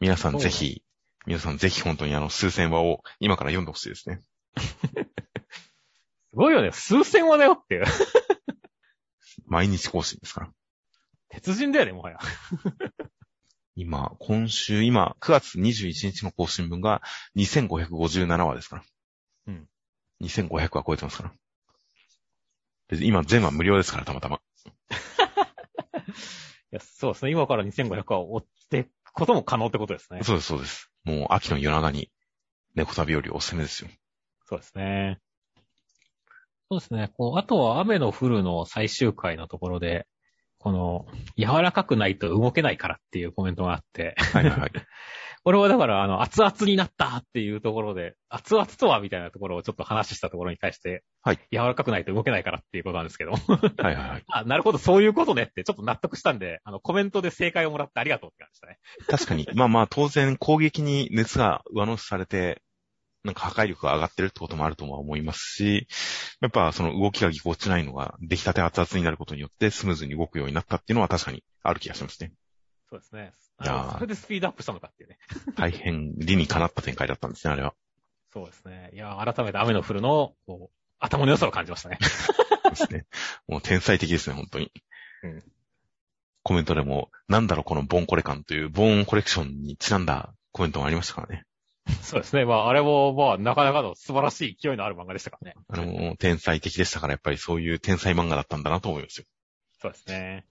皆さんぜひ、皆さんぜひ本当にあの数千話を今から読んでほしいですね。すごいよね。数千話だよっていう。毎日更新ですから。鉄人だよね、もはや。今、今週、今、9月21日の更新分が2557話ですから。うん。2500話超えてますから。で今、全話無料ですから、たまたま。いや、そうですね。今から2500話を追っていくことも可能ってことですね。そうです、そうです。もう、秋の夜長に、猫旅よりおすすめですよ。そうですね。そうですね。こう、あとは雨の降るの最終回のところで、この、柔らかくないと動けないからっていうコメントがあって。はいはい。こ れはだから、あの、熱々になったっていうところで、熱々とはみたいなところをちょっと話したところに対して、はい。柔らかくないと動けないからっていうことなんですけど。はいはいはい。あ、なるほど、そういうことねってちょっと納得したんで、あの、コメントで正解をもらってありがとうって感じでしたね。確かに。まあまあ、当然攻撃に熱が上乗せされて、なんか破壊力が上がってるってこともあるとは思いますし、やっぱその動きがぎこちないのが出来たて熱々になることによってスムーズに動くようになったっていうのは確かにある気がしますね。そうですね。いやーそれでスピードアップしたのかっていうね。大変理にかなった展開だったんですね、あれは。そうですね。いや、改めて雨の降るの、こう、頭の良さを感じましたね。そうですね。もう天才的ですね、本当に。うんコメントでも、なんだろうこのボンコレ感という、ボーンコレクションにちなんだコメントがありましたからね。そうですね。まあ、あれも、まあ、なかなかの素晴らしい勢いのある漫画でしたからね。あの、もう天才的でしたから、やっぱりそういう天才漫画だったんだなと思いますよ。そうですね。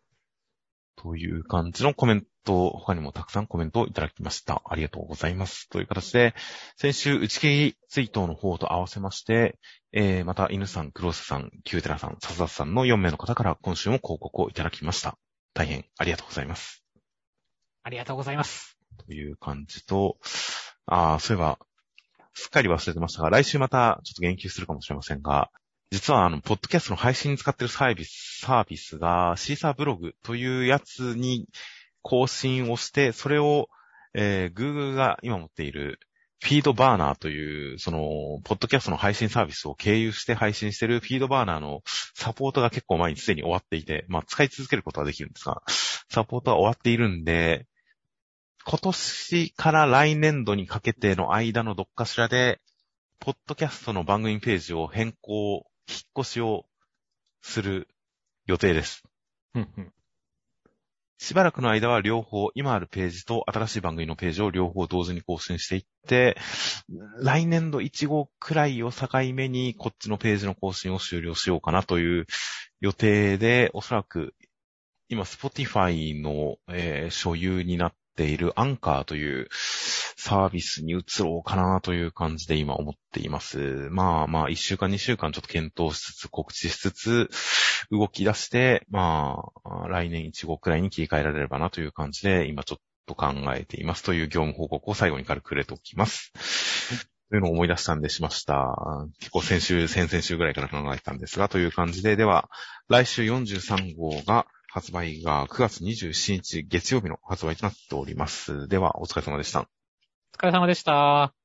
という感じのコメント、他にもたくさんコメントをいただきました。ありがとうございます。という形で、先週、打ち切りツイートの方と合わせまして、えー、また、犬さん、クロスさん、キューテラさん、サザスさんの4名の方から今週も投稿をいただきました。大変ありがとうございます。ありがとうございます。という感じと、ああ、そういえば、すっかり忘れてましたが、来週またちょっと言及するかもしれませんが、実はあの、ポッドキャストの配信に使ってるサービス、サービスが、シーサーブログというやつに更新をして、それを、えー、Google が今持っている、フィードバーナーという、その、ポッドキャストの配信サービスを経由して配信してるフィードバーナーのサポートが結構前にすでに終わっていて、まあ、使い続けることはできるんですが、サポートは終わっているんで、今年から来年度にかけての間のどっかしらで、ポッドキャストの番組ページを変更、引っ越しをする予定です。うんうん。しばらくの間は両方、今あるページと新しい番組のページを両方同時に更新していって、来年度1号くらいを境目にこっちのページの更新を終了しようかなという予定で、おそらく今 Spotify の、えー所有になっているアンカーというサービスに移ろうかなという感じで今思っています。まあまあ、1週間2週間ちょっと検討しつつ、告知しつつ、動き出して、まあ、来年1号くらいに切り替えられればなという感じで、今ちょっと考えていますという業務報告を最後に軽く触れておきます。というのを思い出したんでしました。結構先週、先々週ぐらいから考えてたんですが、という感じで、では、来週43号が、発売が9月27日月曜日の発売となっております。では、お疲れ様でした。お疲れ様でした。